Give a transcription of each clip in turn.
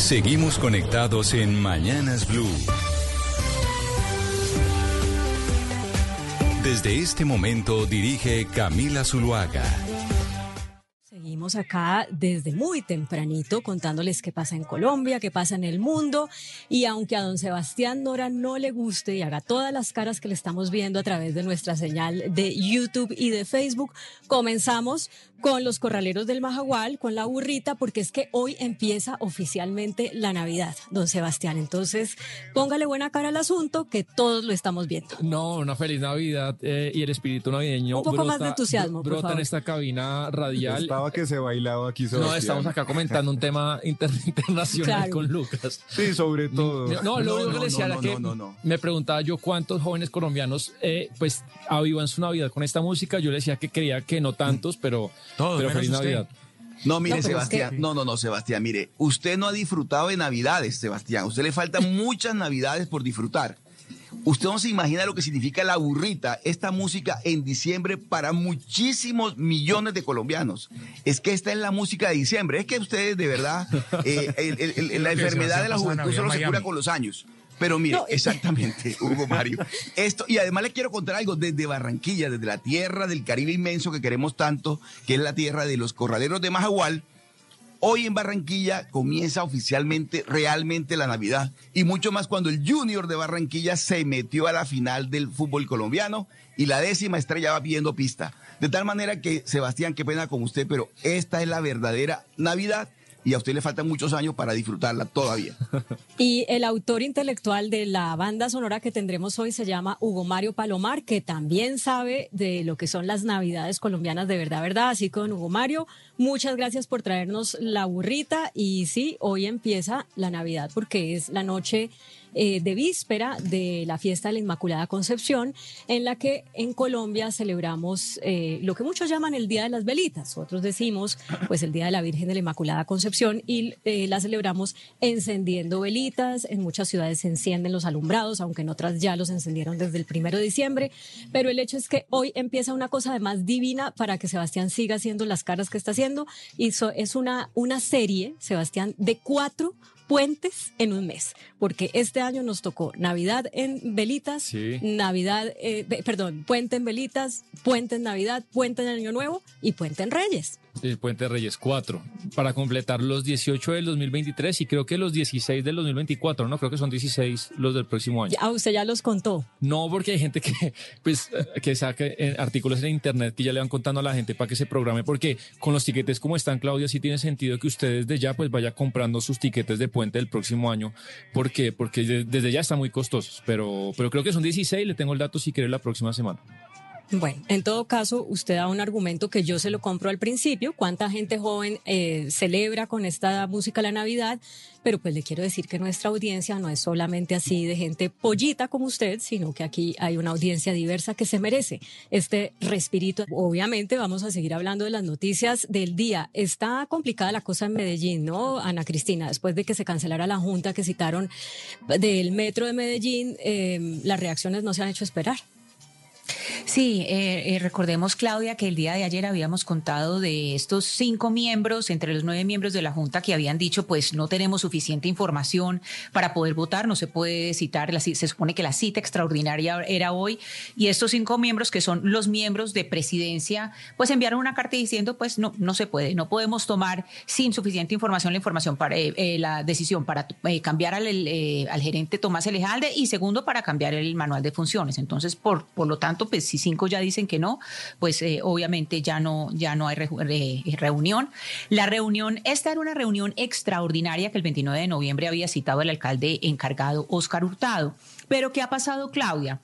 Seguimos conectados en Mañanas Blue. Desde este momento dirige Camila Zuluaga. Seguimos acá desde muy tempranito contándoles qué pasa en Colombia, qué pasa en el mundo. Y aunque a don Sebastián Nora no le guste y haga todas las caras que le estamos viendo a través de nuestra señal de YouTube y de Facebook, comenzamos con los corraleros del Majagual, con la burrita, porque es que hoy empieza oficialmente la Navidad, don Sebastián. Entonces, póngale buena cara al asunto, que todos lo estamos viendo. No, una feliz Navidad eh, y el espíritu navideño. Un poco brota, más de entusiasmo, por Brota favor. en esta cabina radial. Estaba que se bailaba aquí, Sebastián. No, estamos acá comentando un tema inter- internacional Claro. con Lucas. Sí, sobre todo. No, lo No, único que no, le decía no, era no, que no, no. me preguntaba yo cuántos jóvenes colombianos eh, pues avivan su Navidad con esta música. Yo le decía que creía que no tantos, pero, Todos, pero feliz usted. Navidad. No, mire, No, pero es Sebastián. que- No, no, no, Sebastián, mire. Usted no ha disfrutado de Navidades, Sebastián. A usted le faltan muchas Navidades por disfrutar. Usted no se imagina lo que significa la burrita, esta música en diciembre para muchísimos millones de colombianos. Es que esta es la música de diciembre. Es que ustedes, de verdad, eh, el- el- el- la enfermedad de la juventud solo se cura con los años. Pero mire, No, exactamente, Hugo Mario. Esto, y además le quiero contar algo desde Barranquilla, desde la tierra del Caribe inmenso que queremos tanto, que es la tierra de los corraleros de Majagual. Hoy en Barranquilla comienza oficialmente, realmente la Navidad. Y mucho más cuando el Junior de Barranquilla se metió a la final del fútbol colombiano y la décima estrella va pidiendo pista. De tal manera que, Sebastián, qué pena con usted, pero esta es la verdadera Navidad y a usted le faltan muchos años para disfrutarla todavía. Y el autor intelectual de la banda sonora que tendremos hoy se llama Hugo Mario Palomar, que también sabe de lo que son las navidades colombianas de verdad, ¿verdad? Así que, Hugo Mario, muchas gracias por traernos la burrita. Y sí, hoy empieza la Navidad porque es la noche eh, de víspera de la fiesta de la Inmaculada Concepción, en la que en Colombia celebramos eh, lo que muchos llaman el Día de las Velitas, otros decimos pues el Día de la Virgen de la Inmaculada Concepción y eh, la celebramos encendiendo velitas, en muchas ciudades se encienden los alumbrados, aunque en otras ya los encendieron desde el primero de diciembre, pero el hecho es que hoy empieza una cosa además divina para que Sebastián siga haciendo las caras que está haciendo. Y es una, una serie, Sebastián, de cuatro puentes en un mes, porque este año nos tocó Navidad en velitas, Sí. Navidad, eh, perdón, puente en velitas, puente en Navidad, puente en Año Nuevo y puente en Reyes. El Puente Reyes 4, para completar los 18 del 2023 y creo que los 16 del 2024, ¿no? Creo que son 16 los del próximo año. Ya, usted ya los contó. No, porque hay gente que, pues, que saca eh, artículos en internet que ya le van contando a la gente para que se programe, porque con los tiquetes como están, Claudia, sí tiene sentido que ustedes de ya pues vaya comprando sus tiquetes de puente del próximo año. ¿Por qué? Porque de- desde ya están muy costosos, pero, pero creo que son 16, le tengo el dato si quiere la próxima semana. Bueno, en todo caso, usted da un argumento que yo se lo compro al principio. ¿Cuánta gente joven eh, celebra con esta música la Navidad? Pero pues le quiero decir que nuestra audiencia no es solamente así de gente pollita como usted, sino que aquí hay una audiencia diversa que se merece este respirito. Obviamente vamos a seguir hablando de las noticias del día. Está complicada la cosa en Medellín, ¿no, Ana Cristina? Después de que se cancelara la junta que citaron del metro de Medellín, eh, las reacciones no se han hecho esperar. Sí, eh, eh, recordemos, Claudia, que el día de ayer habíamos contado de estos cinco miembros, entre los nueve miembros de la Junta, que habían dicho, pues no tenemos suficiente información para poder votar, no se puede citar, la se supone que la cita extraordinaria era hoy, y estos cinco miembros, que son los miembros de presidencia, pues enviaron una carta diciendo, pues no, no se puede, no podemos tomar sin suficiente información la información para eh, eh, la decisión para eh, cambiar al, eh, al gerente Tomás Elejalde y segundo para cambiar el manual de funciones. Entonces, por, por lo tanto, pues si cinco ya dicen que no, pues eh, obviamente ya no, ya no hay re- re- reunión. La reunión, esta era una reunión extraordinaria que el 29 de noviembre había citado el alcalde encargado Óscar Hurtado. Pero ¿qué ha pasado, Claudia?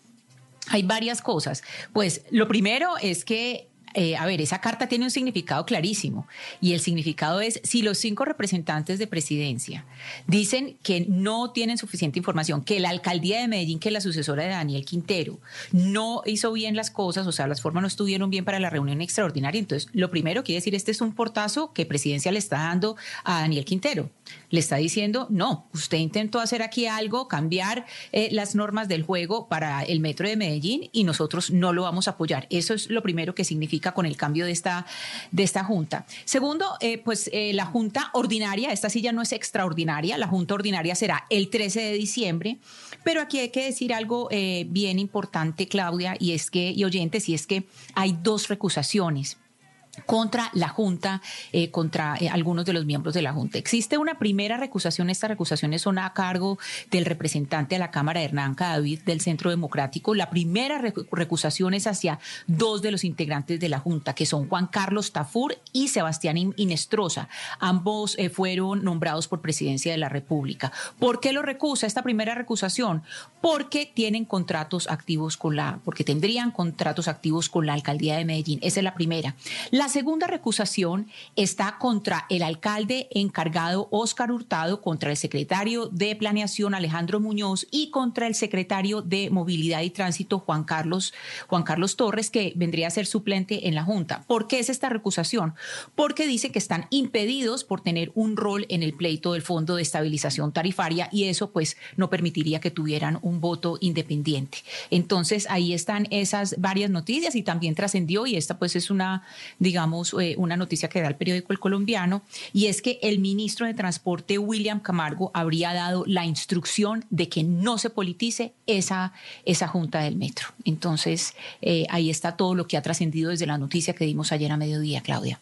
Hay varias cosas. Pues lo primero es que eh, a ver, esa carta tiene un significado clarísimo y el significado es si los cinco representantes de presidencia dicen que no tienen suficiente información, que la alcaldía de Medellín, que es la sucesora de Daniel Quintero, no hizo bien las cosas, o sea, las formas no estuvieron bien para la reunión extraordinaria, entonces lo primero quiere decir, este es un portazo que presidencia le está dando a Daniel Quintero. Le está diciendo, no, usted intentó hacer aquí algo, cambiar eh, las normas del juego para el metro de Medellín y nosotros no lo vamos a apoyar. Eso es lo primero que significa con el cambio de esta, de esta Junta. Segundo, eh, pues eh, la Junta ordinaria, esta silla no es extraordinaria, la Junta ordinaria será el 13 de diciembre, pero aquí hay que decir algo bien importante, Claudia, y es que, y oyentes, y es que hay dos recusaciones contra la Junta, eh, contra eh, algunos de los miembros de la Junta. Existe una primera recusación, estas recusaciones son a cargo del representante de la Cámara, Hernán Cadavid, del Centro Democrático. La primera recusación es hacia dos de los integrantes de la Junta, que son Juan Carlos Tafur y Sebastián Inestrosa. Ambos eh, fueron nombrados por Presidencia de la República. ¿Por qué lo recusa esta primera recusación? Porque tienen contratos activos con la, porque tendrían contratos activos con la Alcaldía de Medellín. Esa es la primera. La la segunda recusación está contra el alcalde encargado Óscar Hurtado, contra el secretario de Planeación Alejandro Muñoz y contra el secretario de Movilidad y Tránsito Juan Carlos, Juan Carlos Torres, que vendría a ser suplente en la Junta. ¿Por qué es esta recusación? Porque dice que están impedidos por tener un rol en el pleito del Fondo de Estabilización Tarifaria y eso pues no permitiría que tuvieran un voto independiente. Entonces ahí están esas varias noticias y también trascendió y esta pues es una, digamos, digamos, eh, una noticia que da el periódico El Colombiano, y es que el ministro de Transporte, William Camargo, habría dado la instrucción de que no se politice esa, esa junta del metro. Entonces, eh, ahí está todo lo que ha trascendido desde la noticia que dimos ayer a mediodía, Claudia.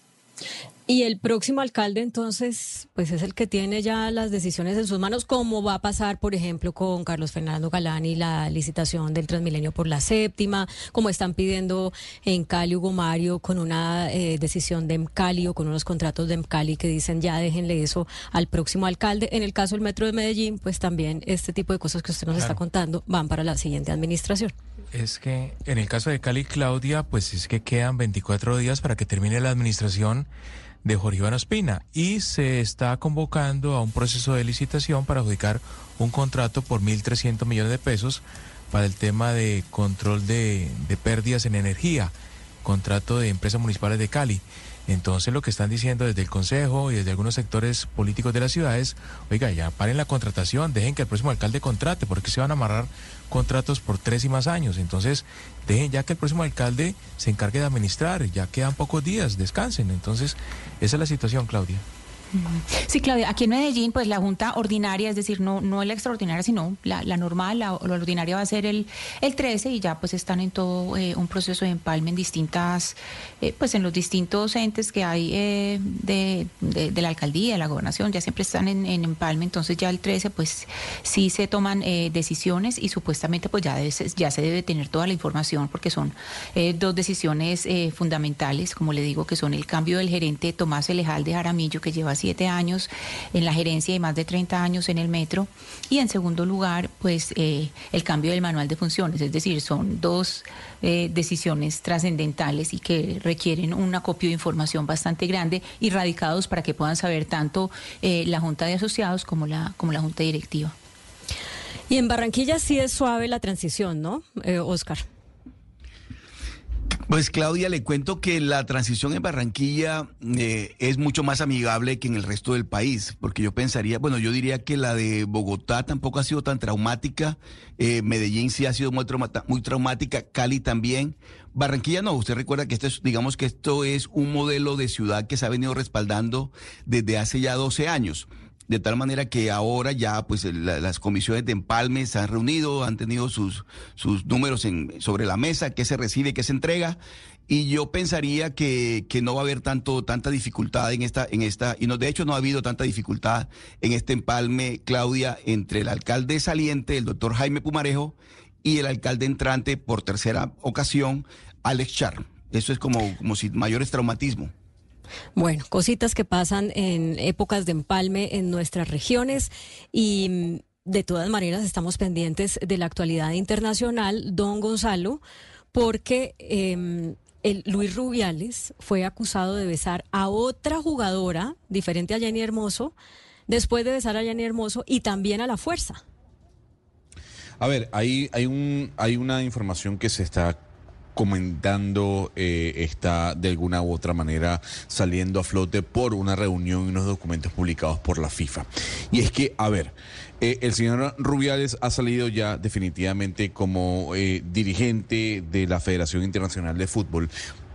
Y el próximo alcalde entonces, pues es el que tiene ya las decisiones en sus manos, como va a pasar, por ejemplo, con Carlos Fernando Galán y la licitación del Transmilenio por la séptima, como están pidiendo en Cali Hugo Mario con una eh, decisión de Cali o con unos contratos de Cali que dicen ya déjenle eso al próximo alcalde. En el caso del Metro de Medellín, pues también este tipo de cosas que usted nos está contando van para la siguiente administración. Es que en el caso de Cali, Claudia, pues es que quedan 24 días para que termine la administración de Jorge Iván Ospina y se está convocando a un proceso de licitación para adjudicar un contrato por 1.300 millones de pesos para el tema de control de, de pérdidas en energía, contrato de empresas municipales de Cali. Entonces lo que están diciendo desde el Consejo y desde algunos sectores políticos de las ciudades, oiga, ya paren la contratación, dejen que el próximo alcalde contrate, porque se van a amarrar contratos por tres y más años. Entonces, dejen ya que el próximo alcalde se encargue de administrar, ya quedan pocos días, descansen. Entonces, esa es la situación, Claudia. Sí, Claudia, aquí en Medellín, pues la Junta Ordinaria, es decir, no, no la extraordinaria, sino la, normal, la, ordinaria va a ser el, el 13 y ya pues están en todo eh, un proceso de empalme en distintas, eh, pues en los distintos entes que hay eh, de, la alcaldía, de la gobernación, ya siempre están en, empalme, entonces ya el 13 pues sí se toman decisiones y supuestamente pues ya, ya se debe tener toda la información porque son dos decisiones fundamentales, como le digo, que son el cambio del gerente Tomás Elejal de Jaramillo, que lleva siete años en la gerencia y más de 30 años en el metro. Y en segundo lugar, pues eh, el cambio del manual de funciones, es decir, son dos eh, decisiones trascendentales y que requieren un acopio de información bastante grande y radicados para que puedan saber tanto eh, la Junta de Asociados como la, como la Junta Directiva. Y en Barranquilla sí es suave la transición, ¿no, Oscar? Pues Claudia, le cuento que la transición en Barranquilla eh, es mucho más amigable que en el resto del país, porque yo pensaría, bueno, yo diría que la de Bogotá tampoco ha sido tan traumática, eh, Medellín sí ha sido muy, traumática, Cali también, Barranquilla no, usted recuerda que esto es, digamos que esto es un modelo de ciudad que se ha venido respaldando desde hace ya 12 años. De tal manera que ahora ya pues las comisiones de empalme se han reunido, han tenido sus, sus números en, sobre la mesa, qué se recibe, qué se entrega. Y yo pensaría que, que, no va a haber tanto, tanta dificultad en esta, en esta, y no, de hecho no ha habido tanta dificultad en este empalme, Claudia, entre el alcalde saliente, el doctor Jaime Pumarejo, y el alcalde entrante por tercera ocasión, Alex Char. Eso es como, como si mayores traumatismo. Bueno, cositas que pasan en épocas de empalme en nuestras regiones y de todas maneras estamos pendientes de la actualidad internacional, don Gonzalo, porque em, el Luis Rubiales fue acusado de besar a otra jugadora, diferente a Jenny Hermoso, después de besar a Jenny Hermoso y también a la fuerza. A ver, hay, un, hay una información que se está comentando eh, está de alguna u otra manera saliendo a flote por una reunión y unos documentos publicados por la FIFA. Y es que, a ver, eh, el señor Rubiales ha salido ya definitivamente como eh, dirigente de la Federación Internacional de Fútbol,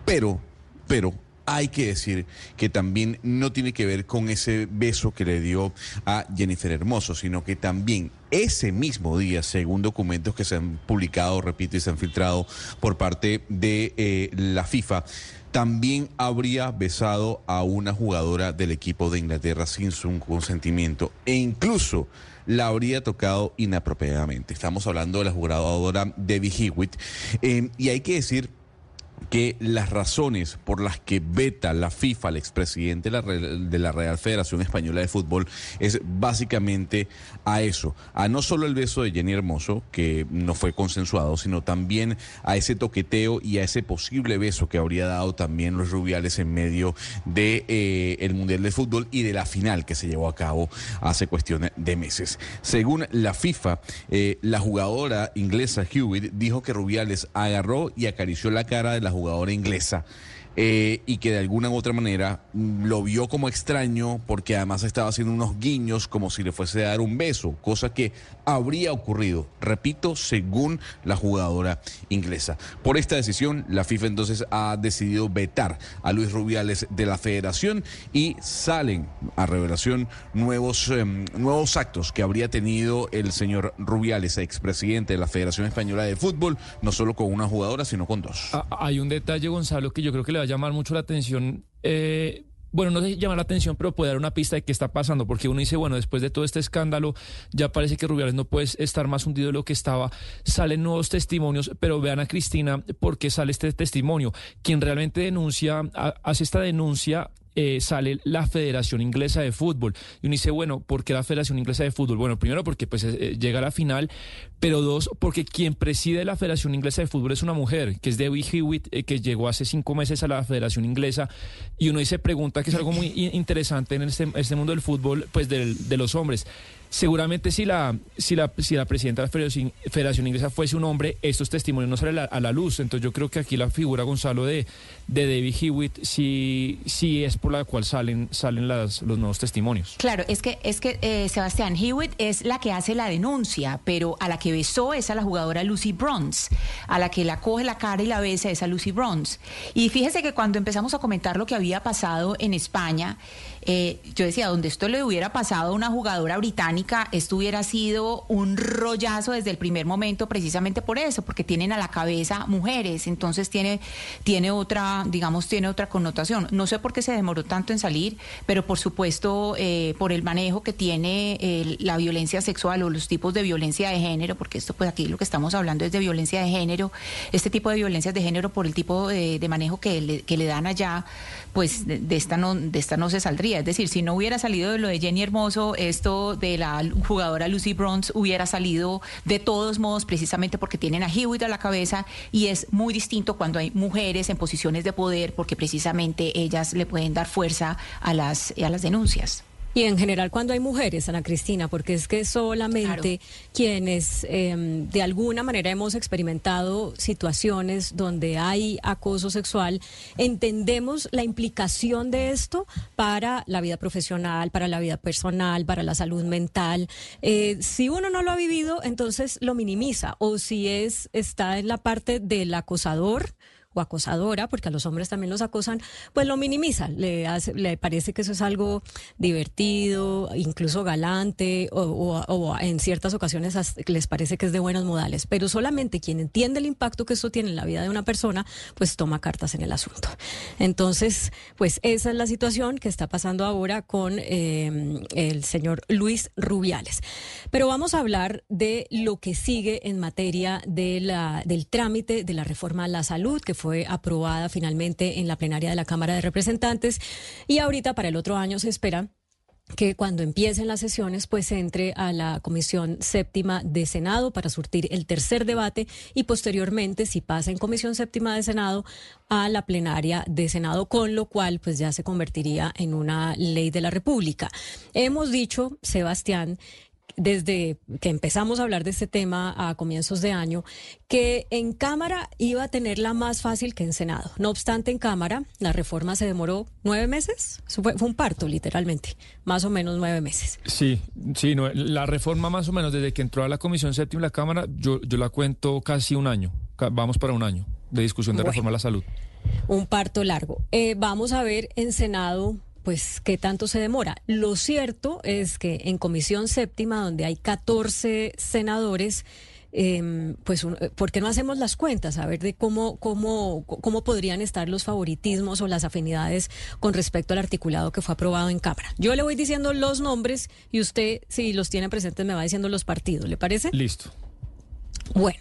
pero, pero hay que decir que también no tiene que ver con ese beso que le dio a Jennifer Hermoso, sino que también ese mismo día, según documentos que se han publicado, repito, y se han filtrado por parte de eh, la FIFA, también habría besado a una jugadora del equipo de Inglaterra sin su consentimiento e incluso la habría tocado inapropiadamente. Estamos hablando de la jugadora Debbie Hewitt eh, y hay que decir que las razones por las que veta la FIFA al expresidente de la Real Federación Española de Fútbol es básicamente a eso, a no solo el beso de Jenny Hermoso, que no fue consensuado, sino también a ese toqueteo y a ese posible beso que habría dado también los Rubiales en medio de eh, Mundial de Fútbol y de la final que se llevó a cabo hace cuestión de meses. Según la FIFA, eh, la jugadora inglesa Hewitt dijo que Rubiales agarró y acarició la cara de la jugadora inglesa eh, y que de alguna u otra manera mm, lo vio como extraño porque además estaba haciendo unos guiños como si le fuese a dar un beso, cosa que habría ocurrido, repito, según la jugadora inglesa. Por esta decisión, la FIFA entonces ha decidido vetar a Luis Rubiales de la federación y salen a revelación nuevos, em, nuevos actos que habría tenido el señor Rubiales, expresidente de la Federación Española de Fútbol, no solo con una jugadora, sino con dos. Ah, hay un detalle, Gonzalo, que yo creo que le va a llamar mucho la atención. Eh, bueno, no sé si llama la atención, pero puede dar una pista de qué está pasando, porque uno dice, bueno, después de todo este escándalo, ya parece que Rubiales no puede estar más hundido de lo que estaba. Salen nuevos testimonios, pero vean a Cristina por qué sale este testimonio. Quien realmente denuncia, hace esta denuncia eh, sale la Federación Inglesa de Fútbol. Y uno dice, bueno, ¿por qué la Federación Inglesa de Fútbol? Bueno, primero porque pues eh, llega a la final, pero dos, porque quien preside la Federación Inglesa de Fútbol es una mujer, que es Debbie Hewitt, eh, que llegó hace cinco meses a la Federación Inglesa. Y uno dice, pregunta que es algo muy interesante en este, este mundo del fútbol, pues de los hombres. Seguramente si la, si la, si la presidenta de la Federación, Inglesa fuese un hombre, estos testimonios no salen a la, luz. Entonces yo creo que aquí la figura, Gonzalo, de, de David Hewitt, sí, sí es por la cual salen, salen las, los nuevos testimonios. Claro, es que, es que eh, Sebastián Hewitt es la que hace la denuncia, pero a la que besó es a la jugadora Lucy Bronze, a la que la coge la cara y la besa es a Lucy Bronze. Y fíjese que cuando empezamos a comentar lo que había pasado en España, eh, yo decía, donde esto le hubiera pasado a una jugadora británica, esto hubiera sido un rollazo desde el primer momento, precisamente por eso, porque tienen a la cabeza mujeres, entonces tiene, tiene otra, digamos, tiene otra connotación. No sé por qué se demoró tanto en salir, pero por supuesto, eh, por el manejo que tiene la violencia sexual o los tipos de violencia de género, porque esto, pues aquí lo que estamos hablando es de violencia de género, este tipo de violencias de género por el tipo de, manejo que le, que le dan allá, pues de, esta no, de esta no se saldría. Es decir, si no hubiera salido de lo de Jenny Hermoso, esto de la jugadora Lucy Bronze hubiera salido de todos modos, precisamente porque tienen a Hewitt a la cabeza y es muy distinto cuando hay mujeres en posiciones de poder, porque precisamente ellas le pueden dar fuerza a las, a las denuncias. Y en general cuando hay mujeres, Ana Cristina, porque es que solamente quienes em, de alguna manera hemos experimentado situaciones donde hay acoso sexual, entendemos la implicación de esto para la vida profesional, para la vida personal, para la salud mental. Eh, si uno no lo ha vivido, entonces lo minimiza, o si es está en la parte del acosador acosadora, porque a los hombres también los acosan, pues lo minimiza, le, le parece que eso es algo divertido, incluso galante, o, en ciertas ocasiones les parece que es de buenos modales, pero solamente quien entiende el impacto que eso tiene en la vida de una persona, pues toma cartas en el asunto. Entonces, pues esa es la situación que está pasando ahora con eh, el señor Luis Rubiales. Pero vamos a hablar de lo que sigue en materia de la, del trámite de la reforma a la salud, que fue aprobada finalmente en la plenaria de la Cámara de Representantes y ahorita para el otro año se espera que cuando empiecen las sesiones pues entre a la comisión séptima de Senado para surtir el tercer debate y posteriormente si pasa en comisión séptima de Senado a la plenaria de Senado con lo cual pues ya se convertiría en una ley de la República. Hemos dicho, Sebastián, desde que empezamos a hablar de este tema a comienzos de año, que en Cámara iba a tenerla más fácil que en Senado. No obstante, en Cámara la reforma se demoró nueve meses. Fue, un parto, literalmente, más o menos nueve meses. Sí, sí, no, la reforma más o menos desde que entró a la Comisión Séptima la Cámara, yo, yo la cuento casi un año. Vamos para un año de discusión de Bueno. reforma a la salud. Un parto largo. Eh, vamos a ver en Senado, pues, qué tanto se demora. Lo cierto es que en Comisión Séptima, donde hay 14 senadores, eh, pues, ¿por qué no hacemos las cuentas? A ver de cómo, cómo, cómo podrían estar los favoritismos o las afinidades con respecto al articulado que fue aprobado en Cámara. Yo le voy diciendo los nombres y usted, si los tiene presentes, me va diciendo los partidos. ¿Le parece? Listo. Bueno,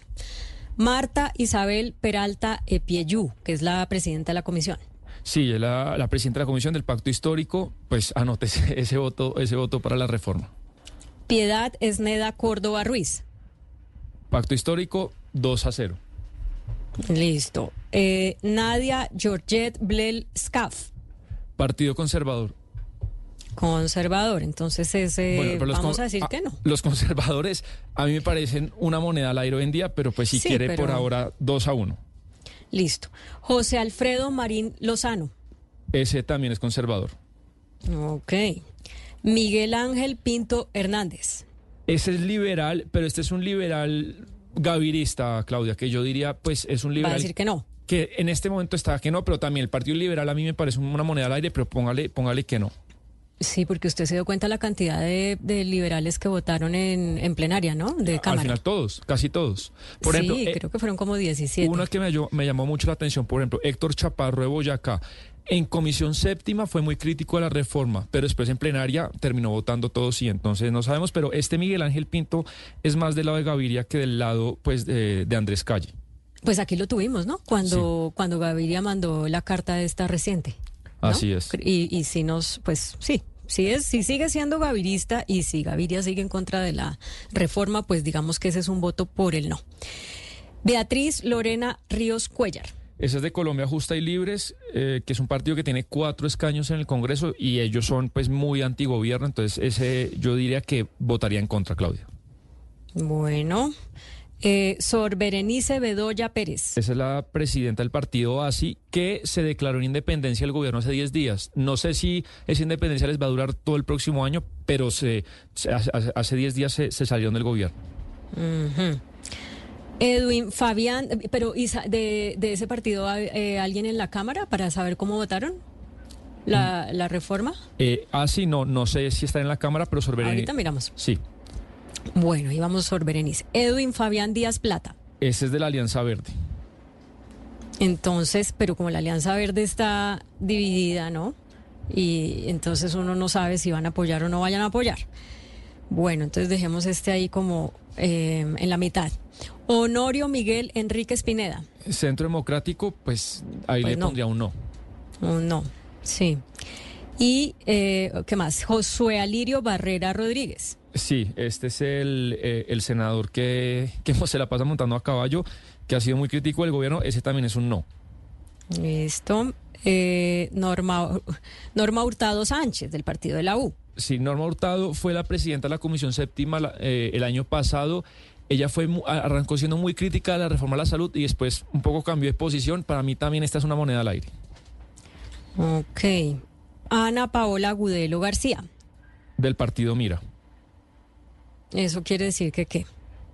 Marta Isabel Peralta Epieyú, que es la presidenta de la comisión. Sí, la, la presidenta de la Comisión del Pacto Histórico, pues anote ese, voto, ese voto para la reforma. Piedad Esneda Córdoba Ruiz. Pacto Histórico 2 a 0. Listo. Eh, Nadia Georgette Blel Scaf, Partido Conservador. conservador. Entonces ese Bueno, vamos a decir ah, que no. Los conservadores a mí me parecen una moneda al aire hoy en día, pero pues si Sí, quiere por ahora 2 a 1. Listo. José Alfredo Marín Lozano. Ese también es conservador. Ok. Miguel Ángel Pinto Hernández. Ese es liberal, pero este es un liberal gavirista, Claudia, que yo diría, pues es un Va a liberal. decir que no. que en este momento está que no, pero también el Partido Liberal a mí me parece una moneda al aire, pero póngale, póngale que no. Sí, porque usted se dio cuenta la cantidad de, de liberales que votaron en, en plenaria, ¿no? De Al Cámara. final todos, casi todos. Por sí, ejemplo, eh, creo que fueron como 17. una que me, llamó- me llamó mucho la atención, por ejemplo, Héctor Chaparro de Boyacá. En comisión séptima fue muy crítico de la reforma, pero después en plenaria terminó votando todos sí. Entonces no sabemos, pero este Miguel Ángel Pinto es más del lado de Gaviria que del lado pues de, de Andrés Calle. Pues aquí lo tuvimos, ¿no? Cuando, cuando Gaviria mandó la carta esta reciente. ¿no? Así es. Y, y si nos, pues sí, si es, si sigue siendo gavirista y si Gaviria sigue en contra de la reforma, pues digamos que ese es un voto por el no. Beatriz Lorena Ríos Cuellar. Ese es de Colombia Justa y Libres, eh, que es un partido que tiene cuatro escaños en el Congreso y ellos son pues muy antigobierno, entonces ese yo diría que votaría en contra, Claudia. Bueno, eh, Sor Berenice Bedoya Pérez. Esa es la presidenta del partido ASI que se declaró en independencia del gobierno hace 10 días. No sé si esa independencia les va a durar todo el próximo año, pero se, se- hace- hace 10 días se, se salieron del gobierno. Edwin Fabián, pero Isa, de, de ese partido hay eh, alguien en la Cámara para saber cómo votaron la, la reforma. Eh, ASI no, no sé si está en la Cámara, pero Sor Berenice- Ahorita miramos. Sí, Bueno, y vamos Sor Berenice. Edwin Fabián Díaz Plata. ese es de la Alianza Verde. Entonces, pero como la Alianza Verde está dividida, ¿no? Y entonces uno no sabe si van a apoyar o no vayan a apoyar. Bueno, entonces dejemos este ahí como eh, en la mitad. Honorio Miguel Enrique Espineda. Centro Democrático, pues ahí Pues le no. pondría un no. Un no, sí. Y, eh, ¿qué más? Josué Alirio Barrera Rodríguez. Sí, este es el, eh, el senador que, que se la pasa montando a caballo, que ha sido muy crítico del gobierno, ese también es un no. Listo. Eh, Norma, Norma Hurtado Sánchez, del partido de la U. Sí, Norma Hurtado fue la presidenta de la Comisión Séptima la- eh, el año pasado. Ella fue arrancó siendo muy crítica de la reforma a la salud y después un poco cambió de posición. Para mí también esta es una moneda al aire. Ok. Ana Paola Gudelo García. Del partido Mira. Eso quiere decir que qué.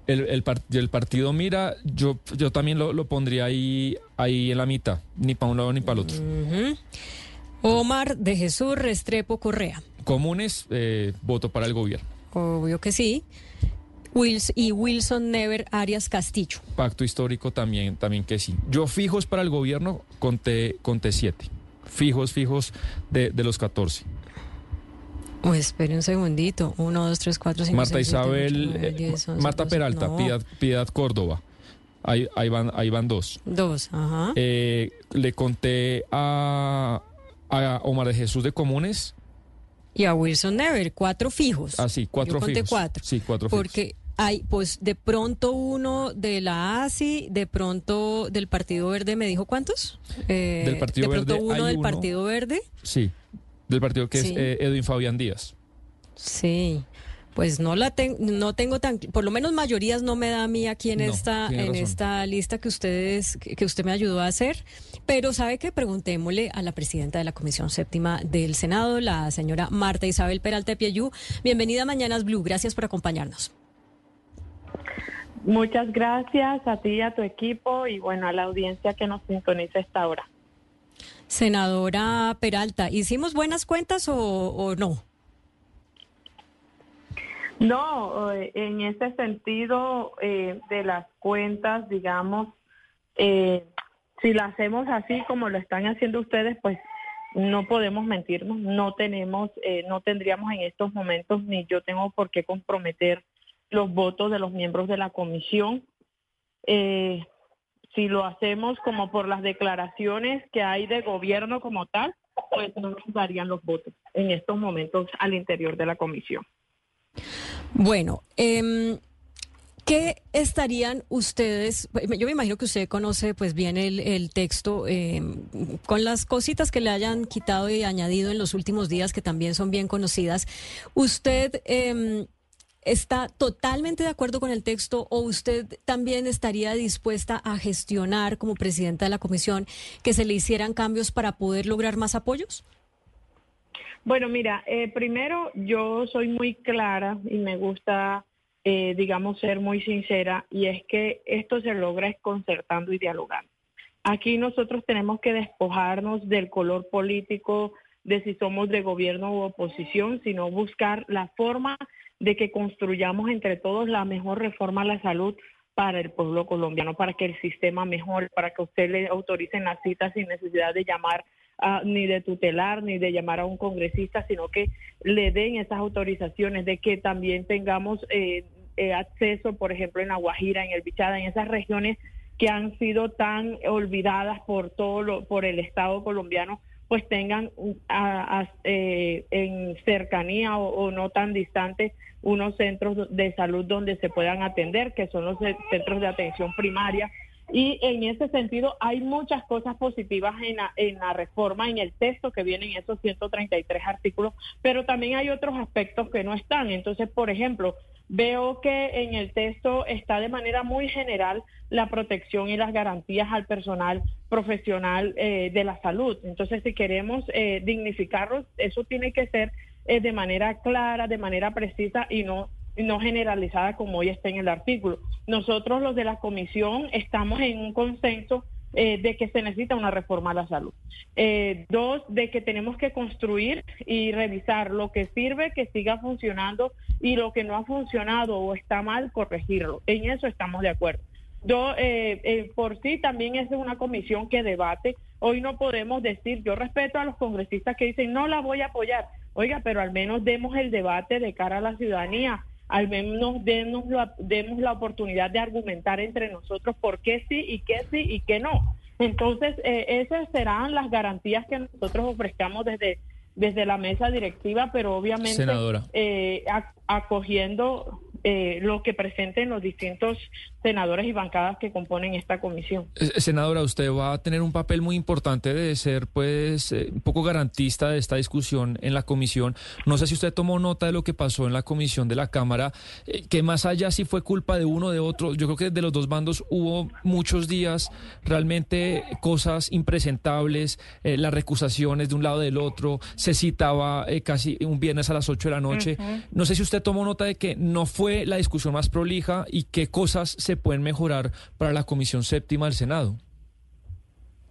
El, el, par- el partido Mira, yo, yo también lo, lo pondría ahí, ahí en la mitad, ni para un lado ni para el otro. Omar de Jesús Restrepo Correa. Comunes, eh, voto para el gobierno. Obvio que sí. Wils- y Wilson Never Arias Castillo. Pacto histórico también, también que sí. Yo fijos para el gobierno conté, conté siete. Fijos, fijos de, de los 14. Oh, espere un segundito. Uno, dos, tres, cuatro, cinco, Marta seis, siete, Isabel, Marta. Peralta, No, Piedad, Piedad Córdoba. Ahí, ahí, van, ahí van dos. Dos, ajá. Eh, le conté a, a Omar de Jesús de Comunes Y a Wilson Never, cuatro fijos. Ah, sí, cuatro Yo conté fijos. cuatro. Sí, cuatro fijos. Porque hay, pues, de pronto uno de la ASI, de pronto del Partido Verde, ¿me dijo cuántos? Eh, Del Partido de pronto Verde uno hay del uno. Partido Verde. Sí, del partido que Sí. es eh, Edwin Fabián Díaz. Sí. Pues no la ten- no tengo tan, por lo menos mayorías no me da a mí aquí en No, esta en razón. esta lista que ustedes que que usted me ayudó a hacer, pero sabe que preguntémosle a la presidenta de la Comisión Séptima del Senado, la señora Marta Isabel Peralta Pieyú. Bienvenida a Mañanas Blue, gracias por acompañarnos. Muchas gracias a ti y a tu equipo y bueno, a la audiencia que nos sintoniza esta hora. Senadora Peralta, ¿hicimos buenas cuentas o, o no? No, eh, en ese sentido eh, de las cuentas, digamos, eh, si la hacemos así como lo están haciendo ustedes, pues no podemos mentirnos, no tenemos, eh, no tendríamos en estos momentos ni yo tengo por qué comprometer los votos de los miembros de la comisión. Eh, si lo hacemos como por las declaraciones que hay de gobierno como tal, pues no nos darían los votos en estos momentos al interior de la comisión. Bueno, em, ¿qué estarían ustedes? Yo me imagino que usted conoce pues bien el, texto em, con las cositas que le hayan quitado y añadido en los últimos días que también son bien conocidas. ¿Usted em, está totalmente de acuerdo con el texto o usted también estaría dispuesta a gestionar como presidenta de la comisión que se le hicieran cambios para poder lograr más apoyos? Bueno, mira, eh, primero yo soy muy clara y me gusta, eh, digamos, ser muy sincera y es que esto se logra concertando y dialogando. Aquí nosotros tenemos que despojarnos del color político, de si somos de gobierno u oposición, sino buscar la forma de que construyamos entre todos la mejor reforma a la salud para el pueblo colombiano, para que el sistema mejore, para que usted le autoricen las citas sin necesidad de llamar ni de tutelar, ni de llamar a un congresista, sino que le den esas autorizaciones, de que también tengamos eh, eh, acceso, por ejemplo, en La Guajira, en el Bichada, en esas regiones que han sido tan olvidadas por todo lo, por el Estado colombiano, pues tengan eh, en cercanía o, o no tan distante unos centros de salud donde se puedan atender, que son los ce- centros de atención primaria. Y en ese sentido hay muchas cosas positivas en la, en la reforma, en el texto que vienen esos 133 artículos, pero también hay otros aspectos que no están. Entonces, por ejemplo, veo que en el texto está de manera muy general la protección y las garantías al personal profesional eh, de la salud. Entonces, si queremos eh, dignificarlos, eso tiene que ser eh, de manera clara, de manera precisa y no no generalizada como hoy está en el artículo. Nosotros los de la comisión estamos en un consenso eh, de que se necesita una reforma a la salud. Eh, dos, de que tenemos que construir y revisar lo que sirve, que siga funcionando y lo que no ha funcionado o está mal, corregirlo. En eso estamos de acuerdo. Yo, eh, eh, por sí también es una comisión que debate. Hoy no podemos decir, yo respeto a los congresistas que dicen, no la voy a apoyar. Oiga, pero al menos demos el debate de cara a la ciudadanía. Al menos demos la, demos la oportunidad de argumentar entre nosotros por qué sí y qué sí y qué no. Entonces, eh, esas serán las garantías que nosotros ofrezcamos desde, desde la mesa directiva, pero obviamente eh, ac- acogiendo eh, lo que presenten los distintos senadores y bancadas que componen esta comisión. Eh, Senadora, usted va a tener un papel muy importante de ser, pues, eh, un poco garantista de esta discusión en la comisión. No sé si usted tomó nota de lo que pasó en la comisión de la Cámara, eh, que más allá si fue culpa de uno o de otro, yo creo que de los dos bandos hubo muchos días realmente cosas impresentables, las recusaciones de un lado del otro, se citaba eh, casi un viernes a las 8 de la noche. No sé si usted tomó nota de que no fue la discusión más prolija y qué cosas se pueden mejorar para la Comisión Séptima del Senado.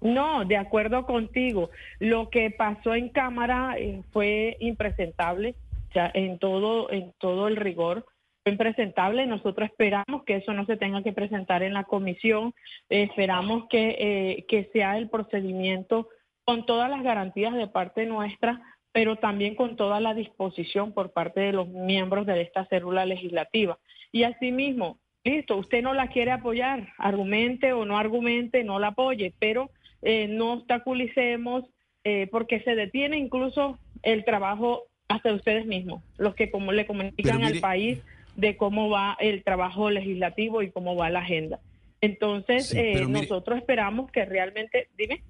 No, de acuerdo contigo. Lo que pasó en Cámara eh, fue impresentable, o sea, en todo, en todo el rigor. Fue impresentable. Nosotros esperamos que eso no se tenga que presentar en la comisión. Eh, esperamos que, eh, que sea el procedimiento con todas las garantías de parte nuestra, pero también con toda la disposición por parte de los miembros de esta célula legislativa. Y asimismo, listo, usted no la quiere apoyar, argumente o no argumente, no la apoye, pero eh, no obstaculicemos eh, porque se detiene incluso el trabajo hasta ustedes mismos, los que como le comunican al país de cómo va el trabajo legislativo y cómo va la agenda. Entonces, eh, nosotros esperamos que realmente, dime.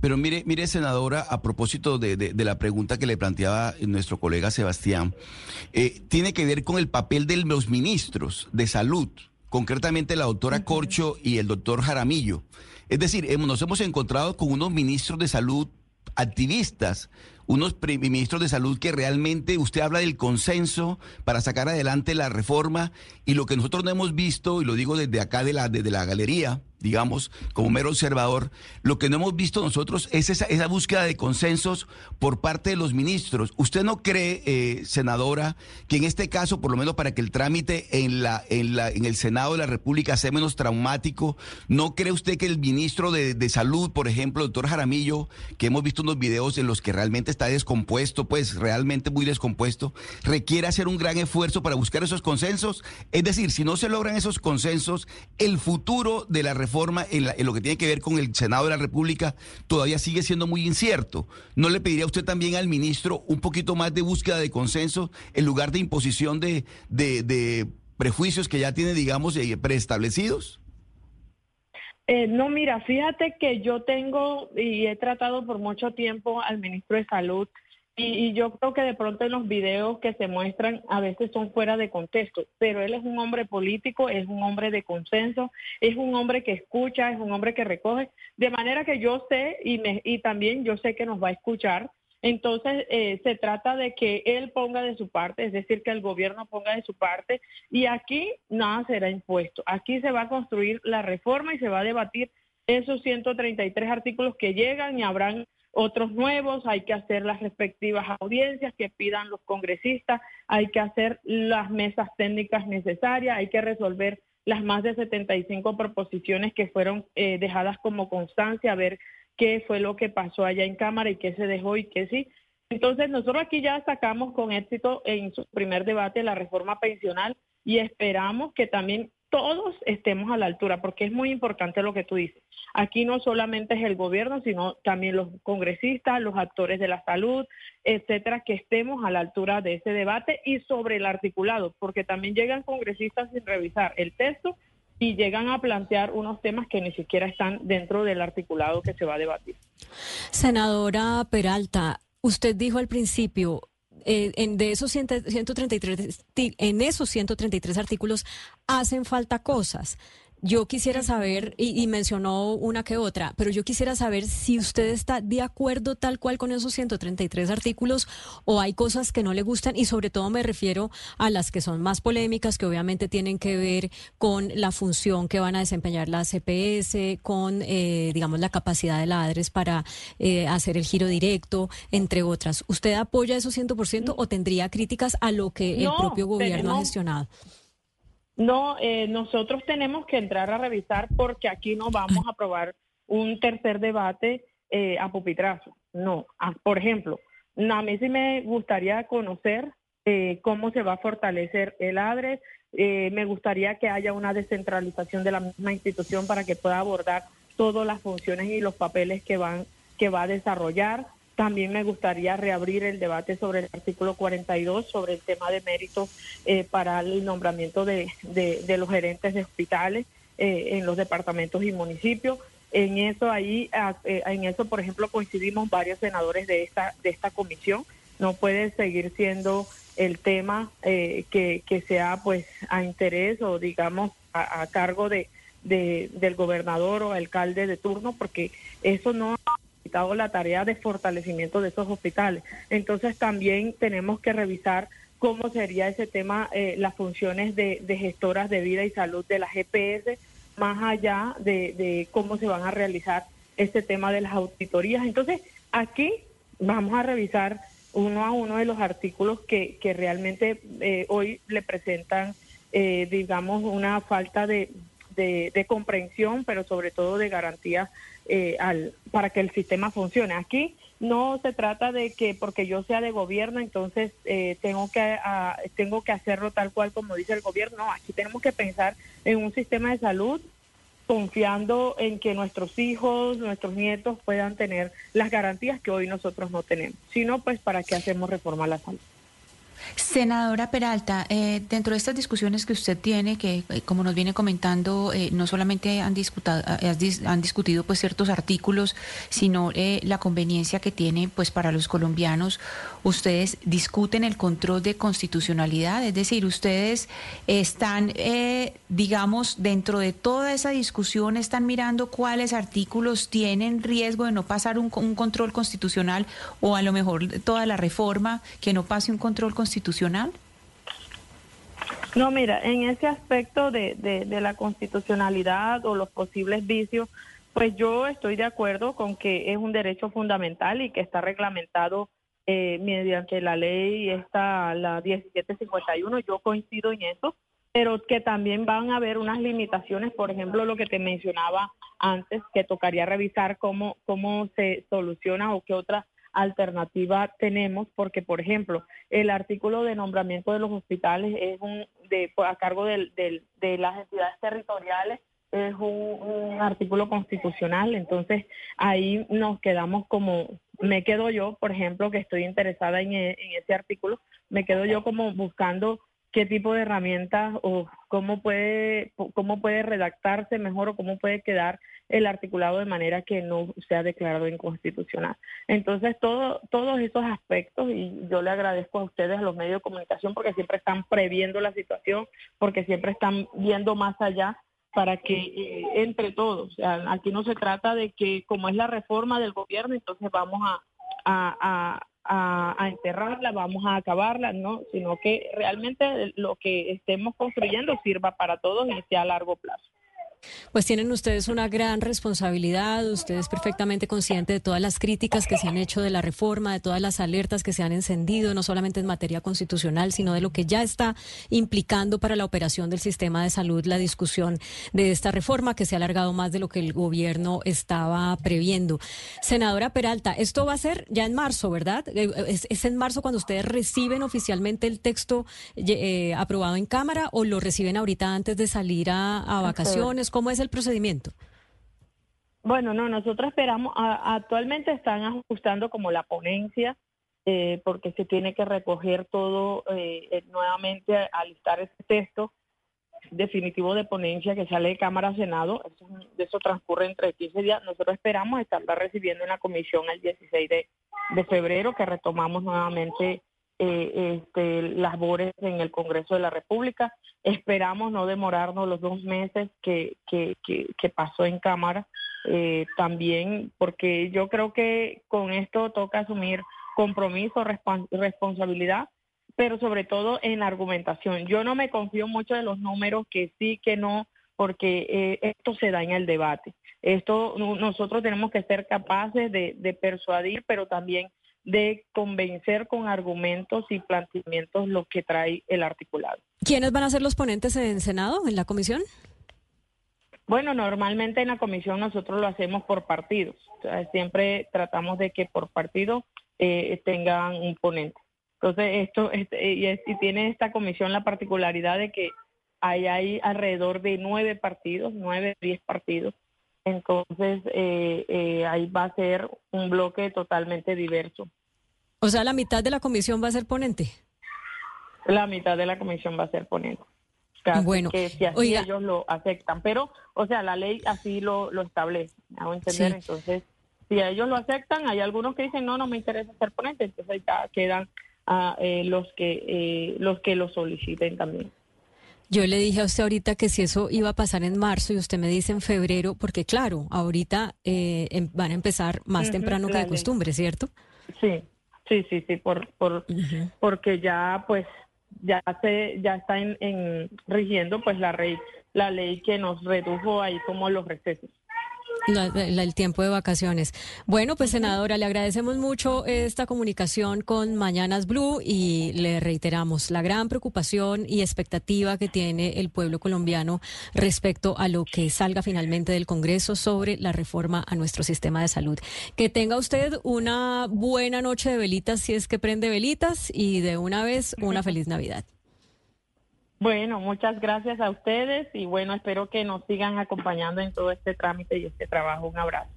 Pero mire, mire, senadora, a propósito de, la pregunta que le planteaba nuestro colega Sebastián, eh, tiene que ver con el papel de los ministros de salud, concretamente la doctora Corcho y el doctor Jaramillo. Es decir, nos hemos encontrado con unos ministros de salud activistas, unos ministros de salud que realmente usted habla del consenso para sacar adelante la reforma y lo que nosotros no hemos visto, y lo digo desde acá de la, desde la galería, digamos, como mero observador, lo que no hemos visto nosotros es esa, esa búsqueda de consensos por parte de los ministros. ¿Usted no cree, eh, senadora, que en este caso, por lo menos para que el trámite en, la, en, la, en el Senado de la República sea menos traumático, ¿no cree usted que el ministro de, de Salud, por ejemplo, doctor Jaramillo, que hemos visto unos videos en los que realmente está descompuesto, pues realmente muy descompuesto, requiere hacer un gran esfuerzo para buscar esos consensos? Es decir, si no se logran esos consensos, el futuro de la reforma forma en, lo que tiene que ver con el Senado de la República todavía sigue siendo muy incierto. ¿No le pediría usted también al ministro un poquito más de búsqueda de consenso en lugar de imposición de, de, prejuicios que ya tiene, digamos, eh, preestablecidos? Eh, no, mira, fíjate que yo tengo y he tratado por mucho tiempo al ministro de Salud y, yo creo que de pronto en los videos que se muestran a veces son fuera de contexto, pero él es un hombre político, es un hombre de consenso, es un hombre que escucha, es un hombre que recoge, de manera que yo sé y, me, y también yo sé que nos va a escuchar. Entonces, eh, se trata de que él ponga de su parte, es decir, que el gobierno ponga de su parte, y aquí nada será impuesto. Aquí se va a construir la reforma y se va a debatir esos 133 artículos que llegan y habrán otros nuevos, hay que hacer las respectivas audiencias que pidan los congresistas, hay que hacer las mesas técnicas necesarias, hay que resolver las más de 75 proposiciones que fueron eh, dejadas como constancia, a ver qué fue lo que pasó allá en Cámara y qué se dejó y qué sí. Entonces, nosotros aquí ya sacamos con éxito en su primer debate la reforma pensional y esperamos que también todos estemos a la altura, porque es muy importante lo que tú dices. Aquí no solamente es el gobierno, sino también los congresistas, los actores de la salud, etcétera, que estemos a la altura de ese debate y sobre el articulado, porque también llegan congresistas sin revisar el texto y llegan a plantear unos temas que ni siquiera están dentro del articulado que se va a debatir. Senadora Peralta, usted dijo al principio, eh, en, de esos 133, en esos 133 artículos hacen falta cosas. Yo quisiera saber, y, mencionó una que otra, pero yo quisiera saber si usted está de acuerdo tal cual con esos 133 artículos o hay cosas que no le gustan y sobre todo me refiero a las que son más polémicas, que obviamente tienen que ver con la función que van a desempeñar la CPS, con, eh, digamos, la capacidad de la ADRES para eh, hacer el giro directo, entre otras. ¿Usted apoya esos 100% o tendría críticas a lo que el propio gobierno ha gestionado? No, eh, nosotros tenemos que entrar a revisar porque aquí no vamos a aprobar un tercer debate eh, a pupitrazo. No, por ejemplo, a mí sí me gustaría conocer eh, cómo se va a fortalecer el ADRES. me gustaría que haya una descentralización de la misma institución para que pueda abordar todas las funciones y los papeles que van que va a desarrollar. También me gustaría reabrir el debate sobre el artículo 42, sobre el tema de méritos eh, para el nombramiento de, los gerentes de hospitales eh, en los departamentos y municipios. En eso ahí, ah, eh, en eso, por ejemplo, coincidimos varios senadores de esta de esta comisión. No puede seguir siendo el tema que, que sea pues a interés o digamos a, cargo de, del gobernador o alcalde de turno, porque eso no la tarea de fortalecimiento de esos hospitales. Entonces también tenemos que revisar cómo sería ese tema, eh, las funciones de, gestoras de vida y salud de la GPS, más allá de, cómo se van a realizar este tema de las auditorías. Entonces, aquí vamos a revisar uno a uno de los artículos que, que realmente eh, hoy le presentan, eh, digamos, una falta de, de, comprensión, pero sobre todo de garantía eh, al, para que el sistema funcione. Aquí no se trata de que porque yo sea de gobierno, entonces eh, tengo, que, tengo que hacerlo tal cual como dice el gobierno. No, aquí tenemos que pensar en un sistema de salud confiando en que nuestros hijos, nuestros nietos puedan tener las garantías que hoy nosotros no tenemos. Si no, pues ¿para qué hacemos reforma a la salud? Senadora Peralta, eh, dentro de estas discusiones que usted tiene, que eh, como nos viene comentando, eh, no solamente han, discutado, han discutido pues ciertos artículos, sino la conveniencia que tiene pues para los colombianos, ustedes discuten el control de constitucionalidad, es decir, ustedes están, digamos, dentro de toda esa discusión, están mirando cuáles artículos tienen riesgo de no pasar un, un control constitucional o a lo mejor toda la reforma que no pase un control constitucional constitucional? No, mira, en ese aspecto de, la constitucionalidad o los posibles vicios, pues yo estoy de acuerdo con que es un derecho fundamental y que está reglamentado eh, mediante la ley esta, la 1751, yo coincido en eso, pero que también van a haber unas limitaciones, por ejemplo, lo que te mencionaba antes, que tocaría revisar cómo, cómo se soluciona o qué otras alternativa tenemos, porque por ejemplo, el artículo de nombramiento de los hospitales es un de a cargo del, de las entidades territoriales es un, artículo constitucional, entonces ahí nos quedamos como, me quedo yo, por ejemplo, que estoy interesada en, en ese artículo, me quedo yo como buscando qué tipo de herramientas o cómo puede, cómo puede redactarse mejor o cómo puede quedar el articulado de manera que no sea declarado inconstitucional. Entonces, todo, todos esos aspectos, y yo le agradezco a ustedes, a los medios de comunicación, porque siempre están previendo la situación, porque siempre están viendo más allá para que eh, entre todos, aquí no se trata de que como es la reforma del gobierno, entonces vamos a, enterrarla, vamos a acabarla, no, sino que realmente lo que estemos construyendo sirva para todos y sea a largo plazo. Pues tienen ustedes una gran responsabilidad, ustedes perfectamente conscientes de todas las críticas que se han hecho de la reforma, de todas las alertas que se han encendido, no solamente en materia constitucional, sino de lo que ya está implicando para la operación del sistema de salud la discusión de esta reforma que se ha alargado más de lo que el gobierno estaba previendo. Senadora Peralta, esto va a ser ya en marzo, ¿verdad? Eh, ¿Es, en marzo cuando ustedes reciben oficialmente el texto eh, aprobado en Cámara o lo reciben ahorita antes de salir a vacaciones? ¿Cómo es el procedimiento? Bueno, no, nosotros esperamos, actualmente están ajustando como la ponencia, eh, porque se tiene que recoger todo eh, eh, nuevamente, alistar ese texto definitivo de ponencia que sale de Cámara Senado, eso, eso transcurre entre 15 días. Nosotros esperamos estarla recibiendo en la comisión el 16 de, de febrero, que retomamos nuevamente eh, este, en el Congreso de la República. Esperamos no demorarnos los dos meses que, que, pasó en Cámara eh, también, porque yo creo que con esto toca asumir compromiso, responsabilidad, pero sobre todo en argumentación. Yo no me confío mucho de los números que sí, que no, porque eh, esto se da en el debate. Esto nosotros tenemos que ser capaces de persuadir, pero también de convencer con argumentos y planteamientos lo que trae el articulado. ¿Quiénes van a ser los ponentes en Senado, en la comisión? Bueno, normalmente en la comisión nosotros lo hacemos por partidos. siempre tratamos de que por partido eh, tengan un ponente. Entonces, esto este, y, tiene esta comisión la particularidad de que hay, hay alrededor de nueve partidos, nueve, diez partidos. Entonces, eh, eh, ahí va a ser un bloque totalmente diverso. O sea, la mitad de la comisión va a ser ponente. La mitad de la comisión va a ser ponente. bueno, que si así ellos lo aceptan, pero, o sea, la ley así lo, lo establece, entender, entonces, si ellos lo aceptan, hay algunos que dicen, no, no me interesa ser ponente, entonces ahí ya quedan ah, eh, los, que, eh, los que lo soliciten también. Yo le dije a usted ahorita que si eso iba a pasar en marzo y usted me dice en febrero, porque claro, ahorita eh, em, van a empezar más temprano que de costumbre, ¿cierto? Sí, Sí, sí, sí, por, por, porque ya pues ya se ya está en, en, rigiendo pues la ley la ley que nos redujo ahí como los recesos el tiempo de vacaciones. Bueno, pues senadora, le agradecemos mucho esta comunicación con Mañanas Blue y le reiteramos la gran preocupación y expectativa que tiene el pueblo colombiano respecto a lo que salga finalmente del Congreso sobre la reforma a nuestro sistema de salud. Que tenga usted una buena noche de velitas si es que prende velitas y de una vez una feliz Navidad. Bueno, muchas gracias a ustedes y bueno, espero que nos sigan acompañando en todo este trámite y este trabajo. Un abrazo.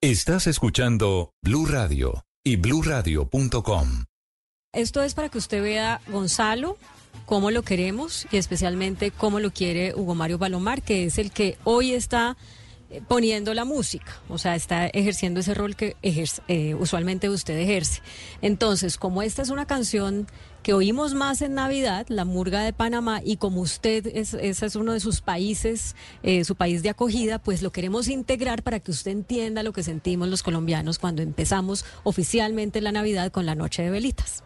Estás escuchando Blue Radio y bluradio.com. Esto es para que usted vea, Gonzalo, cómo lo queremos y especialmente cómo lo quiere Hugo Mario Palomar, que es el que hoy está poniendo la música, o sea, está ejerciendo ese rol que eh, usualmente usted ejerce. Entonces, como esta es una canción que oímos más en Navidad, la Murga de Panamá, y como usted es, ese es uno de sus países, eh, su país de acogida, pues lo queremos integrar para que usted entienda lo que sentimos los colombianos cuando empezamos oficialmente la Navidad con la Noche de Velitas.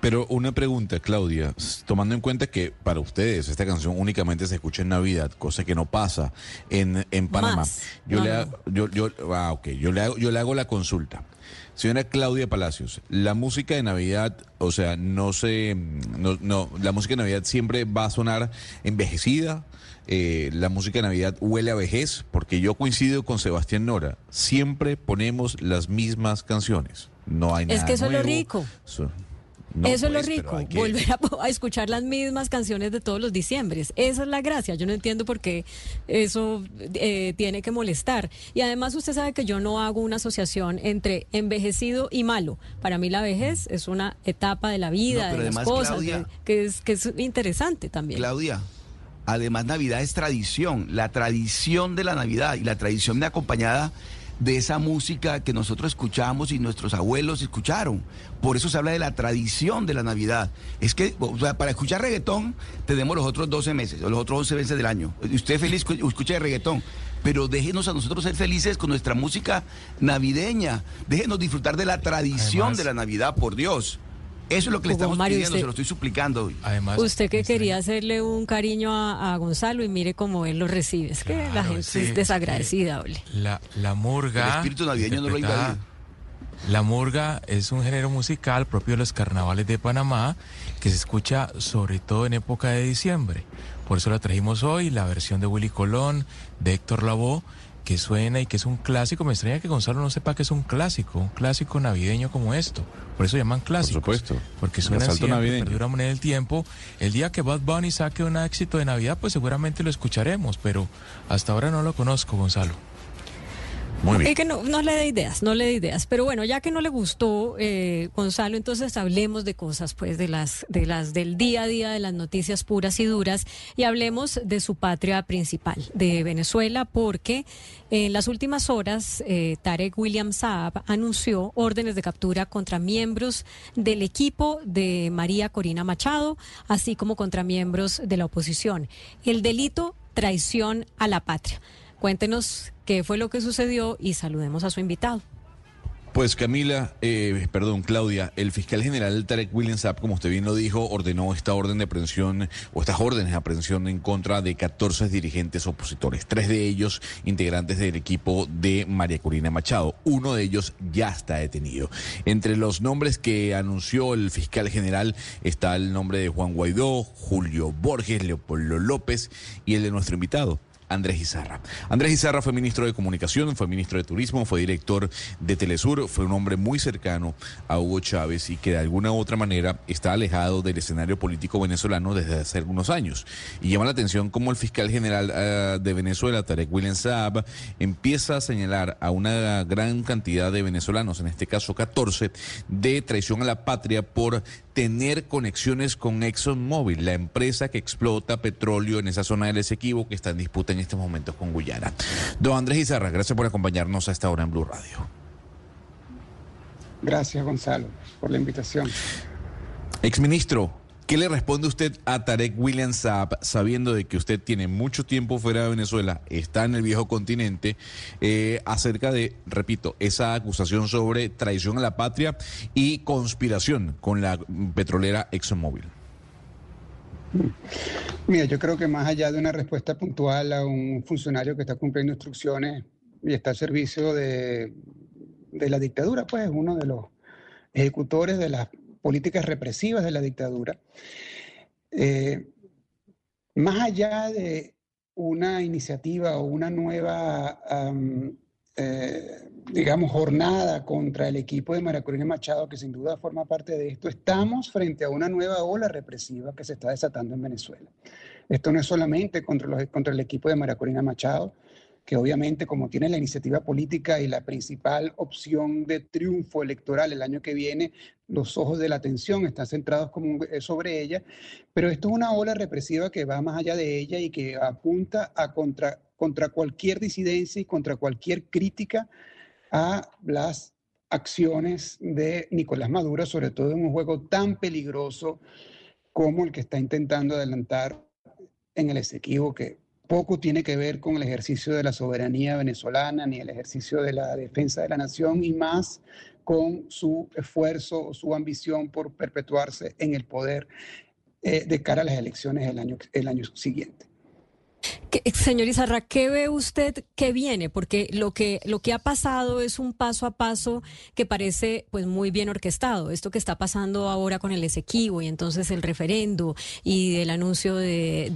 Pero una pregunta, Claudia, tomando en cuenta que para ustedes esta canción únicamente se escucha en Navidad, cosa que no pasa en, en Panamá. Yo, le hago, yo, yo, ah, okay. yo, le hago, yo le hago la consulta. Señora Claudia Palacios, la música de Navidad, o sea, no se, no, no la música de Navidad siempre va a sonar envejecida. Eh, la música de Navidad huele a vejez, porque yo coincido con Sebastián Nora. Siempre ponemos las mismas canciones. No hay nada. Es que eso es lo rico. Eso es lo pues, rico, volver a, escuchar las mismas canciones de todos los diciembres. Esa es la gracia. Yo no entiendo por qué eso eh, tiene que molestar. Y además usted sabe que yo no hago una asociación entre envejecido y malo. Para mí la vejez es una etapa de la vida, de las cosas, que, es, que es interesante también. Claudia, además Navidad es tradición. La tradición de la Navidad y la tradición de acompañada de esa música que nosotros escuchamos y nuestros abuelos escucharon. Por eso se habla de la tradición de la Navidad. Es que para escuchar reggaetón tenemos los otros 12 meses o los otros 11 meses del año. Usted feliz escucha reggaetón, pero déjenos a nosotros ser felices con nuestra música navideña. Déjenos disfrutar de la tradición de la Navidad, por Dios. Eso es lo que le estamos pidiendo, se lo estoy suplicando. Además, usted que quería hacerle un cariño a, Gonzalo y mire cómo él lo recibe. Es que la gente es desagradecida, ole. La, la murga. El espíritu navideño no lo invadido. La murga es un género musical propio de los carnavales de Panamá que se escucha sobre todo en época de diciembre. Por eso la trajimos hoy, la versión de Willy Colón, de Héctor Lavoe que suena y que es un clásico. Me extraña que Gonzalo no sepa que es un clásico, un clásico navideño como esto. Por eso llaman clásico. Por supuesto. Porque suena siempre, navideño. perdura en el tiempo. El día que Bad Bunny saque un éxito de Navidad, pues seguramente lo escucharemos, pero hasta ahora no lo conozco, Gonzalo. Muy bien. que no, no, le dé ideas, no le dé ideas. Pero bueno, ya que no le gustó eh, Gonzalo, entonces hablemos de cosas, pues, de las, de las del día a día, de las noticias puras y duras, y hablemos de su patria principal, de Venezuela, porque en las últimas horas eh, Tarek William Saab anunció órdenes de captura contra miembros del equipo de María Corina Machado, así como contra miembros de la oposición. El delito traición a la patria. Cuéntenos qué fue lo que sucedió y saludemos a su invitado. Pues Camila, eh, perdón, Claudia, el fiscal general Tarek Williams Saab, como usted bien lo dijo, ordenó esta orden de aprehensión o estas órdenes de aprehensión en contra de 14 dirigentes opositores, tres de ellos integrantes del equipo de María Corina Machado. Uno de ellos ya está detenido. Entre los nombres que anunció el fiscal general está el nombre de Juan Guaidó, Julio Borges, Leopoldo López y el de nuestro invitado, Andrés Izarra. Andrés Izarra fue ministro de Comunicación, fue ministro de Turismo, fue director de Telesur, fue un hombre muy cercano a Hugo Chávez y que de alguna u otra manera está alejado del escenario político venezolano desde hace algunos años. Y llama la atención cómo el fiscal general eh, de Venezuela, Tarek William Saab, empieza a señalar a una gran cantidad de venezolanos, en este caso 14, de traición a la patria por tener conexiones con ExxonMobil, la empresa que explota petróleo en esa zona del Esequibo que está en disputa en estos momentos con Guyana. Don Andrés Izarra, gracias por acompañarnos a esta hora en Blue Radio. Gracias, Gonzalo, por la invitación. Exministro, ¿Qué le responde usted a Tarek William Saab sabiendo de que usted tiene mucho tiempo fuera de Venezuela, está en el viejo continente, eh, acerca de, repito, esa acusación sobre traición a la patria y conspiración con la petrolera ExxonMobil? Mira, yo creo que más allá de una respuesta puntual a un funcionario que está cumpliendo instrucciones y está al servicio de, de la dictadura, pues es uno de los ejecutores de las políticas represivas de la dictadura. Eh, más allá de una iniciativa o una nueva eh, digamos, jornada contra el equipo de María Corina Machado, que sin duda forma parte de esto, estamos frente a una nueva ola represiva que se está desatando en Venezuela. Esto no es solamente contra, los, contra el equipo de María Corina Machado, que obviamente como tiene la iniciativa política y la principal opción de triunfo electoral el año que viene, los ojos de la atención están centrados eh, sobre ella, pero esto es una ola represiva que va más allá de ella y que apunta contra, contra cualquier disidencia y contra cualquier crítica a las acciones de Nicolás Maduro, sobre todo en un juego tan peligroso como el que está intentando adelantar en el Esequibo, que poco tiene que ver con el ejercicio de la soberanía venezolana ni el ejercicio de la defensa de la nación y más con su esfuerzo su ambición por perpetuarse en el poder eh, de cara a las elecciones del año, el año siguiente. Señor Izarra, ¿qué ve usted que viene? Porque lo que, lo que ha pasado es un paso a paso que parece pues muy bien orquestado. Esto que está pasando ahora con el Esequibo y entonces el referendo y el anuncio de,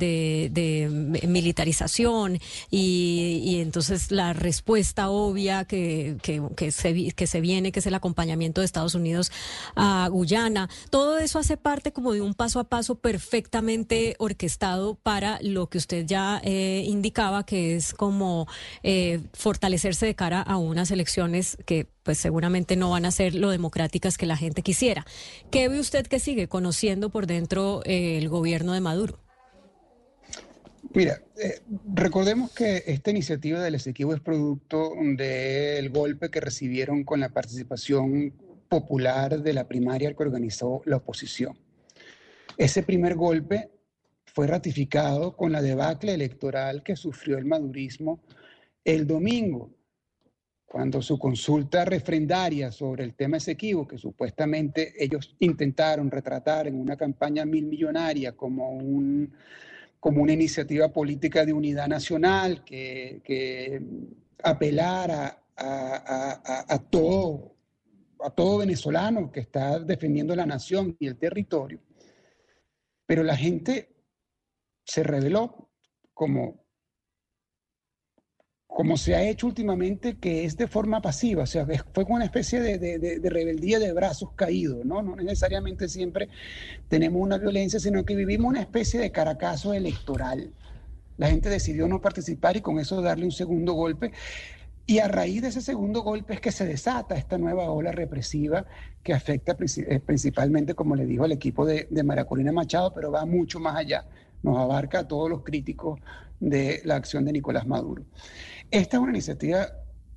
militarización y, entonces la respuesta obvia que, que, se, que se viene, que es el acompañamiento de Estados Unidos a Guyana. Todo eso hace parte como de un paso a paso perfectamente orquestado para lo que usted ya eh, indicaba, que es como eh, fortalecerse de cara a unas elecciones que pues seguramente no van a ser lo democráticas que la gente quisiera. ¿Qué ve usted que sigue conociendo por dentro eh, el gobierno de Maduro? Mira, recordemos que esta iniciativa del Esequibo es producto del golpe que recibieron con la participación popular de la primaria que organizó la oposición. Ese primer golpe fue ratificado con la debacle electoral que sufrió el madurismo el domingo, cuando su consulta refrendaria sobre el tema Esequibo, que supuestamente ellos intentaron retratar en una campaña mil millonaria como, un, como una iniciativa política de unidad nacional que, que apelara a, todo, a todo venezolano que está defendiendo la nación y el territorio. Pero la gente se reveló como, como se ha hecho últimamente, que es de forma pasiva, o sea, fue una especie de, rebeldía de brazos caídos, ¿no? No necesariamente siempre tenemos una violencia, sino que vivimos una especie de caracazo electoral. La gente decidió no participar y con eso darle un segundo golpe. Y a raíz de ese segundo golpe es que se desata esta nueva ola represiva que afecta eh, principalmente, como le dijo, al equipo de, de Maracolina Machado, pero va mucho más allá nos abarca a todos los críticos de la acción de Nicolás Maduro. Esta es una iniciativa,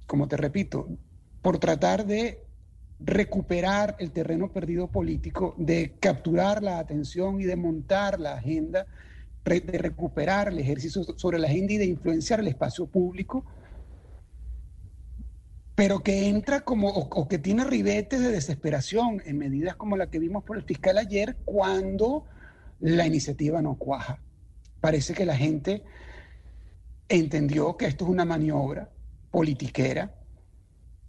como te repito, por tratar de recuperar el terreno perdido político, de capturar la atención y de montar la agenda, de recuperar el ejercicio sobre la agenda y de influenciar el espacio público, pero que entra como, o, que tiene ribetes de desesperación en medidas como la que vimos por el fiscal ayer, cuando la iniciativa no cuaja. Parece que la gente entendió que esto es una maniobra politiquera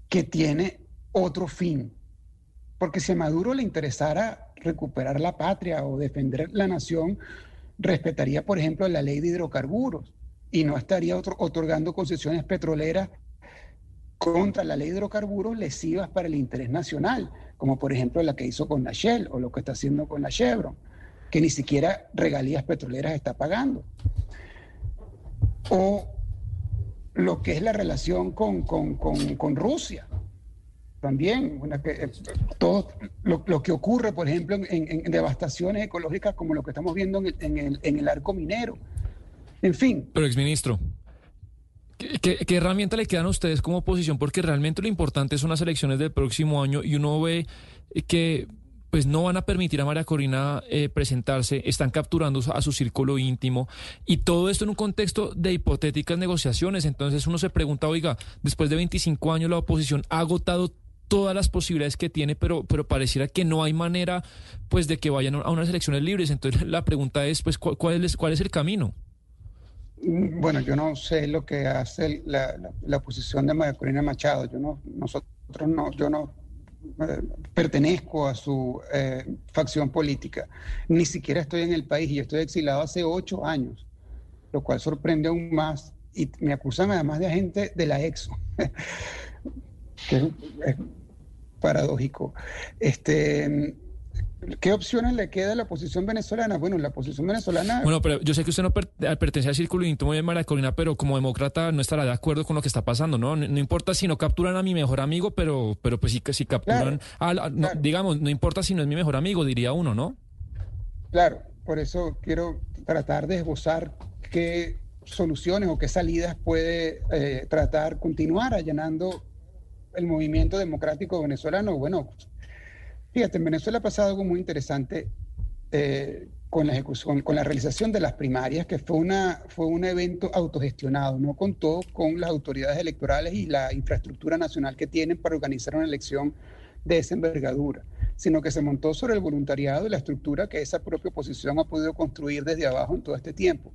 que tiene otro fin. Porque si a Maduro le interesara recuperar la patria o defender la nación, respetaría, por ejemplo, la ley de hidrocarburos y no estaría otorgando concesiones petroleras contra la ley de hidrocarburos lesivas para el interés nacional, como por ejemplo la que hizo con la Shell o lo que está haciendo con la Chevron que ni siquiera regalías petroleras está pagando. O lo que es la relación con, Rusia. También, eh, todo lo, que ocurre, por ejemplo, en, devastaciones ecológicas como lo que estamos viendo en el, en el arco minero. En fin. Pero, exministro, ¿Qué, ¿Qué, herramienta le quedan a ustedes como oposición? Porque realmente lo importante son las elecciones del próximo año y uno ve que pues no van a permitir a María Corina eh, presentarse, están capturando a su círculo íntimo y todo esto en un contexto de hipotéticas negociaciones. Entonces uno se pregunta, oiga, después de 25 años la oposición ha agotado todas las posibilidades que tiene, pero, pero pareciera que no hay manera pues de que vayan a unas elecciones libres. Entonces la pregunta es, pues, ¿cuál, es, cuál es el camino? Bueno, yo no sé lo que hace la, la, oposición de María Corina Machado. Yo no, nosotros no, yo no pertenezco a su eh, facción política. Ni siquiera estoy en el país y estoy exilado hace ocho años, lo cual sorprende aún más y me acusan además de agente de la EXO, que es, paradójico. Este, ¿Qué opciones le queda a la oposición venezolana? Bueno, la oposición venezolana... Bueno, pero yo sé que usted no pertenece al círculo íntimo de María Corina, pero como demócrata no estará de acuerdo con lo que está pasando, ¿no? No, importa si no capturan a mi mejor amigo, pero, pero pues sí que si capturan... digamos, no importa si no es mi mejor amigo, diría uno, ¿no? Claro, por eso quiero tratar de esbozar qué soluciones o qué salidas puede eh, tratar continuar allanando el movimiento democrático venezolano. Bueno, fíjate, en Venezuela ha pasado algo muy interesante eh, con la ejecución, con la realización de las primarias, que fue, una, fue un evento autogestionado, no contó con las autoridades electorales y la infraestructura nacional que tienen para organizar una elección de esa envergadura, sino que se montó sobre el voluntariado y la estructura que esa propia oposición ha podido construir desde abajo en todo este tiempo.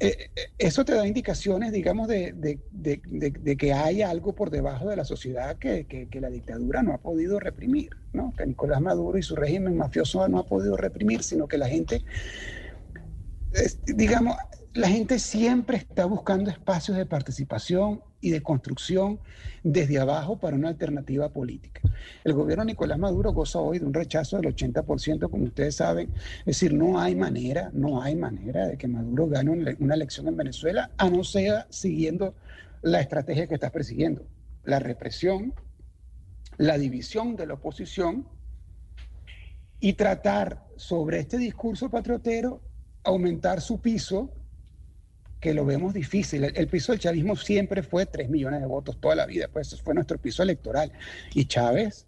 Eh, eh, eso te da indicaciones, digamos, de, que hay algo por debajo de la sociedad que, la dictadura no ha podido reprimir, ¿no? que Nicolás Maduro y su régimen mafioso no ha podido reprimir, sino que la gente, digamos, la gente siempre está buscando espacios de participación y de construcción desde abajo para una alternativa política. El gobierno de Nicolás Maduro goza hoy de un rechazo del 80%, como ustedes saben. Es decir, no hay manera, no hay manera de que Maduro gane una elección en Venezuela, a no ser siguiendo la estrategia que está persiguiendo, la represión, la división de la oposición y tratar sobre este discurso patriotero aumentar su piso que lo vemos difícil. El, piso del chavismo siempre fue 3 millones de votos toda la vida, pues eso fue nuestro piso electoral. Y Chávez,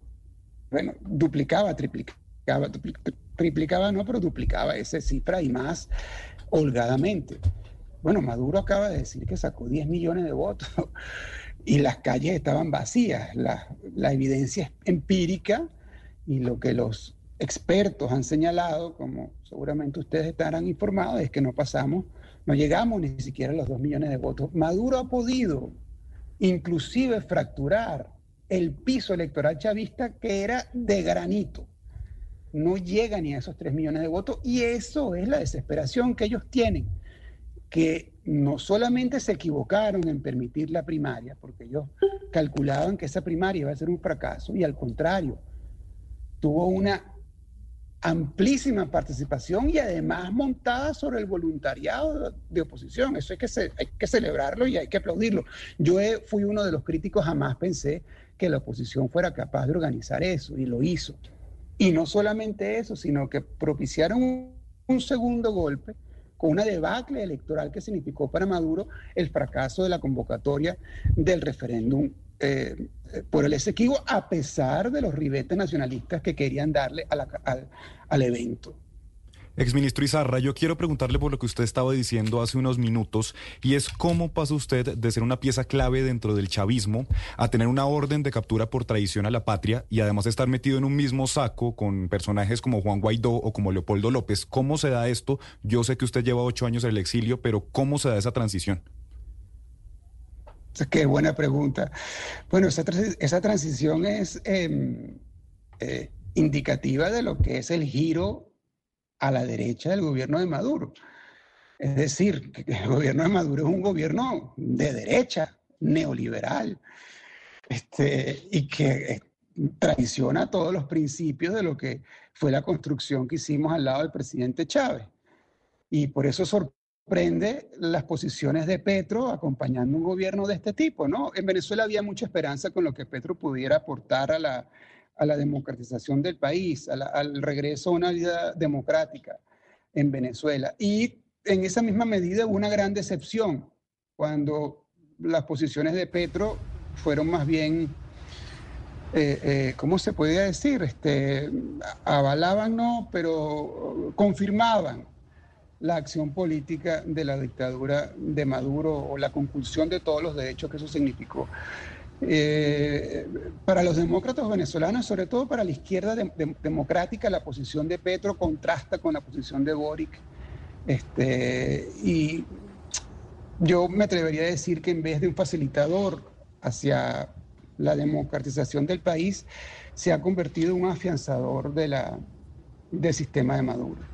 bueno, duplicaba, triplicaba, triplicaba no, pero duplicaba esa cifra y más holgadamente. Bueno, Maduro acaba de decir que sacó 10 millones de votos y las calles estaban vacías. La, la evidencia empírica y lo que los expertos han señalado, como seguramente ustedes estarán informados, es que no pasamos no llegamos ni siquiera a los dos millones de votos. Maduro ha podido inclusive fracturar el piso electoral chavista que era de granito. No llega ni a esos tres millones de votos y eso es la desesperación que ellos tienen, que no solamente se equivocaron en permitir la primaria, porque ellos calculaban que esa primaria iba a ser un fracaso y al contrario, tuvo una amplísima participación y además montada sobre el voluntariado de oposición. Eso hay que, hay que celebrarlo y hay que aplaudirlo. Yo fui uno de los críticos, jamás pensé que la oposición fuera capaz de organizar eso y lo hizo. Y no solamente eso, sino que propiciaron un segundo golpe con una debacle electoral que significó para Maduro el fracaso de la convocatoria del referéndum eh, por el Esequibo, a pesar de los ribetes nacionalistas que querían darle al, al evento. Exministro Izarra, yo quiero preguntarle por lo que usted estaba diciendo hace unos minutos, y es cómo pasa usted de ser una pieza clave dentro del chavismo a tener una orden de captura por traición a la patria y además estar metido en un mismo saco con personajes como Juan Guaidó o como Leopoldo López. ¿Cómo se da esto? Yo sé que usted lleva ocho años en el exilio, pero ¿cómo se da esa transición? Qué buena pregunta. Bueno, esa, transición es em, eh, indicativa de lo que es el giro a la derecha del gobierno de Maduro. Es decir, que el gobierno de Maduro es un gobierno de derecha, neoliberal, este, y que eh, traiciona todos los principios de lo que fue la construcción que hicimos al lado del presidente Chávez. Y por eso sorprende prende las posiciones de Petro acompañando un gobierno de este tipo, ¿no? En Venezuela había mucha esperanza con lo que Petro pudiera aportar a la, a la democratización del país, al regreso a una vida democrática en Venezuela. Y en esa misma medida hubo una gran decepción cuando las posiciones de Petro fueron más bien, eh, eh, ¿cómo se podía decir? Este, avalaban, no, pero confirmaban la acción política de la dictadura de Maduro o la conclusión de todos los derechos que eso significó. Eh, para los demócratas venezolanos, sobre todo para la izquierda democrática, la posición de Petro contrasta con la posición de Boric. Este, y yo me atrevería a decir que en vez de un facilitador hacia la democratización del país, se ha convertido en un afianzador de la, del sistema de Maduro.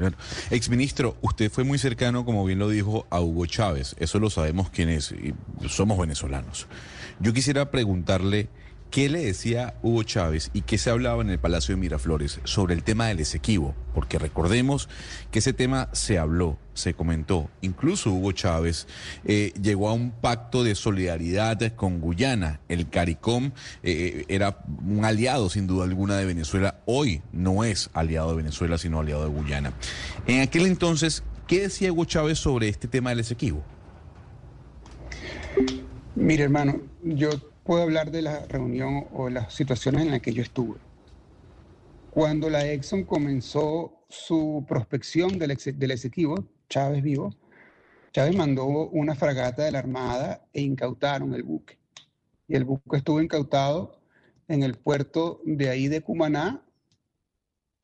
Claro. Exministro, usted fue muy cercano, como bien lo dijo, a Hugo Chávez. Eso lo sabemos quién es. Y somos venezolanos. Yo quisiera preguntarle ¿Qué le decía Hugo Chávez y qué se hablaba en el Palacio de Miraflores sobre el tema del Esequibo? Porque recordemos que ese tema se habló, se comentó. Incluso Hugo Chávez eh, llegó a un pacto de solidaridad con Guyana. El CARICOM eh, era un aliado, sin duda alguna, de Venezuela. Hoy no es aliado de Venezuela, sino aliado de Guyana. En aquel entonces, ¿qué decía Hugo Chávez sobre este tema del Esequibo? Mire, hermano, yo puedo hablar de la reunión o las situaciones en las que yo estuve. Cuando la Exxon comenzó su prospección del, del Esequibo, Chávez vivo, Chávez mandó una fragata de la Armada e incautaron el buque. Y el buque estuvo incautado en el puerto de ahí de Cumaná,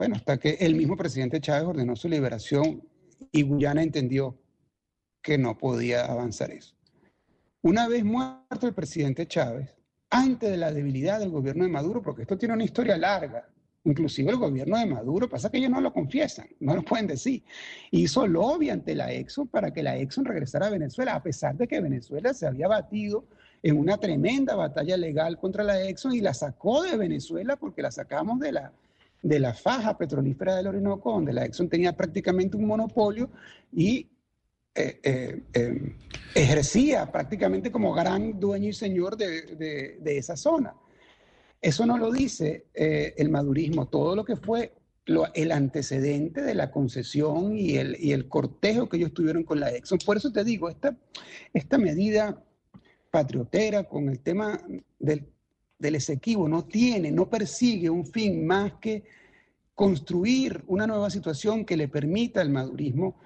bueno, hasta que el mismo presidente Chávez ordenó su liberación y Guyana entendió que no podía avanzar eso. Una vez muerto el presidente Chávez, antes de la debilidad del gobierno de Maduro, porque esto tiene una historia larga, inclusive el gobierno de Maduro, pasa que ellos no lo confiesan, no lo pueden decir, hizo lobby ante la Exxon para que la Exxon regresara a Venezuela, a pesar de que Venezuela se había batido en una tremenda batalla legal contra la Exxon y la sacó de Venezuela porque la sacamos de la, de la faja petrolífera del Orinoco, donde la Exxon tenía prácticamente un monopolio y eh, eh, eh, ejercía prácticamente como gran dueño y señor de, esa zona. Eso no lo dice el madurismo, todo lo que fue el antecedente de la concesión y el, cortejo que ellos tuvieron con la Exxon. Por eso te digo, esta, medida patriotera con el tema del, del no tiene, no persigue un fin más que construir una nueva situación que le permita al madurismo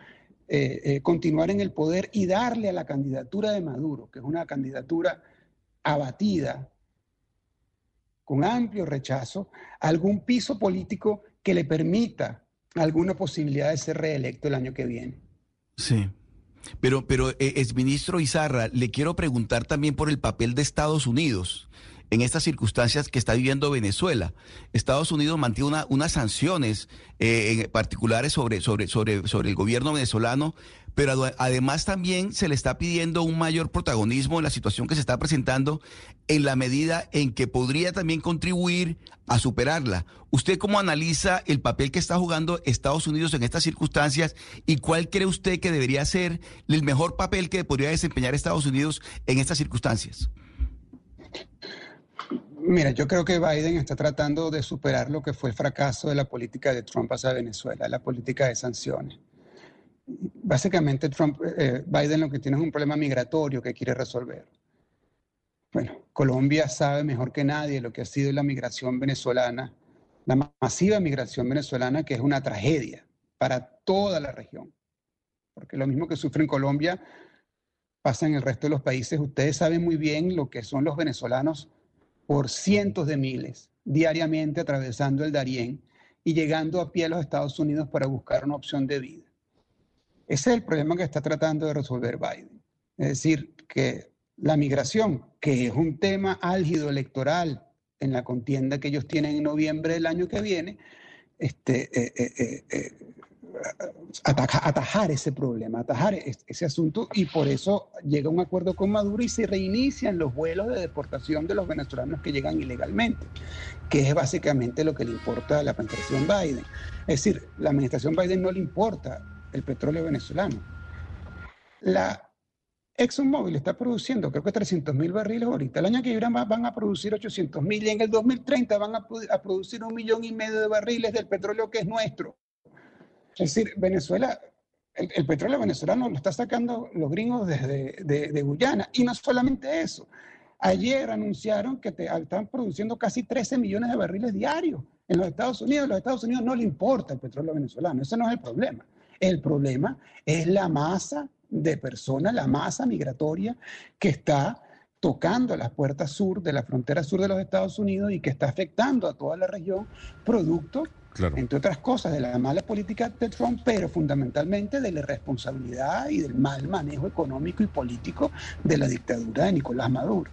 eh, eh, continuar en el poder y darle a la candidatura de Maduro, que es una candidatura abatida, con amplio rechazo, algún piso político que le permita alguna posibilidad de ser reelecto el año que viene. Sí. Pero, pero, eh, ministro Izarra, le quiero preguntar también por el papel de Estados Unidos en estas circunstancias que está viviendo Venezuela. Estados Unidos mantiene unas sanciones eh, particulares sobre, sobre, sobre, sobre el gobierno venezolano, pero además también se le está pidiendo un mayor protagonismo en la situación que se está presentando en la medida en que podría también contribuir a superarla. ¿Usted cómo analiza el papel que está jugando Estados Unidos en estas circunstancias y cuál cree usted que debería ser el mejor papel que podría desempeñar Estados Unidos en estas circunstancias? Mira, yo creo que Biden está tratando de superar lo que fue el fracaso de la política de Trump hacia Venezuela, la política de sanciones. Básicamente, Trump, eh, Biden lo que tiene es un problema migratorio que quiere resolver. Bueno, Colombia sabe mejor que nadie lo que ha sido la migración venezolana, la masiva migración venezolana, que es una tragedia para toda la región. Porque lo mismo que sufre en Colombia pasa en el resto de los países. Ustedes saben muy bien lo que son los venezolanos por cientos de miles diariamente atravesando el Darién y llegando a pie a los Estados Unidos para buscar una opción de vida. Ese es el problema que está tratando de resolver Biden. Es decir, que la migración, que es un tema álgido electoral en la contienda que ellos tienen en noviembre del año que viene, este, eh, eh, eh, atajar ese problema, atajar ese asunto y por eso llega un acuerdo con Maduro y se reinician los vuelos de deportación de los venezolanos que llegan ilegalmente, que es básicamente lo que le importa a la administración Biden. Es decir, la administración Biden no le importa el petróleo venezolano. La ExxonMobil está produciendo creo que 300 mil barriles ahorita. El año que viene van a producir 800 mil y en el 2030 van a, a producir un millón y medio de barriles del petróleo que es nuestro. Es decir, Venezuela, el, petróleo venezolano lo está sacando los gringos desde de, Guyana. Y no solamente eso. Ayer anunciaron que están produciendo casi 13 millones de barriles diarios en los Estados Unidos. A los Estados Unidos no le importa el petróleo venezolano. Ese no es el problema. El problema es la masa de personas, la masa migratoria que está tocando las puertas sur de la frontera sur de los Estados Unidos y que está afectando a toda la región, producto entre otras cosas, de la mala política de Trump, pero fundamentalmente de la irresponsabilidad y del mal manejo económico y político de la dictadura de Nicolás Maduro.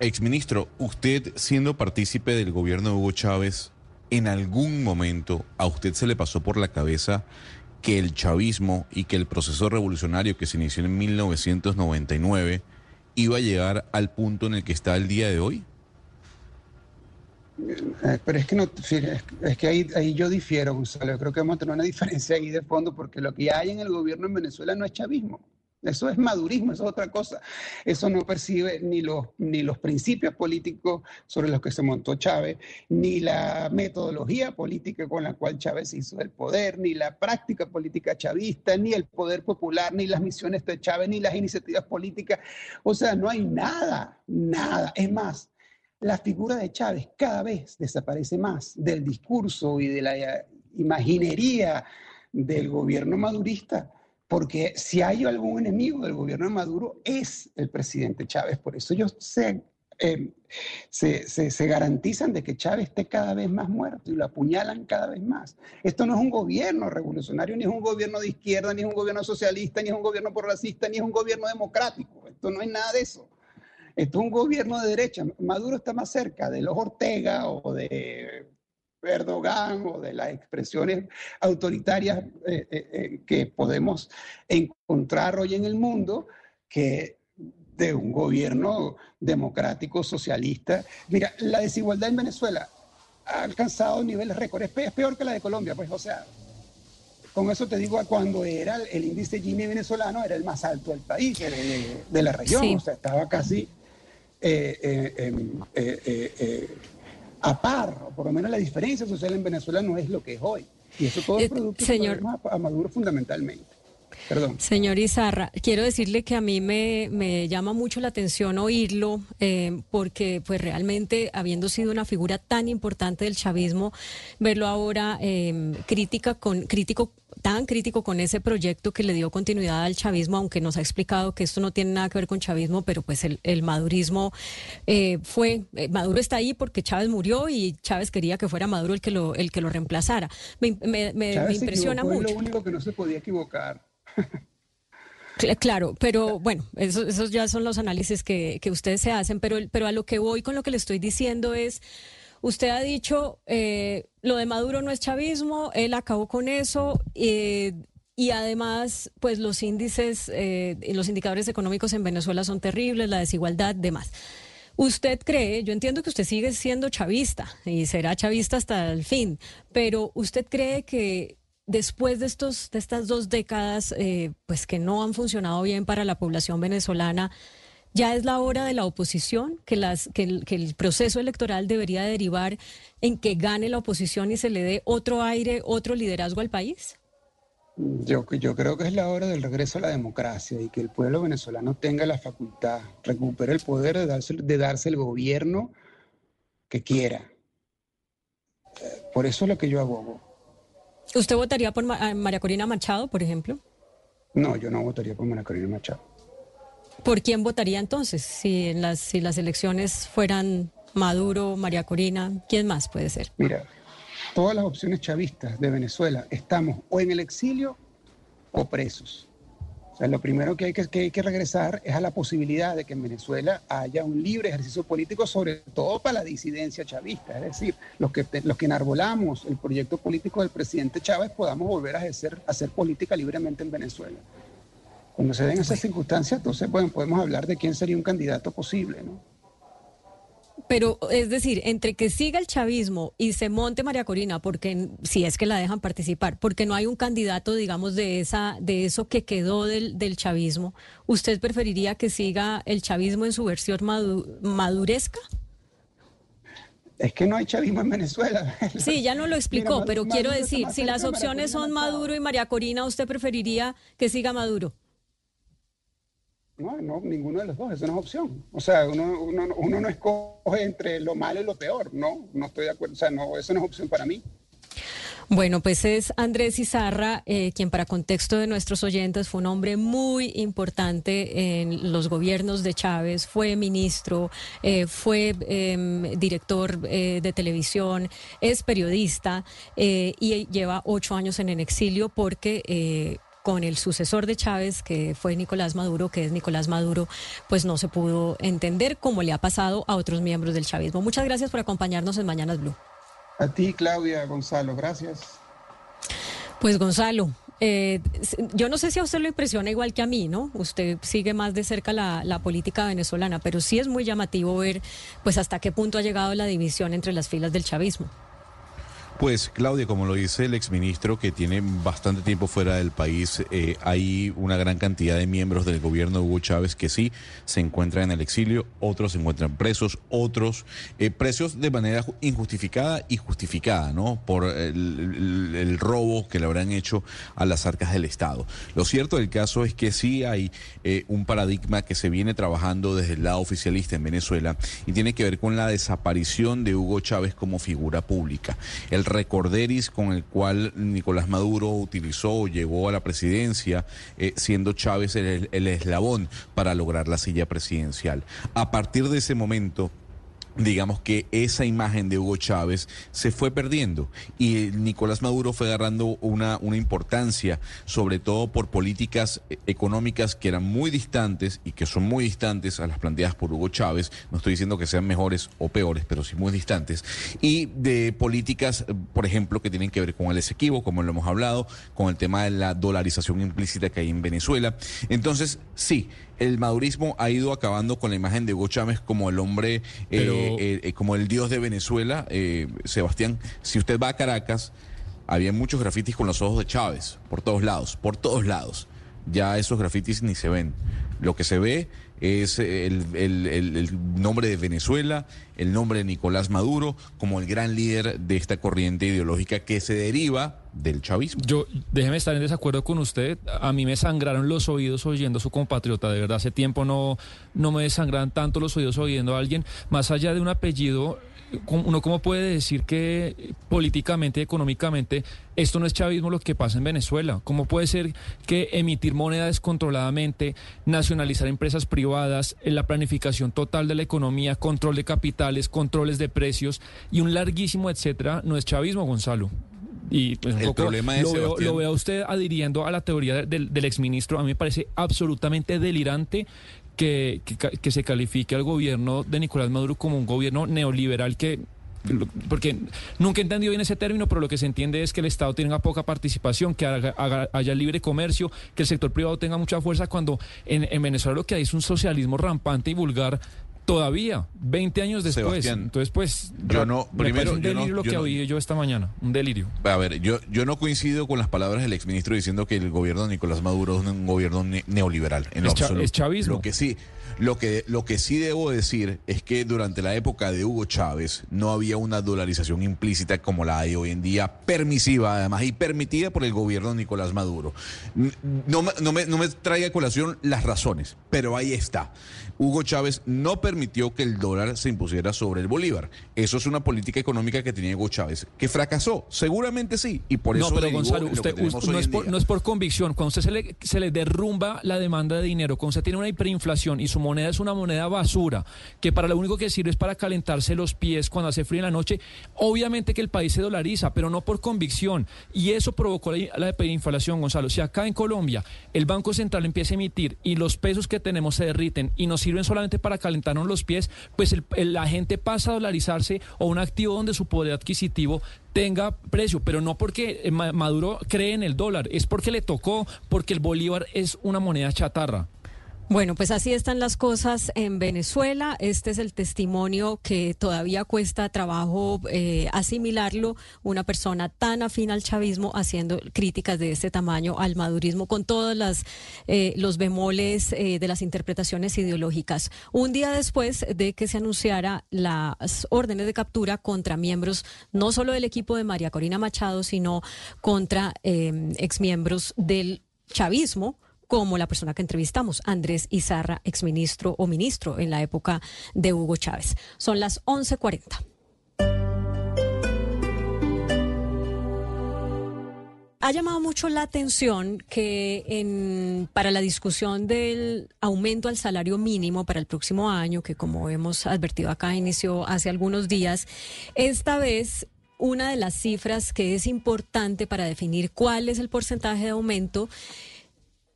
Exministro, usted siendo partícipe del gobierno de Hugo Chávez, ¿en algún momento a usted se le pasó por la cabeza que el chavismo y que el proceso revolucionario que se inició en 1999 iba a llegar al punto en el que está el día de hoy? Eh, pero es que no, es que ahí, ahí yo difiero, Gonzalo. Yo creo que vamos a tener una diferencia ahí de fondo porque lo que hay en el gobierno en Venezuela no es chavismo. Eso es madurismo, eso es otra cosa. Eso no percibe ni los, ni los principios políticos sobre los que se montó Chávez, ni la metodología política con la cual Chávez hizo el poder, ni la práctica política chavista, ni el poder popular, ni las misiones de Chávez, ni las iniciativas políticas. O sea, no hay nada, nada. Es más, la figura de Chávez cada vez desaparece más del discurso y de la imaginería del gobierno madurista porque si hay algún enemigo del gobierno de Maduro es el presidente Chávez. Por eso ellos eh, se, se, garantizan de que Chávez esté cada vez más muerto y lo apuñalan cada vez más. Esto no es un gobierno revolucionario, ni es un gobierno de izquierda, ni es un gobierno socialista, ni es un gobierno progresista, ni es un gobierno democrático. Esto no es nada de eso. Esto es un gobierno de derecha. Maduro está más cerca de los Ortega o de Erdogan o de las expresiones autoritarias eh, eh, eh, que podemos encontrar hoy en el mundo que de un gobierno democrático, socialista. Mira, la desigualdad en Venezuela ha alcanzado niveles récord. Es, peor que la de Colombia, pues, o sea, con eso te digo, cuando era el, índice Gini venezolano, era el más alto del país, de, la región, o sea, estaba casi a par, o por lo menos la diferencia social en Venezuela no es lo que es hoy. Y eso todo es eh, producto señor, a Maduro fundamentalmente. Perdón. Señor Izarra, quiero decirle que a mí me, me llama mucho la atención oírlo, eh, porque pues realmente, habiendo sido una figura tan importante del chavismo, verlo ahora eh, crítica con, crítico tan crítico con ese proyecto que le dio continuidad al chavismo, aunque nos ha explicado que esto no tiene nada que ver con chavismo, pero pues el, madurismo eh, fue, eh, Maduro está ahí porque Chávez murió y Chávez quería que fuera Maduro el que lo, el que lo reemplazara. Me, me, me, impresiona mucho. Es lo único que no se podía equivocar. Claro, pero bueno, esos, ya son los análisis que, que ustedes se hacen, pero, pero a lo que voy con lo que le estoy diciendo es Usted ha dicho, eh, lo de Maduro no es chavismo, él acabó con eso. Eh, y además, pues los índices, eh, los indicadores económicos en Venezuela son terribles, la desigualdad, demás. ¿Usted cree, yo entiendo que usted sigue siendo chavista y será chavista hasta el fin, pero ¿usted cree que después de, estos, de estas dos décadas, pues que no han funcionado bien para la población venezolana, ya es la hora de la oposición, que, las, que, el, proceso electoral debería derivar en que gane la oposición y se le dé otro aire, otro liderazgo al país? Yo, yo creo que es la hora del regreso a la democracia y que el pueblo venezolano tenga la facultad, recupere el poder de darse, de darse el gobierno que quiera. Por eso es lo que yo abogo. ¿Usted votaría por María Corina Machado, por ejemplo? No, yo no votaría por María Corina Machado. ¿Por quién votaría entonces? Si, las, si las elecciones fueran Maduro, María Corina, ¿quién más puede ser? Mira, todas las opciones chavistas de Venezuela estamos o en el exilio o presos. O sea, lo primero que hay que, hay que regresar es a la posibilidad de que en Venezuela haya un libre ejercicio político, sobre todo para la disidencia chavista. Es decir, los que, los que enarbolamos el proyecto político del presidente Chávez podamos volver a ejercer, a hacer política libremente en Venezuela. Cuando se den esas circunstancias, entonces bueno, podemos hablar de quién sería un candidato posible, ¿no? Pero, es decir, entre que siga el chavismo y se monte María Corina, porque si es que la dejan participar, porque no hay un candidato, digamos, de esa, de eso que quedó del, del chavismo, ¿usted preferiría que siga el chavismo en su versión maduresca? Es que no hay chavismo en Venezuela. Sí, ya no lo explicó, pero quiero decir, si las opciones son Maduro y María Corina, ¿usted preferiría que siga Maduro? No, no, ninguno de los dos, eso no es opción. O sea, uno, uno, no escoge entre lo malo y lo peor, no, no estoy de acuerdo, o sea, no, eso no es opción para mí. Bueno, pues es Andrés Izarra, eh, quien para contexto de nuestros oyentes fue un hombre muy importante en los gobiernos de Chávez, fue ministro, eh, fue em, director eh, de televisión, es periodista y lleva ocho años en el exilio porque con el sucesor de Chávez, que fue Nicolás Maduro, que es Nicolás Maduro, pues no se pudo entender cómo le ha pasado a otros miembros del chavismo. Muchas gracias por acompañarnos en Mañanas Blue. A ti, Claudia, Gonzalo, gracias. Pues Gonzalo, Eh, yo no sé si a usted lo impresiona igual que a mí, ¿no? Usted sigue más de cerca la, la, política venezolana, pero sí es muy llamativo ver pues hasta qué punto ha llegado la división entre las filas del chavismo. Pues Claudia, como lo dice el exministro que tiene bastante tiempo fuera del país, eh, hay una gran cantidad de miembros del gobierno de Hugo Chávez que sí se encuentran en el exilio, otros se encuentran presos, otros eh, presos de manera injustificada y justificada, ¿no? Por el, robo que le habrán hecho a las arcas del Estado. Lo cierto del caso es que sí hay eh, un paradigma que se viene trabajando desde el lado oficialista en Venezuela y tiene que ver con la desaparición de Hugo Chávez como figura pública. El recorderis con el cual Nicolás Maduro utilizó llegó a la presidencia, eh, siendo Chávez el, el eslabón para lograr la silla presidencial. A partir de ese momento, digamos que esa imagen de Hugo Chávez se fue perdiendo y Nicolás Maduro fue agarrando una, una importancia, sobre todo por políticas económicas que eran muy distantes y que son muy distantes a las planteadas por Hugo Chávez, no estoy diciendo que sean mejores o peores, pero sí muy distantes, y de políticas, por ejemplo, que tienen que ver con el Esequibo, como lo hemos hablado, con el tema de la dolarización implícita que hay en Venezuela. Entonces, sí, el madurismo ha ido acabando con la imagen de Hugo Chávez como el hombre, eh, eh, eh, como el dios de Venezuela. Sebastián, si usted va a Caracas, había muchos grafitis con los ojos de Chávez, por todos lados, por todos lados. Ya esos grafitis ni se ven. Lo que se ve es el, el, nombre de Venezuela, el nombre de Nicolás Maduro como el gran líder de esta corriente ideológica que se deriva del chavismo. Yo, déjeme estar en desacuerdo con usted. A mí me sangraron los oídos oyendo a su compatriota. De verdad, hace tiempo no, no me desangran tanto los oídos oyendo a alguien. Más allá de un apellido, uno cómo puede decir que políticamente, económicamente, esto no es chavismo lo que pasa en Venezuela. ¿Cómo puede ser que emitir moneda descontroladamente, nacionalizar empresas privadas, la planificación total de la economía, control de capitales, controles de precios y un larguísimo etcétera no es chavismo, Gonzalo? Y pues, el problema es, lo, veo, lo veo a usted adhiriendo a la teoría del, del exministro. A mí me parece absolutamente delirante que, que, se califique al gobierno de Nicolás Maduro como un gobierno neoliberal que porque nunca he entendido bien ese término, pero lo que se entiende es que el Estado tenga poca participación, que haya libre comercio, que el sector privado tenga mucha fuerza, cuando en, en Venezuela lo que hay es un socialismo rampante y vulgar Todavía, 20 años después. Entonces, pues, yo no, primero, un delirio lo que oí yo esta mañana, un delirio. A ver, yo, yo no coincido con las palabras del exministro diciendo que el gobierno de Nicolás Maduro es un gobierno neoliberal. En es, es chavismo. Lo que sí, lo que, lo que sí debo decir es que durante la época de Hugo Chávez no había una dolarización implícita como la hay hoy en día, permisiva además y permitida por el gobierno de Nicolás Maduro. No, no, me, no me traiga a colación las razones, pero ahí está. Hugo Chávez no permitió que el dólar se impusiera sobre el bolívar. Eso es una política económica que tenía Hugo Chávez, que fracasó. Seguramente sí. Y por eso no, pero Gonzalo, usted, no, es por, no, es por, convicción. Cuando usted se le, se le derrumba la demanda de dinero, cuando usted tiene una hiperinflación y su moneda es una moneda basura, que para lo único que sirve es para calentarse los pies cuando hace frío en la noche, obviamente que el país se dolariza, pero no por convicción. Y eso provocó la, la hiperinflación, Gonzalo. Si acá en Colombia el Banco Central empieza a emitir y los pesos que tenemos se derriten y nos sirven solamente para calentarnos los pies, pues la gente pasa a dolarizarse o un activo donde su poder adquisitivo tenga precio, pero no porque eh, Maduro cree en el dólar, es porque le tocó, porque el bolívar es una moneda chatarra. Bueno, pues así están las cosas en Venezuela. Este es el testimonio que todavía cuesta trabajo eh, asimilarlo. Una persona tan afín al chavismo haciendo críticas de este tamaño al madurismo con todos las, eh, los bemoles eh, de las interpretaciones ideológicas. Un día después de que se anunciara las órdenes de captura contra miembros no solo del equipo de María Corina Machado, sino contra exmiembros del chavismo como la persona que entrevistamos, Andrés Izarra, exministro o ministro en la época de Hugo Chávez. Son las 11:40. ha llamado mucho la atención que para la discusión del aumento al salario mínimo para el próximo año, que como hemos advertido acá inició hace algunos días, esta vez una de las cifras que es importante para definir cuál es el porcentaje de aumento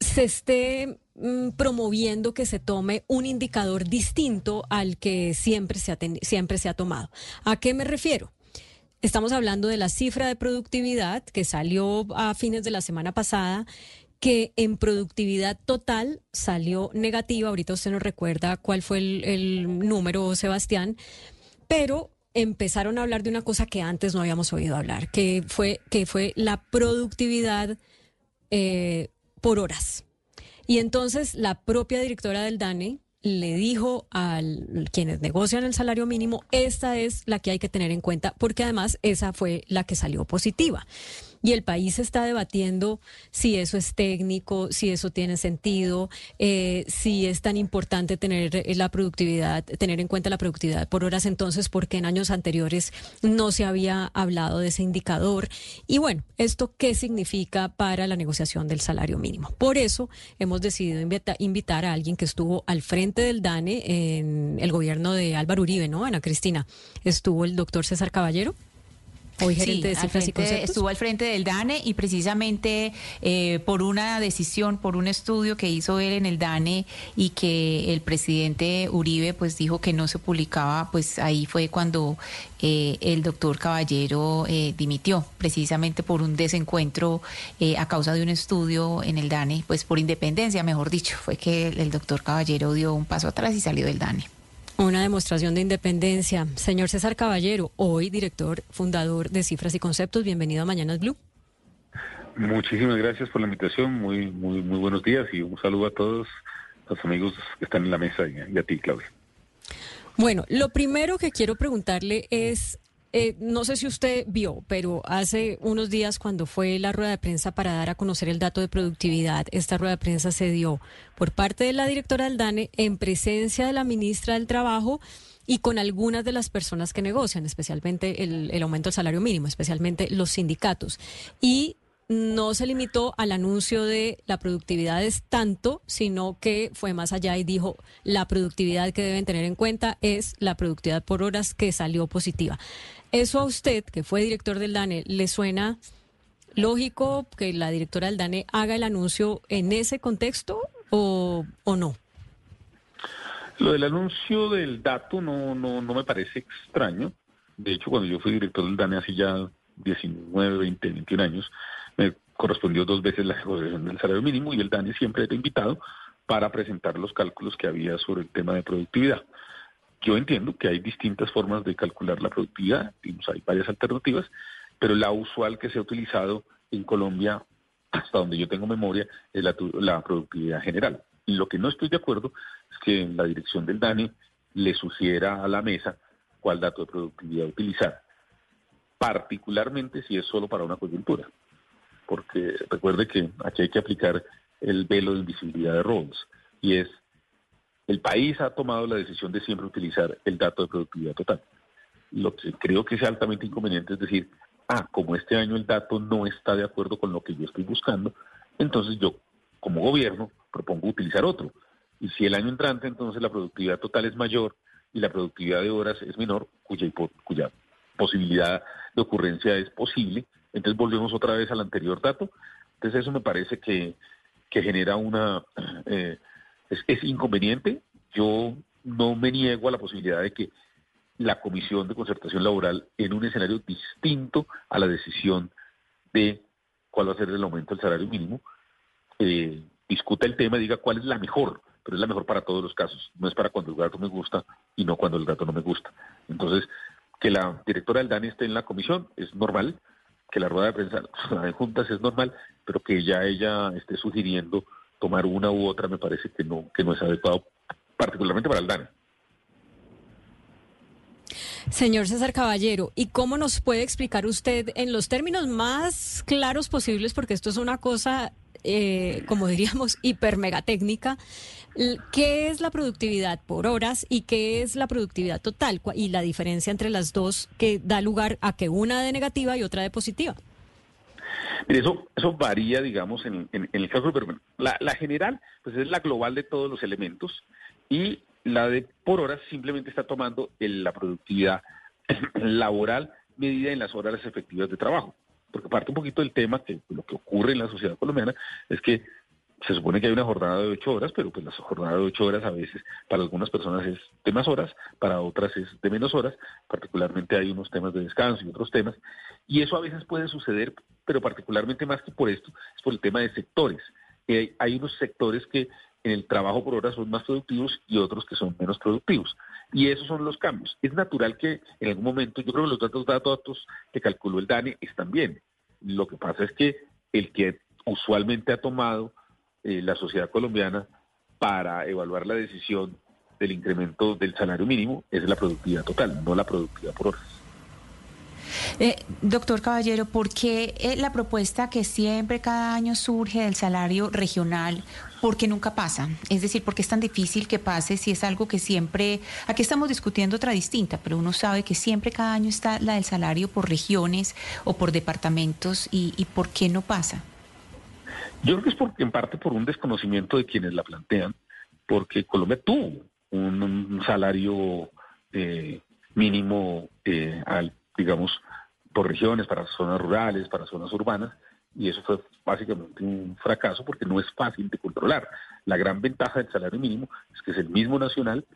se esté mm, promoviendo que se tome un indicador distinto al que siempre se, ha siempre se ha tomado. ¿A qué me refiero? estamos hablando de la cifra de productividad que salió a fines de la semana pasada que en productividad total salió negativa. Ahorita usted nos recuerda cuál fue el, número, Sebastián, pero empezaron a hablar de una cosa que antes no habíamos oído hablar, que fue, que fue la productividad eh, por horas. Y entonces la propia directora del DANE le dijo a quienes negocian el salario mínimo, esta es la que hay que tener en cuenta, porque además esa fue la que salió positiva y el país está debatiendo si eso es técnico, si eso tiene sentido, eh, si es tan importante tener eh, la productividad, tener en cuenta la productividad por horas entonces, porque en años anteriores no se había hablado de ese indicador. Y bueno, ¿esto qué significa para la negociación del salario mínimo? Por eso hemos decidido invitar a alguien que estuvo al frente del DANE en el gobierno de Álvaro Uribe, ¿no? Ana Cristina. Estuvo el doctor César Caballero. Hoy gerente de cifras y conceptos. Estuvo al frente del DANE y precisamente eh, por una decisión, por un estudio que hizo él en el DANE y que el presidente Uribe pues dijo que no se publicaba, pues ahí fue cuando eh, el doctor Caballero eh, dimitió, precisamente por un desencuentro a causa de un estudio en el DANE, pues por independencia, mejor dicho, fue que el doctor Caballero dio un paso atrás y salió del DANE. Una demostración de independencia. Señor César Caballero, hoy director, fundador de Cifras y Conceptos, bienvenido a Mañanas Blue. Muchísimas gracias por la invitación, muy, muy, muy buenos días y un saludo a todos los amigos que están en la mesa y a ti, Claudia. Bueno, lo primero que quiero preguntarle es eh, no sé si usted vio, pero hace unos días cuando fue la rueda de prensa para dar a conocer el dato de productividad, esta rueda de prensa se dio por parte de la directora del DANE en presencia de la ministra del Trabajo y con algunas de las personas que negocian, especialmente el, el aumento del salario mínimo, especialmente los sindicatos. Y no se limitó al anuncio de la productividad es tanto, sino que fue más allá y dijo la productividad que deben tener en cuenta es la productividad por horas que salió positiva. ¿Eso a usted, que fue director del DANE, le suena lógico que la directora del DANE haga el anuncio en ese contexto o, o no? Lo del anuncio del dato no, no, no me parece extraño. De hecho, cuando yo fui director del DANE hace ya 19, 20, 21 años, me correspondió dos veces la negociación del salario mínimo y el DANE siempre era invitado para presentar los cálculos que había sobre el tema de productividad. Yo entiendo que hay distintas formas de calcular la productividad, hay varias alternativas, pero la usual que se ha utilizado en Colombia, hasta donde yo tengo memoria, es la, la productividad general. Lo que no estoy de acuerdo es que en la dirección del DANE le sugiera a la mesa cuál dato de productividad utilizar, particularmente si es solo para una coyuntura porque recuerde que aquí hay que aplicar el velo de invisibilidad de Rawls, y es, el país ha tomado la decisión de siempre utilizar el dato de productividad total. Lo que creo que es altamente inconveniente es decir, ah, como este año el dato no está de acuerdo con lo que yo estoy buscando, entonces yo, como gobierno, propongo utilizar otro. Y si el año entrante entonces la productividad total es mayor y la productividad de horas es menor, cuya, cuya posibilidad de ocurrencia es posible, entonces volvemos otra vez al anterior dato. Entonces eso me parece que, genera una... Eh, es, inconveniente. Yo no me niego a la posibilidad de que la Comisión de Concertación Laboral, en un escenario distinto a la decisión de cuál va a ser el aumento del salario mínimo, eh, discuta el tema y diga cuál es la mejor, pero es la mejor para todos los casos. No es para cuando el dato me gusta y no cuando el dato no me gusta. Entonces, que la directora del DANI esté en la comisión es normal, que la rueda de prensa de juntas es normal, pero que ya ella esté sugiriendo tomar una u otra me parece que no, que no es adecuado, particularmente para el DANE. Señor César Caballero, ¿y cómo nos puede explicar usted en los términos más claros posibles, porque esto es una cosa, eh, como diríamos, hiper mega técnica, ¿Qué es la productividad por horas y qué es la productividad total? Y la diferencia entre las dos que da lugar a que una de negativa y otra de positiva. Eso, eso varía, digamos, en, el caso, pero la, la, general, pues es la global de todos los elementos y la de por horas simplemente está tomando la productividad laboral medida en las horas efectivas de trabajo. Porque parte un poquito del tema que lo que ocurre en la sociedad colombiana es que se supone que hay una jornada de ocho horas, pero pues la jornada de ocho horas a veces para algunas personas es de más horas, para otras es de menos horas, particularmente hay unos temas de descanso y otros temas, y eso a veces puede suceder, pero particularmente más que por esto, es por el tema de sectores. Hay, hay unos sectores que en el trabajo por hora son más productivos y otros que son menos productivos. Y esos son los cambios. Es natural que en algún momento, yo creo que los datos, datos que calculó el DANE están bien. Lo que pasa es que el que usualmente ha tomado eh, la sociedad colombiana para evaluar la decisión del incremento del salario mínimo es la productividad total, no la productividad por horas. Eh, doctor Caballero, ¿por qué eh, la propuesta que siempre cada año surge del salario regional, por qué nunca pasa? Es decir, ¿por qué es tan difícil que pase si es algo que siempre, aquí estamos discutiendo otra distinta, pero uno sabe que siempre cada año está la del salario por regiones o por departamentos y, y por qué no pasa? Yo creo que es porque en parte por un desconocimiento de quienes la plantean, porque Colombia tuvo un, salario eh, mínimo, eh, al, digamos, por regiones, para zonas rurales, para zonas urbanas, y eso fue básicamente un fracaso porque no es fácil de controlar. La gran ventaja del salario mínimo es que es el mismo nacional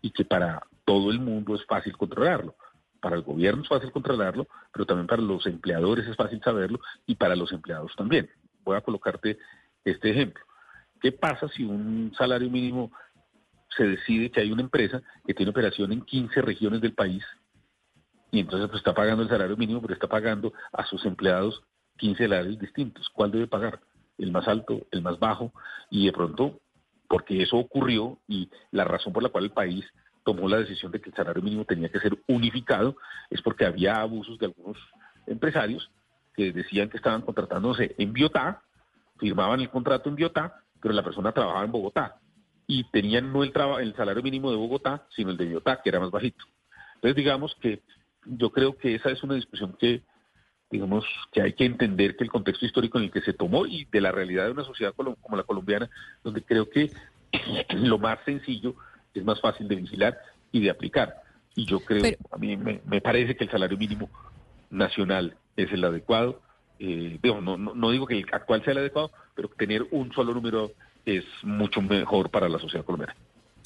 y que para todo el mundo es fácil controlarlo. Para el gobierno es fácil controlarlo, pero también para los empleadores es fácil saberlo y para los empleados también voy a colocarte este ejemplo. ¿Qué pasa si un salario mínimo se decide que hay una empresa que tiene operación en 15 regiones del país y entonces pues, está pagando el salario mínimo, pero está pagando a sus empleados 15 salarios distintos? ¿Cuál debe pagar? ¿El más alto, el más bajo? Y de pronto, porque eso ocurrió y la razón por la cual el país tomó la decisión de que el salario mínimo tenía que ser unificado es porque había abusos de algunos empresarios que decían que estaban contratándose en Biotá, firmaban el contrato en Biotá, pero la persona trabajaba en Bogotá y tenían no el, el salario mínimo de Bogotá, sino el de Biotá, que era más bajito. Entonces, digamos que yo creo que esa es una discusión que, digamos, que hay que entender que el contexto histórico en el que se tomó y de la realidad de una sociedad como la colombiana, donde creo que lo más sencillo es más fácil de vigilar y de aplicar. Y yo creo, a mí me, me parece que el salario mínimo nacional es el adecuado. Eh, no, no, digo que el actual sea el adecuado, pero tener un solo número es mucho mejor para la sociedad colombiana.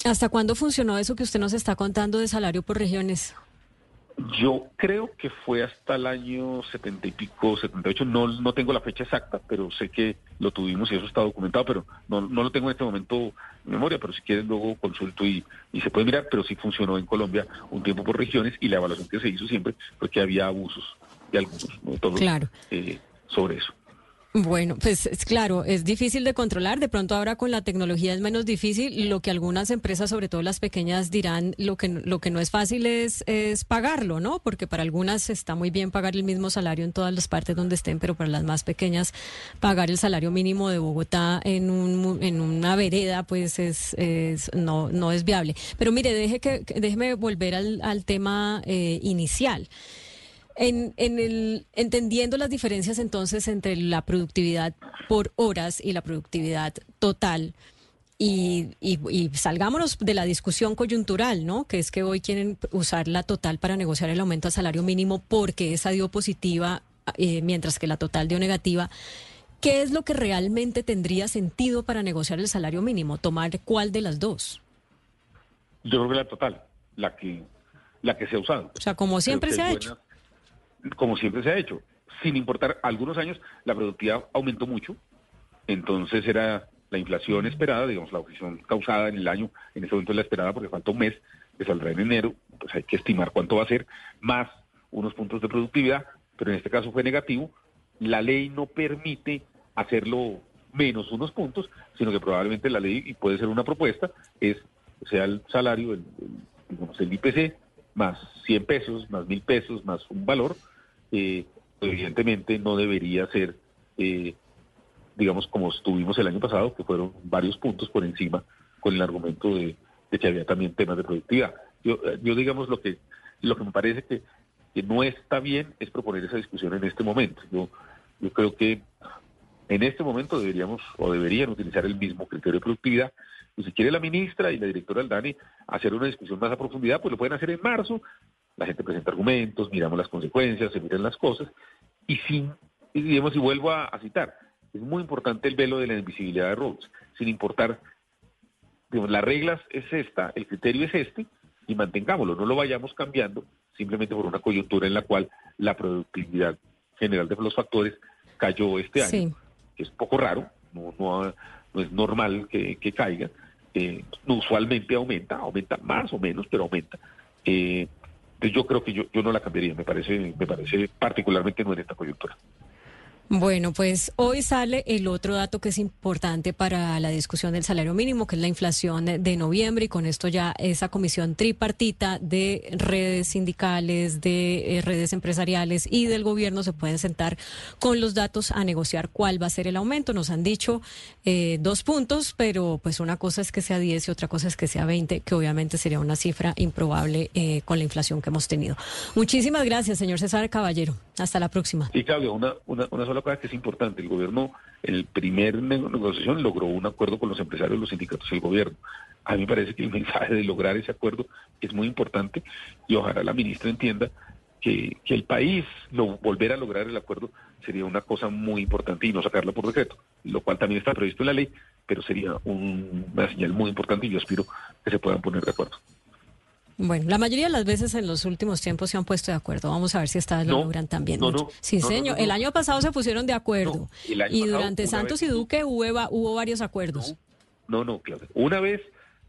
¿Hasta cuándo funcionó eso que usted nos está contando de salario por regiones? Yo creo que fue hasta el año 70 y pico, 78, no, no tengo la fecha exacta, pero sé que lo tuvimos y eso está documentado, pero no, no lo tengo en este momento en memoria, pero si quieren luego consulto y, y se puede mirar, pero sí funcionó en Colombia un tiempo por regiones y la evaluación que se hizo siempre porque había abusos de algunos, no todos, claro. Eh, sobre eso. Bueno, pues es claro, es difícil de controlar. De pronto ahora con la tecnología es menos difícil. Lo que algunas empresas, sobre todo las pequeñas, dirán lo que lo que no es fácil es, es pagarlo, ¿no? Porque para algunas está muy bien pagar el mismo salario en todas las partes donde estén, pero para las más pequeñas pagar el salario mínimo de Bogotá en un en una vereda, pues es, es no no es viable. Pero mire, deje que déjeme volver al, al tema eh, inicial. En, en el, entendiendo las diferencias entonces entre la productividad por horas y la productividad total, y, y, salgámonos de la discusión coyuntural, ¿no? Que es que hoy quieren usar la total para negociar el aumento al salario mínimo porque esa dio positiva, eh, mientras que la total dio negativa. ¿Qué es lo que realmente tendría sentido para negociar el salario mínimo? ¿Tomar cuál de las dos? Yo creo que la total, la que, la que se ha usado. O sea, como siempre se ha hecho como siempre se ha hecho. Sin importar, algunos años la productividad aumentó mucho, entonces era la inflación esperada, digamos, la inflación causada en el año, en ese momento es la esperada porque falta un mes, que saldrá en enero, pues hay que estimar cuánto va a ser, más unos puntos de productividad, pero en este caso fue negativo. La ley no permite hacerlo menos unos puntos, sino que probablemente la ley, y puede ser una propuesta, es sea el salario, el, digamos, el IPC, más 100 pesos, más 1000 pesos, más un valor, eh, evidentemente no debería ser, eh, digamos, como estuvimos el año pasado, que fueron varios puntos por encima con el argumento de, que había también temas de productividad. Yo, eh, yo digamos, lo que, lo que me parece que, que no está bien es proponer esa discusión en este momento. Yo, yo creo que en este momento deberíamos o deberían utilizar el mismo criterio de productividad. Y si quiere la ministra y la directora del DANI hacer una discusión más a profundidad, pues lo pueden hacer en marzo la gente presenta argumentos, miramos las consecuencias, se miran las cosas, y sin, digamos, y vuelvo a, citar, es muy importante el velo de la invisibilidad de Rhodes, sin importar, digamos, las reglas es esta, el criterio es este, y mantengámoslo, no lo vayamos cambiando simplemente por una coyuntura en la cual la productividad general de los factores cayó este año, que es poco raro, no, no, no es normal que, que caiga, eh, usualmente aumenta, aumenta más o menos, pero aumenta. Eh, entonces yo creo que yo, yo no la cambiaría, me parece, me parece particularmente no en esta coyuntura. Bueno, pues hoy sale el otro dato que es importante para la discusión del salario mínimo, que es la inflación de noviembre, y con esto ya esa comisión tripartita de redes sindicales, de eh, redes empresariales y del gobierno se pueden sentar con los datos a negociar cuál va a ser el aumento. Nos han dicho eh, dos puntos, pero pues una cosa es que sea 10 y otra cosa es que sea 20, que obviamente sería una cifra improbable eh, con la inflación que hemos tenido. Muchísimas gracias, señor César Caballero. Hasta la próxima. Y Claudia, una, una, una sola cosa que es importante. El gobierno, en el primer negociación, logró un acuerdo con los empresarios, los sindicatos y el gobierno. A mí me parece que el mensaje de lograr ese acuerdo es muy importante y ojalá la ministra entienda que, que el país lo, volver a lograr el acuerdo sería una cosa muy importante y no sacarlo por decreto, lo cual también está previsto en la ley, pero sería un, una señal muy importante y yo aspiro que se puedan poner de acuerdo. Bueno, la mayoría de las veces en los últimos tiempos se han puesto de acuerdo. Vamos a ver si esta vez lo logran también. No, no, sí, no, señor. el año pasado se pusieron de acuerdo. y durante Santos y Duque hubo, hubo varios acuerdos. No, no, claro. Una vez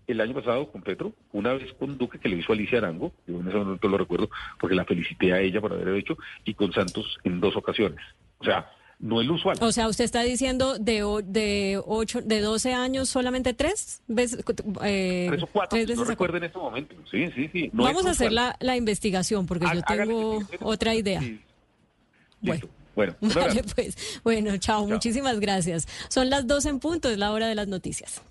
el año pasado con Petro, una vez con Duque que le hizo Alicia Arango, yo en ese momento lo recuerdo porque la felicité a ella por haber hecho, y con Santos en dos ocasiones. O sea, no es lo usual. O sea, usted está diciendo de, de, ocho, de 12 años solamente tres veces. Eh, tres o cuatro, tres veces no recuerdo en este momento. Sí, sí, sí. No Vamos a hacer la, la, investigación porque yo tengo otra idea. Bueno. Bueno, vale, pues. bueno chao, chao, muchísimas gracias. Son las 12 en punto, es la hora de las noticias.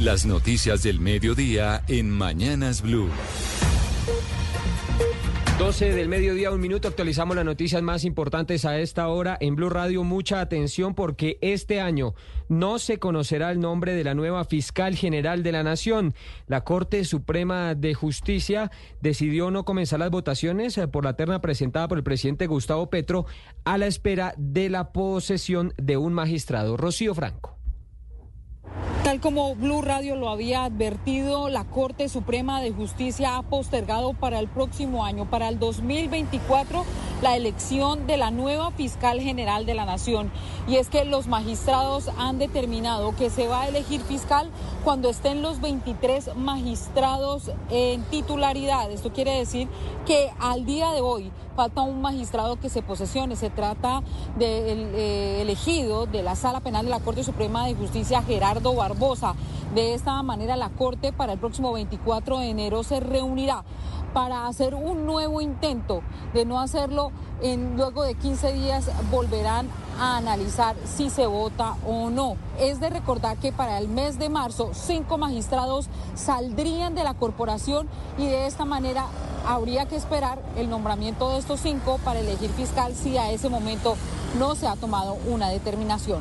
Las noticias del mediodía en Mañanas Blue. 12 del mediodía, un minuto, actualizamos las noticias más importantes a esta hora en Blue Radio. Mucha atención porque este año no se conocerá el nombre de la nueva fiscal general de la Nación. La Corte Suprema de Justicia decidió no comenzar las votaciones eh, por la terna presentada por el presidente Gustavo Petro a la espera de la posesión de un magistrado. Rocío Franco. Tal como Blue Radio lo había advertido, la Corte Suprema de Justicia ha postergado para el próximo año, para el 2024, la elección de la nueva fiscal general de la Nación. Y es que los magistrados han determinado que se va a elegir fiscal cuando estén los 23 magistrados en titularidad. Esto quiere decir que al día de hoy falta un magistrado que se posesione. Se trata del eh, elegido de la Sala Penal de la Corte Suprema de Justicia, Gerardo Barbosa. De esta manera, la Corte para el próximo 24 de enero se reunirá para hacer un nuevo intento. De no hacerlo, luego de 15 días volverán a analizar si se vota o no. Es de recordar que para el mes de marzo cinco magistrados saldrían de la corporación y de esta manera habría que esperar el nombramiento de estos cinco para elegir fiscal si a ese momento no se ha tomado una determinación.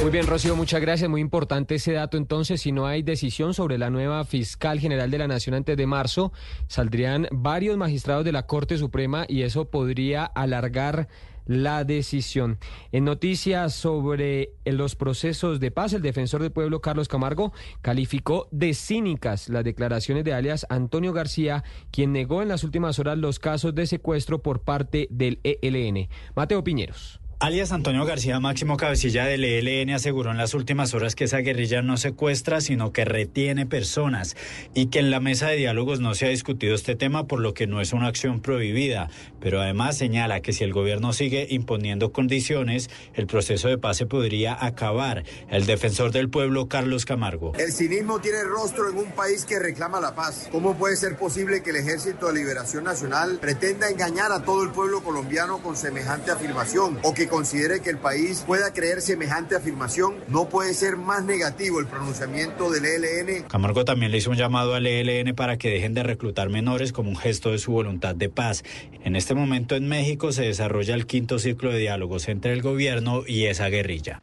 Muy bien, Rocío, muchas gracias. Muy importante ese dato. Entonces, si no hay decisión sobre la nueva fiscal general de la Nación antes de marzo, saldrían varios magistrados de la Corte Suprema y eso podría alargar la decisión. En noticias sobre los procesos de paz, el defensor del pueblo Carlos Camargo calificó de cínicas las declaraciones de alias Antonio García, quien negó en las últimas horas los casos de secuestro por parte del ELN. Mateo Piñeros. Alias Antonio García, máximo cabecilla del ELN, aseguró en las últimas horas que esa guerrilla no secuestra, sino que retiene personas y que en la mesa de diálogos no se ha discutido este tema, por lo que no es una acción prohibida. Pero además señala que si el gobierno sigue imponiendo condiciones, el proceso de paz se podría acabar. El defensor del pueblo, Carlos Camargo. El cinismo tiene rostro en un país que reclama la paz. ¿Cómo puede ser posible que el Ejército de Liberación Nacional pretenda engañar a todo el pueblo colombiano con semejante afirmación o que considere que el país pueda creer semejante afirmación, no puede ser más negativo el pronunciamiento del ELN. Camargo también le hizo un llamado al ELN para que dejen de reclutar menores como un gesto de su voluntad de paz. En este momento en México se desarrolla el quinto ciclo de diálogos entre el gobierno y esa guerrilla.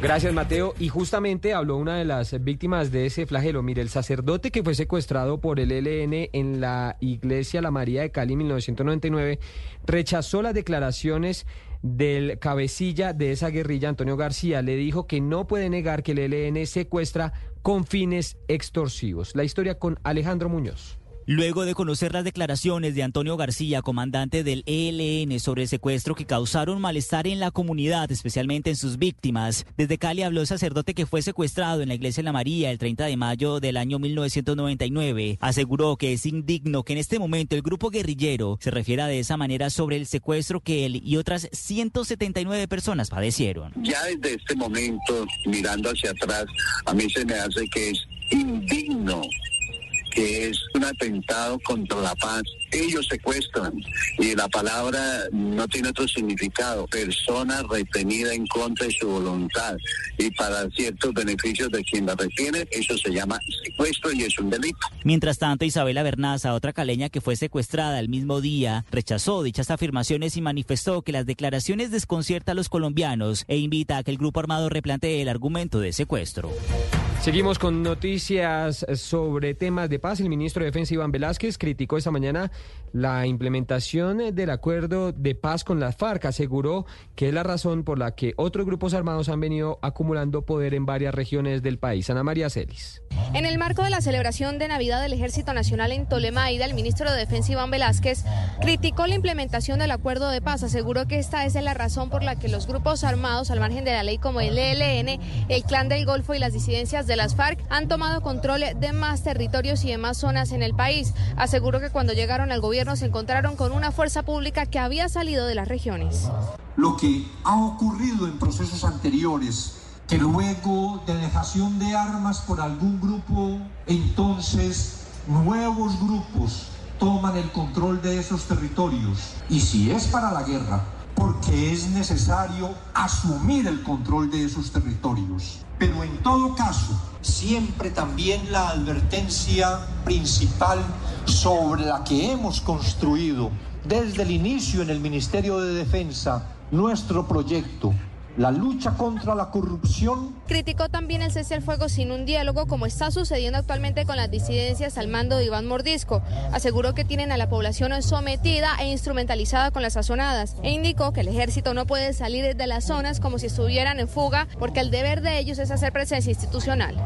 Gracias, Mateo. Y justamente habló una de las víctimas de ese flagelo. Mire, el sacerdote que fue secuestrado por el ELN en la iglesia La María de Cali en 1999 rechazó las declaraciones del cabecilla de esa guerrilla, Antonio García. Le dijo que no puede negar que el ELN secuestra con fines extorsivos. La historia con Alejandro Muñoz. Luego de conocer las declaraciones de Antonio García, comandante del ELN, sobre el secuestro que causaron malestar en la comunidad, especialmente en sus víctimas, desde Cali habló el sacerdote que fue secuestrado en la iglesia de la María el 30 de mayo del año 1999. Aseguró que es indigno que en este momento el grupo guerrillero se refiera de esa manera sobre el secuestro que él y otras 179 personas padecieron. Ya desde este momento, mirando hacia atrás, a mí se me hace que es indigno que es un atentado contra la paz. Ellos secuestran y la palabra no tiene otro significado. Persona retenida en contra de su voluntad y para ciertos beneficios de quien la retiene, eso se llama secuestro y es un delito. Mientras tanto, Isabela Bernaza, otra caleña que fue secuestrada el mismo día, rechazó dichas afirmaciones y manifestó que las declaraciones desconciertan a los colombianos e invita a que el grupo armado replantee el argumento de secuestro. Seguimos con noticias sobre temas de paz. El ministro de Defensa Iván Velázquez criticó esta mañana la implementación del acuerdo de paz con las FARC. Aseguró que es la razón por la que otros grupos armados han venido acumulando poder en varias regiones del país. Ana María Celis. En el marco de la celebración de Navidad del Ejército Nacional en Tolemaida, el ministro de Defensa Iván Velázquez criticó la implementación del acuerdo de paz. Aseguró que esta es la razón por la que los grupos armados, al margen de la ley como el ELN, el Clan del Golfo y las disidencias de las FARC, han tomado control de más territorios y de más zonas en el país. Aseguró que cuando llegaron al gobierno se encontraron con una fuerza pública que había salido de las regiones. Lo que ha ocurrido en procesos anteriores que luego de dejación de armas por algún grupo, entonces nuevos grupos toman el control de esos territorios. Y si es para la guerra, porque es necesario asumir el control de esos territorios. Pero en todo caso, siempre también la advertencia principal sobre la que hemos construido desde el inicio en el Ministerio de Defensa nuestro proyecto la lucha contra la corrupción. Criticó también el cese al fuego sin un diálogo como está sucediendo actualmente con las disidencias al mando de Iván Mordisco. Aseguró que tienen a la población sometida e instrumentalizada con las sazonadas e indicó que el ejército no puede salir de las zonas como si estuvieran en fuga porque el deber de ellos es hacer presencia institucional.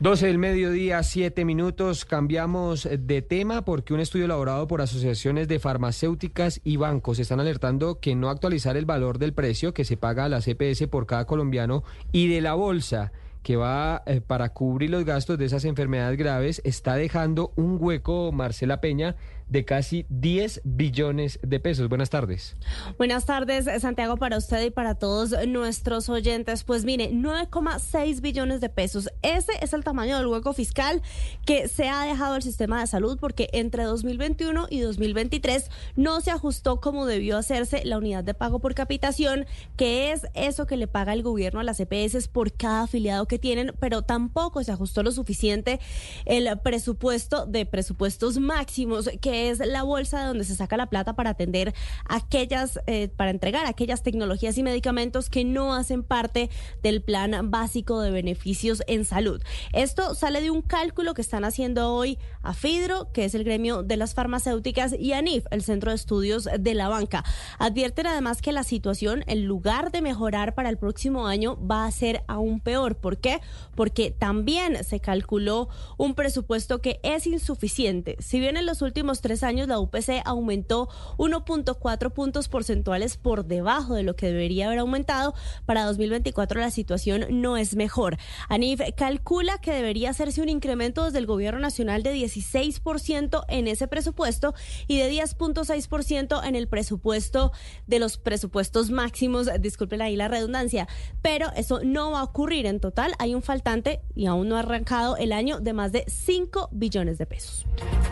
12 del mediodía, 7 minutos. Cambiamos de tema porque un estudio elaborado por asociaciones de farmacéuticas y bancos están alertando que no actualizar el valor del precio que se paga a la CPS por cada colombiano y de la bolsa que va eh, para cubrir los gastos de esas enfermedades graves está dejando un hueco, Marcela Peña, de casi 10 billones de pesos. Buenas tardes. Buenas tardes, Santiago, para usted y para todos nuestros oyentes. Pues mire, 9,6 billones de pesos. Ese es el tamaño del hueco fiscal que se ha dejado el sistema de salud porque entre 2021 y 2023 no se ajustó como debió hacerse la unidad de pago por capitación, que es eso que le paga el gobierno a las EPS por cada afiliado que tienen, pero tampoco se ajustó lo suficiente el presupuesto de presupuestos máximos que es la bolsa de donde se saca la plata para atender aquellas, eh, para entregar aquellas tecnologías y medicamentos que no hacen parte del plan básico de beneficios en salud. Esto sale de un cálculo que están haciendo hoy a FIDRO, que es el gremio de las farmacéuticas, y ANIF, el Centro de Estudios de la Banca. Advierten además que la situación, en lugar de mejorar para el próximo año, va a ser aún peor. ¿Por qué? Porque también se calculó un presupuesto que es insuficiente. Si bien en los últimos años la UPC aumentó 1.4 puntos porcentuales por debajo de lo que debería haber aumentado, para 2024 la situación no es mejor. ANIF calcula que debería hacerse un incremento desde el gobierno nacional de 16% en ese presupuesto y de 10.6% en el presupuesto de los presupuestos máximos, disculpen ahí la redundancia, pero eso no va a ocurrir. En total hay un faltante y aún no ha arrancado el año de más de 5 billones de pesos.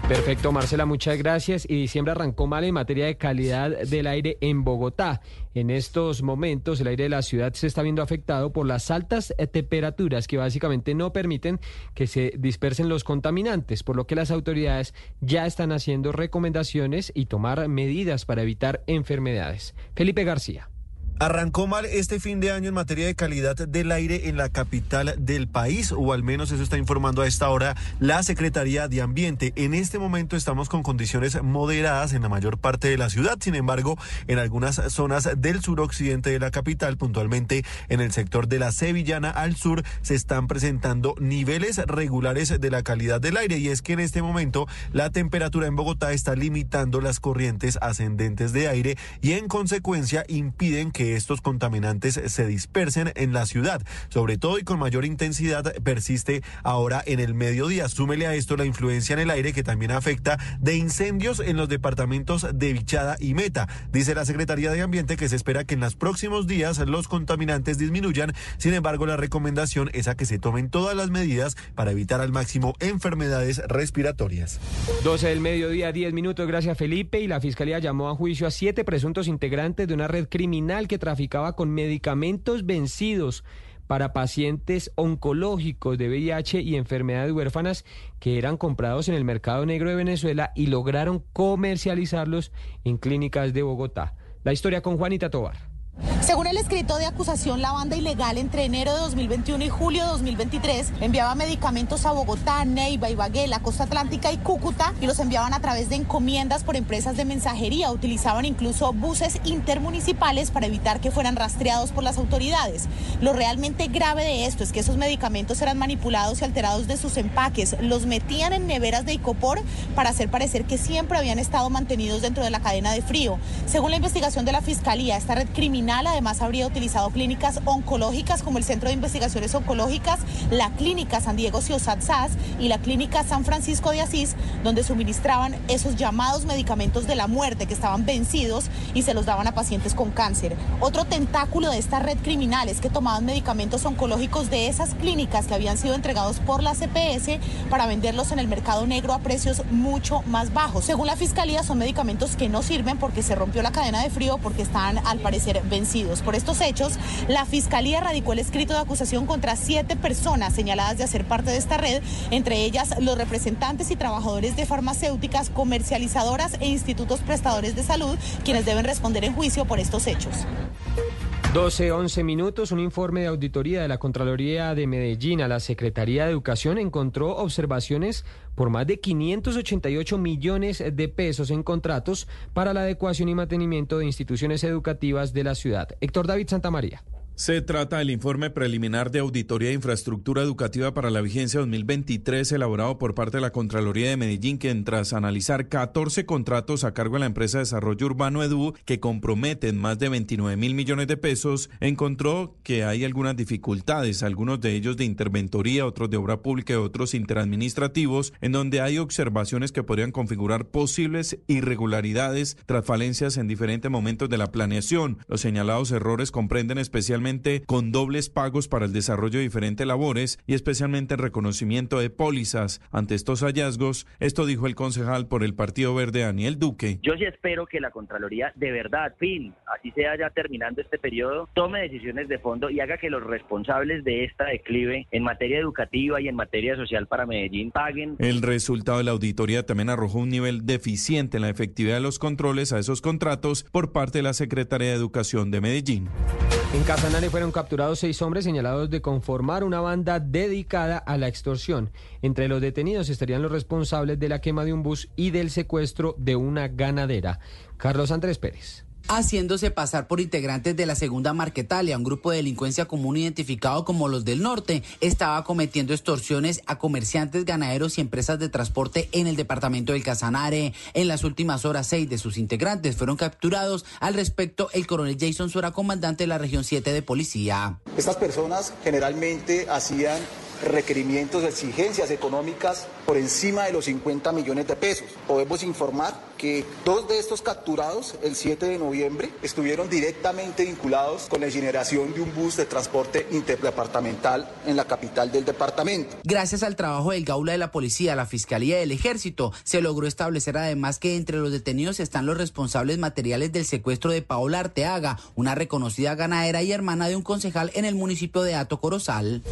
Perfecto, Marcela, muchas Muchas gracias. Y diciembre arrancó mal en materia de calidad del aire en Bogotá. En estos momentos el aire de la ciudad se está viendo afectado por las altas temperaturas que básicamente no permiten que se dispersen los contaminantes, por lo que las autoridades ya están haciendo recomendaciones y tomar medidas para evitar enfermedades. Felipe García. Arrancó mal este fin de año en materia de calidad del aire en la capital del país, o al menos eso está informando a esta hora la Secretaría de Ambiente. En este momento estamos con condiciones moderadas en la mayor parte de la ciudad, sin embargo, en algunas zonas del suroccidente de la capital, puntualmente en el sector de la Sevillana al sur, se están presentando niveles regulares de la calidad del aire y es que en este momento la temperatura en Bogotá está limitando las corrientes ascendentes de aire y en consecuencia impiden que estos contaminantes se dispersen en la ciudad. Sobre todo y con mayor intensidad persiste ahora en el mediodía. Súmele a esto la influencia en el aire que también afecta de incendios en los departamentos de Vichada y Meta. Dice la Secretaría de Ambiente que se espera que en los próximos días los contaminantes disminuyan. Sin embargo, la recomendación es a que se tomen todas las medidas para evitar al máximo enfermedades respiratorias. 12 del mediodía, 10 minutos, gracias Felipe. Y la Fiscalía llamó a juicio a siete presuntos integrantes de una red criminal que traficaba con medicamentos vencidos para pacientes oncológicos de VIH y enfermedades huérfanas que eran comprados en el mercado negro de Venezuela y lograron comercializarlos en clínicas de Bogotá. La historia con Juanita Tobar. Según el escrito de acusación, la banda ilegal entre enero de 2021 y julio de 2023 enviaba medicamentos a Bogotá, Neiva, Ibagué, la costa atlántica y Cúcuta y los enviaban a través de encomiendas por empresas de mensajería. Utilizaban incluso buses intermunicipales para evitar que fueran rastreados por las autoridades. Lo realmente grave de esto es que esos medicamentos eran manipulados y alterados de sus empaques. Los metían en neveras de icopor para hacer parecer que siempre habían estado mantenidos dentro de la cadena de frío. Según la investigación de la Fiscalía, esta red criminal además habría utilizado clínicas oncológicas como el Centro de Investigaciones Oncológicas, la Clínica San Diego Ciosat SAS y la Clínica San Francisco de Asís, donde suministraban esos llamados medicamentos de la muerte que estaban vencidos y se los daban a pacientes con cáncer. Otro tentáculo de esta red criminal es que tomaban medicamentos oncológicos de esas clínicas que habían sido entregados por la CPS para venderlos en el mercado negro a precios mucho más bajos. Según la Fiscalía, son medicamentos que no sirven porque se rompió la cadena de frío, porque están al parecer vencidos. Por estos hechos, la Fiscalía radicó el escrito de acusación contra siete personas señaladas de hacer parte de esta red, entre ellas los representantes y trabajadores de farmacéuticas, comercializadoras e institutos prestadores de salud, quienes deben responder en juicio por estos hechos. 12, 11 minutos, un informe de auditoría de la Contraloría de Medellín a la Secretaría de Educación encontró observaciones por más de 588 millones de pesos en contratos para la adecuación y mantenimiento de instituciones educativas de la ciudad. Héctor David Santamaría. Se trata del informe preliminar de auditoría de infraestructura educativa para la vigencia 2023 elaborado por parte de la Contraloría de Medellín que tras analizar 14 contratos a cargo de la empresa de desarrollo urbano Edu que comprometen más de 29 mil millones de pesos, encontró que hay algunas dificultades, algunos de ellos de interventoría, otros de obra pública y otros interadministrativos, en donde hay observaciones que podrían configurar posibles irregularidades tras falencias en diferentes momentos de la planeación. Los señalados errores comprenden especialmente con dobles pagos para el desarrollo de diferentes labores y especialmente el reconocimiento de pólizas. Ante estos hallazgos, esto dijo el concejal por el Partido Verde, Daniel Duque. Yo sí espero que la Contraloría de verdad, fin, así sea ya terminando este periodo, tome decisiones de fondo y haga que los responsables de esta declive en materia educativa y en materia social para Medellín paguen. El resultado de la auditoría también arrojó un nivel deficiente en la efectividad de los controles a esos contratos por parte de la Secretaría de Educación de Medellín. En Fueron capturados seis hombres señalados de conformar una banda dedicada a la extorsión. Entre los detenidos estarían los responsables de la quema de un bus y del secuestro de una ganadera. Carlos Andrés Pérez haciéndose pasar por integrantes de la segunda Marquetalia, un grupo de delincuencia común identificado como los del norte, estaba cometiendo extorsiones a comerciantes, ganaderos y empresas de transporte en el departamento del Casanare. En las últimas horas, seis de sus integrantes fueron capturados. Al respecto, el coronel Jason Sora, comandante de la región 7 de policía. Estas personas generalmente hacían requerimientos exigencias económicas por encima de los 50 millones de pesos. Podemos informar que dos de estos capturados el 7 de noviembre estuvieron directamente vinculados con la generación de un bus de transporte interdepartamental en la capital del departamento. Gracias al trabajo del Gaula de la Policía, la Fiscalía y el Ejército, se logró establecer además que entre los detenidos están los responsables materiales del secuestro de Paola Arteaga, una reconocida ganadera y hermana de un concejal en el municipio de Ato Corozal.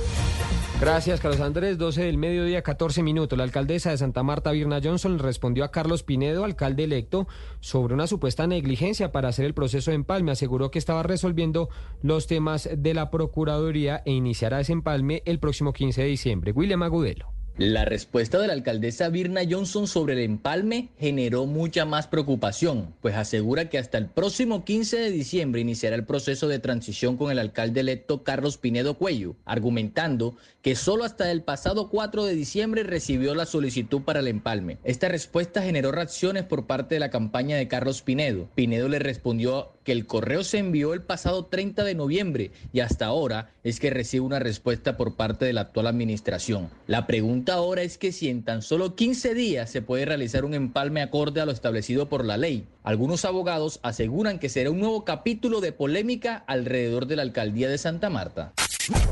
Gracias, Carlos Andrés. 12 del mediodía, 14 minutos. Alcaldesa de Santa Marta, Virna Johnson, respondió a Carlos Pinedo, alcalde electo, sobre una supuesta negligencia para hacer el proceso de empalme. Aseguró que estaba resolviendo los temas de la Procuraduría e iniciará ese empalme el próximo 15 de diciembre. William Agudelo. La respuesta de la alcaldesa Virna Johnson sobre el empalme generó mucha más preocupación, pues asegura que hasta el próximo 15 de diciembre iniciará el proceso de transición con el alcalde electo Carlos Pinedo Cuello, argumentando que solo hasta el pasado 4 de diciembre recibió la solicitud para el empalme. Esta respuesta generó reacciones por parte de la campaña de Carlos Pinedo. Pinedo le respondió que el correo se envió el pasado 30 de noviembre y hasta ahora es que recibe una respuesta por parte de la actual administración. La pregunta ahora es que si en tan solo 15 días se puede realizar un empalme acorde a lo establecido por la ley. Algunos abogados aseguran que será un nuevo capítulo de polémica alrededor de la alcaldía de Santa Marta.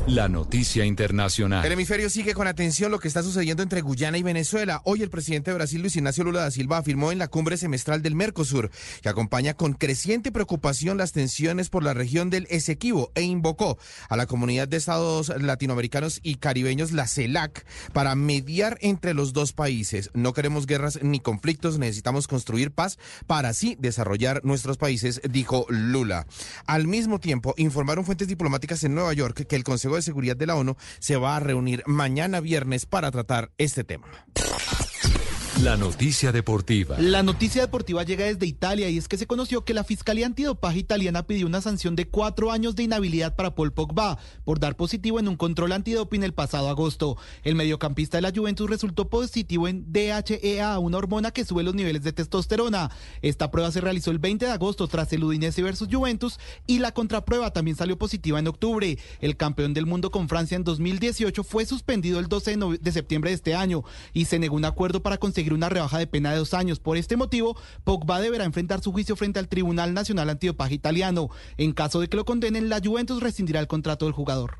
La noticia internacional. El hemisferio sigue con atención lo que está sucediendo entre Guyana y Venezuela. Hoy el presidente de Brasil, Luis Ignacio Lula da Silva, afirmó en la cumbre semestral del Mercosur que acompaña con creciente preocupación las tensiones por la región del Esequibo e invocó a la comunidad de estados latinoamericanos y caribeños, la CELAC, para mediar entre los dos países. No queremos guerras ni conflictos, necesitamos construir paz para así desarrollar nuestros países, dijo Lula. Al mismo tiempo, informaron fuentes diplomáticas en Nueva York que el Consejo de Seguridad de la ONU se va a reunir mañana viernes para tratar este tema. La noticia deportiva. La noticia deportiva llega desde Italia y es que se conoció que la Fiscalía Antidopaje italiana pidió una sanción de cuatro años de inhabilidad para Paul Pogba por dar positivo en un control antidoping el pasado agosto. El mediocampista de la Juventus resultó positivo en DHEA, una hormona que sube los niveles de testosterona. Esta prueba se realizó el 20 de agosto tras el Udinese versus Juventus y la contraprueba también salió positiva en octubre. El campeón del mundo con Francia en 2018 fue suspendido el 12 de septiembre de este año y se negó un acuerdo para conseguir una rebaja de pena de dos años. Por este motivo, Pogba deberá enfrentar su juicio frente al Tribunal Nacional Antidopaje Italiano. En caso de que lo condenen, la Juventus rescindirá el contrato del jugador.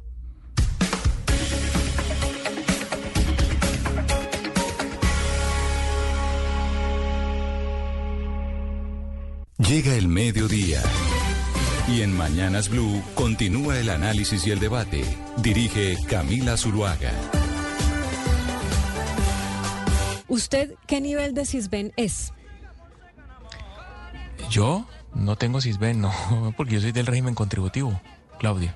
Llega el mediodía. Y en Mañanas Blue continúa el análisis y el debate. Dirige Camila Zuluaga. ¿Usted qué nivel de CISBEN es? Yo no tengo CISBEN, no, porque yo soy del régimen contributivo, Claudia.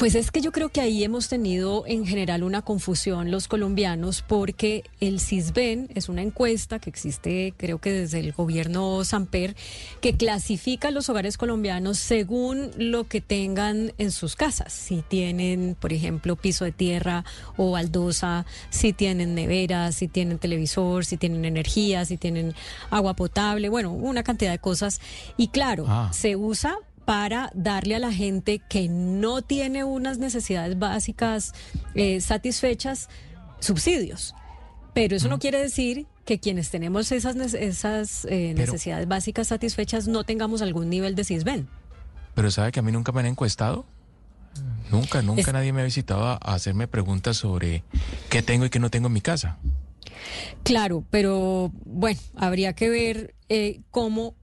Pues es que yo creo que ahí hemos tenido en general una confusión los colombianos porque el CISBEN es una encuesta que existe creo que desde el gobierno Samper que clasifica los hogares colombianos según lo que tengan en sus casas. Si tienen, por ejemplo, piso de tierra o baldosa, si tienen nevera, si tienen televisor, si tienen energía, si tienen agua potable, bueno, una cantidad de cosas. Y claro, Ah. se usa para darle a la gente que no tiene unas necesidades básicas eh, satisfechas subsidios. Pero eso no quiere decir que quienes tenemos esas, esas eh, Pero- necesidades básicas satisfechas no tengamos algún nivel de CISBEN. Pero ¿sabe que a mí nunca me han encuestado? Nunca, nunca Es- nadie me ha visitado a a hacerme preguntas sobre qué tengo y qué no tengo en mi casa. Claro, pero bueno, habría que ver eh, cómo,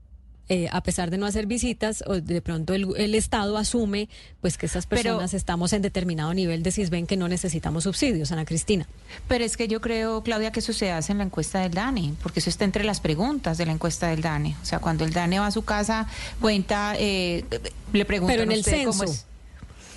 eh, a pesar de no hacer visitas, o de pronto el, el Estado asume pues que esas Pero- personas estamos en determinado nivel de CISBEN que no necesitamos subsidios, Ana Cristina. Pero es que yo creo, Claudia, que eso se hace en la encuesta del DANE, porque eso está entre las preguntas de la encuesta del DANE. O sea, cuando el DANE va a su casa, cuenta, eh, le preguntan Pero en el usted cómo censo. es.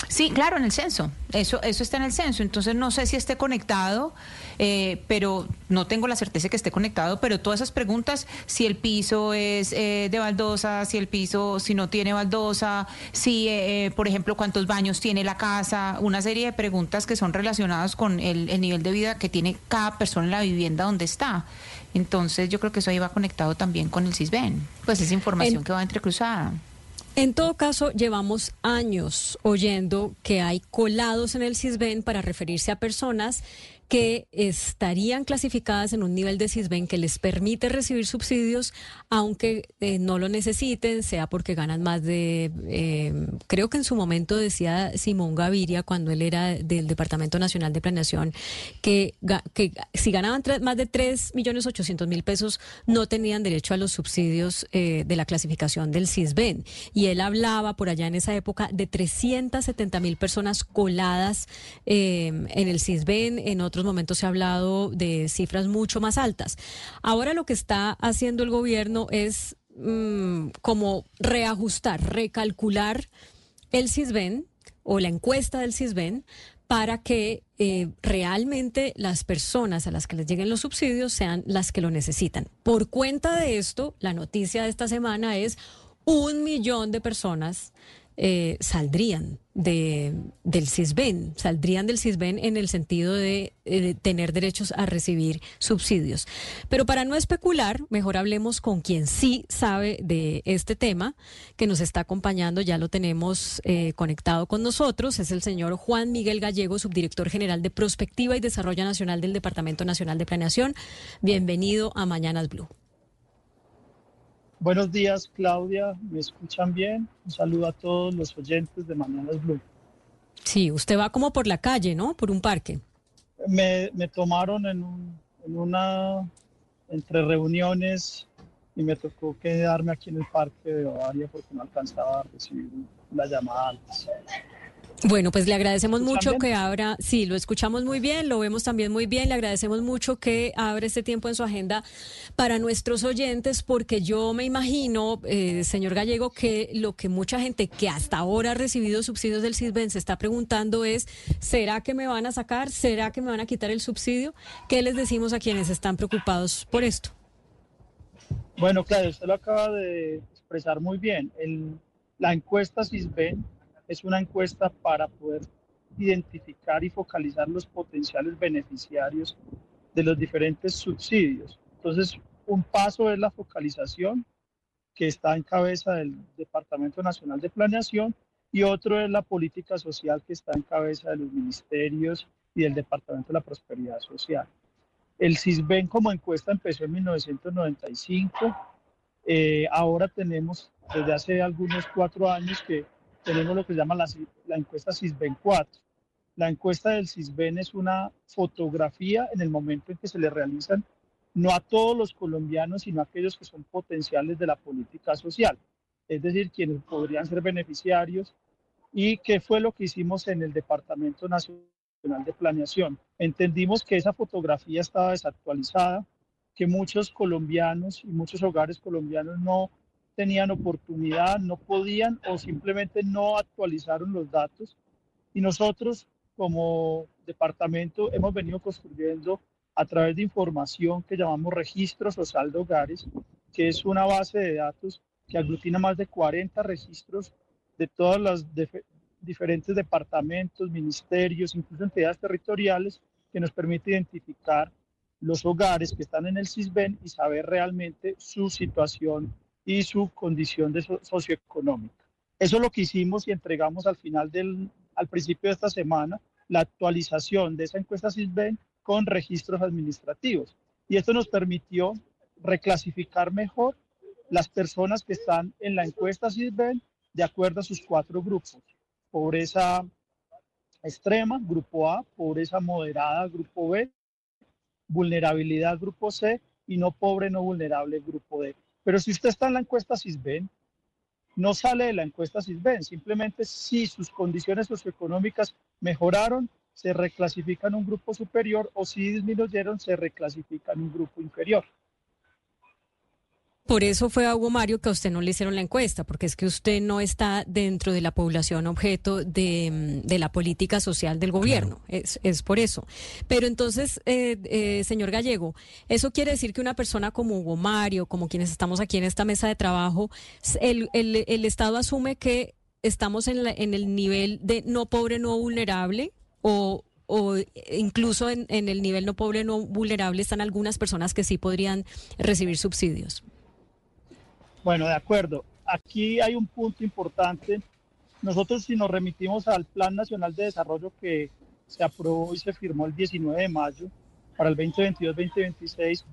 Sí, claro, en el censo. Eso, eso está en el censo. Entonces no sé si esté conectado, eh, pero no tengo la certeza de que esté conectado. Pero todas esas preguntas, si el piso es eh, de baldosa, si el piso, si no tiene baldosa, si, eh, eh, por ejemplo, cuántos baños tiene la casa, una serie de preguntas que son relacionadas con el, el nivel de vida que tiene cada persona en la vivienda donde está. Entonces yo creo que eso ahí va conectado también con el CISBEN. Pues es información En- que va entrecruzada. En todo caso, llevamos años oyendo que hay colados en el CISBEN para referirse a personas que estarían clasificadas en un nivel de CISBEN que les permite recibir subsidios, aunque eh, no lo necesiten, sea porque ganan más de, eh, creo que en su momento decía Simón Gaviria, cuando él era del Departamento Nacional de Planeación, que, si ganaban más de 3 millones 800 mil pesos, no tenían derecho a los subsidios eh, de la clasificación del CISBEN. Y él hablaba por allá en esa época de 370 mil personas coladas en el CISBEN, en otros momentos se ha hablado de cifras mucho más altas. Ahora lo que está haciendo el gobierno es mm, como reajustar, recalcular el CISBEN o la encuesta del CISBEN para que eh, realmente las personas a las que les lleguen los subsidios sean las que lo necesitan. Por cuenta de esto, la noticia de esta semana es un millón de personas eh, saldrían de, del CISBEN, saldrían del CISBEN en el sentido de, de, tener derechos a recibir subsidios. Pero para no especular, mejor hablemos con quien sí sabe de este tema, que nos está acompañando, ya lo tenemos eh, conectado con nosotros, es el señor Juan Miguel Gallego, subdirector general de Prospectiva y Desarrollo Nacional del Departamento Nacional de Planeación. Bienvenido a Mañanas Blue. Buenos días, Claudia. ¿Me escuchan bien? Un saludo a todos los oyentes de Mañanas Blue. Sí, usted va como por la calle, ¿no? Por un parque. Me, tomaron en, en una, entre reuniones y me tocó quedarme aquí en el parque de Bavaria porque no alcanzaba a recibir la llamada antes. Bueno, pues le agradecemos mucho que abra, sí, lo escuchamos muy bien, lo vemos también muy bien, le agradecemos mucho que abra este tiempo en su agenda para nuestros oyentes, porque yo me imagino, eh, señor Gallego, que lo que mucha gente que hasta ahora ha recibido subsidios del CISBEN se está preguntando es, ¿será que me van a sacar? ¿Será que me van a quitar el subsidio? ¿Qué les decimos a quienes están preocupados por esto? Bueno, claro, usted lo acaba de expresar muy bien. la encuesta CISBEN es una encuesta para poder identificar y focalizar los potenciales beneficiarios de los diferentes subsidios. Entonces, un paso es la focalización, que está en cabeza del Departamento Nacional de Planeación, y otro es la política social, que está en cabeza de los ministerios y del Departamento de la Prosperidad Social. El CISBEN como encuesta empezó en 1995. Eh, ahora tenemos desde hace algunos cuatro años que tenemos lo que se llama la, la encuesta CISBEN 4. La encuesta del CISBEN es una fotografía en el momento en que se le realizan no a todos los colombianos, sino a aquellos que son potenciales de la política social, es decir, quienes podrían ser beneficiarios. ¿Y qué fue lo que hicimos en el Departamento Nacional de Planeación? Entendimos que esa fotografía estaba desactualizada, que muchos colombianos y muchos hogares colombianos no tenían oportunidad, no podían o simplemente no actualizaron los datos. Y nosotros como departamento hemos venido construyendo a través de información que llamamos registros o saldo hogares, que es una base de datos que aglutina más de 40 registros de todos los diferentes departamentos, ministerios, incluso entidades territoriales, que nos permite identificar los hogares que están en el CISBEN y saber realmente su situación y su condición de socioeconómica. Eso es lo que hicimos y entregamos al final del, al principio de esta semana, la actualización de esa encuesta CISBEN con registros administrativos. Y esto nos permitió reclasificar mejor las personas que están en la encuesta CISBEN de acuerdo a sus cuatro grupos. Pobreza extrema, grupo A, pobreza moderada, grupo B, vulnerabilidad, grupo C, y no pobre, no vulnerable, grupo D. Pero si usted está en la encuesta CISBEN, no sale de la encuesta CISBEN, simplemente si sus condiciones socioeconómicas mejoraron, se reclasifica en un grupo superior o si disminuyeron, se reclasifica en un grupo inferior. Por eso fue a Hugo Mario que a usted no le hicieron la encuesta, porque es que usted no está dentro de la población objeto de, mm, la política social del gobierno. Es, por eso. Pero entonces, eh, eh, señor Gallego, eso quiere decir que una persona como Hugo Mario, como quienes estamos aquí en esta mesa de trabajo, el, Estado asume que estamos en, en el nivel de no pobre, no vulnerable, o, o incluso en, en, el nivel no pobre, no vulnerable están algunas personas que sí podrían recibir subsidios. Bueno, de acuerdo. Aquí hay un punto importante. Nosotros si nos remitimos al Plan Nacional de Desarrollo que se aprobó y se firmó el 19 de mayo para el 2022-2026,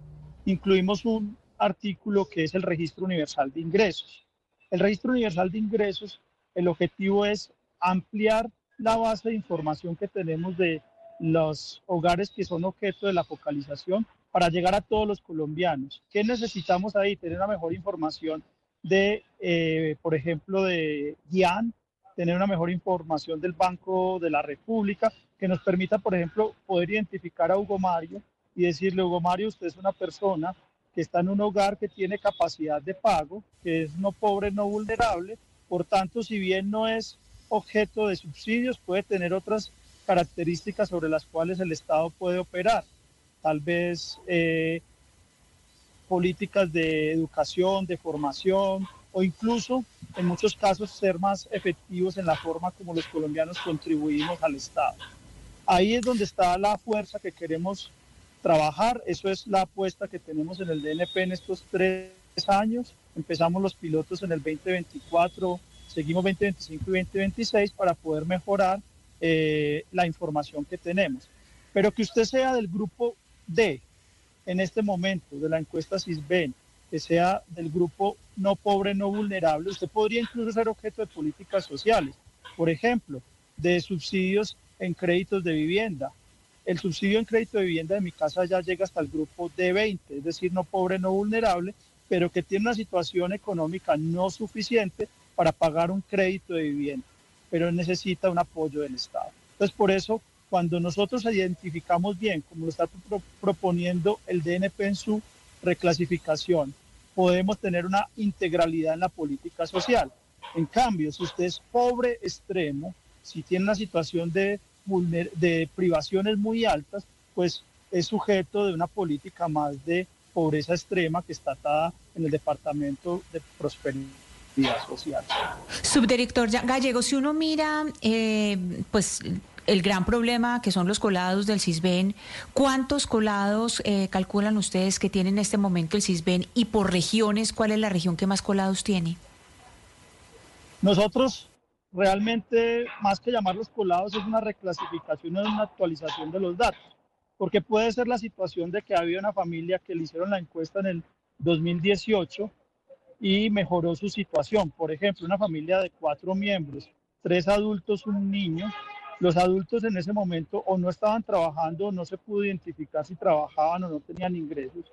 incluimos un artículo que es el registro universal de ingresos. El registro universal de ingresos, el objetivo es ampliar la base de información que tenemos de los hogares que son objeto de la focalización para llegar a todos los colombianos. ¿Qué necesitamos ahí? Tener una mejor información de, eh, por ejemplo, de GIAN, tener una mejor información del Banco de la República, que nos permita, por ejemplo, poder identificar a Hugo Mario y decirle, Hugo Mario, usted es una persona que está en un hogar que tiene capacidad de pago, que es no pobre, no vulnerable, por tanto, si bien no es objeto de subsidios, puede tener otras características sobre las cuales el Estado puede operar. Tal vez eh, políticas de educación, de formación o incluso en muchos casos ser más efectivos en la forma como los colombianos contribuimos al Estado. Ahí es donde está la fuerza que queremos trabajar. Eso es la apuesta que tenemos en el DNP en estos tres años. Empezamos los pilotos en el 2024, seguimos 2025 y 2026 para poder mejorar eh, la información que tenemos. Pero que usted sea del grupo D en este momento de la encuesta CISBEN, que sea del grupo no pobre, no vulnerable, usted podría incluso ser objeto de políticas sociales, por ejemplo, de subsidios en créditos de vivienda. El subsidio en crédito de vivienda de mi casa ya llega hasta el grupo D20, es decir, no pobre, no vulnerable, pero que tiene una situación económica no suficiente para pagar un crédito de vivienda pero necesita un apoyo del Estado. Entonces, por eso, cuando nosotros identificamos bien, como lo está proponiendo el DNP en su reclasificación, podemos tener una integralidad en la política social. En cambio, si usted es pobre extremo, si tiene una situación de, de privaciones muy altas, pues es sujeto de una política más de pobreza extrema que está atada en el Departamento de Prosperidad social. Subdirector Gallego, si uno mira, eh, pues el gran problema que son los colados del CISBEN, ¿cuántos colados eh, calculan ustedes que tiene en este momento el CISBEN y por regiones, cuál es la región que más colados tiene? Nosotros realmente, más que llamarlos colados, es una reclasificación, es una actualización de los datos, porque puede ser la situación de que había una familia que le hicieron la encuesta en el 2018 y mejoró su situación. Por ejemplo, una familia de cuatro miembros, tres adultos, un niño. Los adultos en ese momento o no estaban trabajando no se pudo identificar si trabajaban o no tenían ingresos.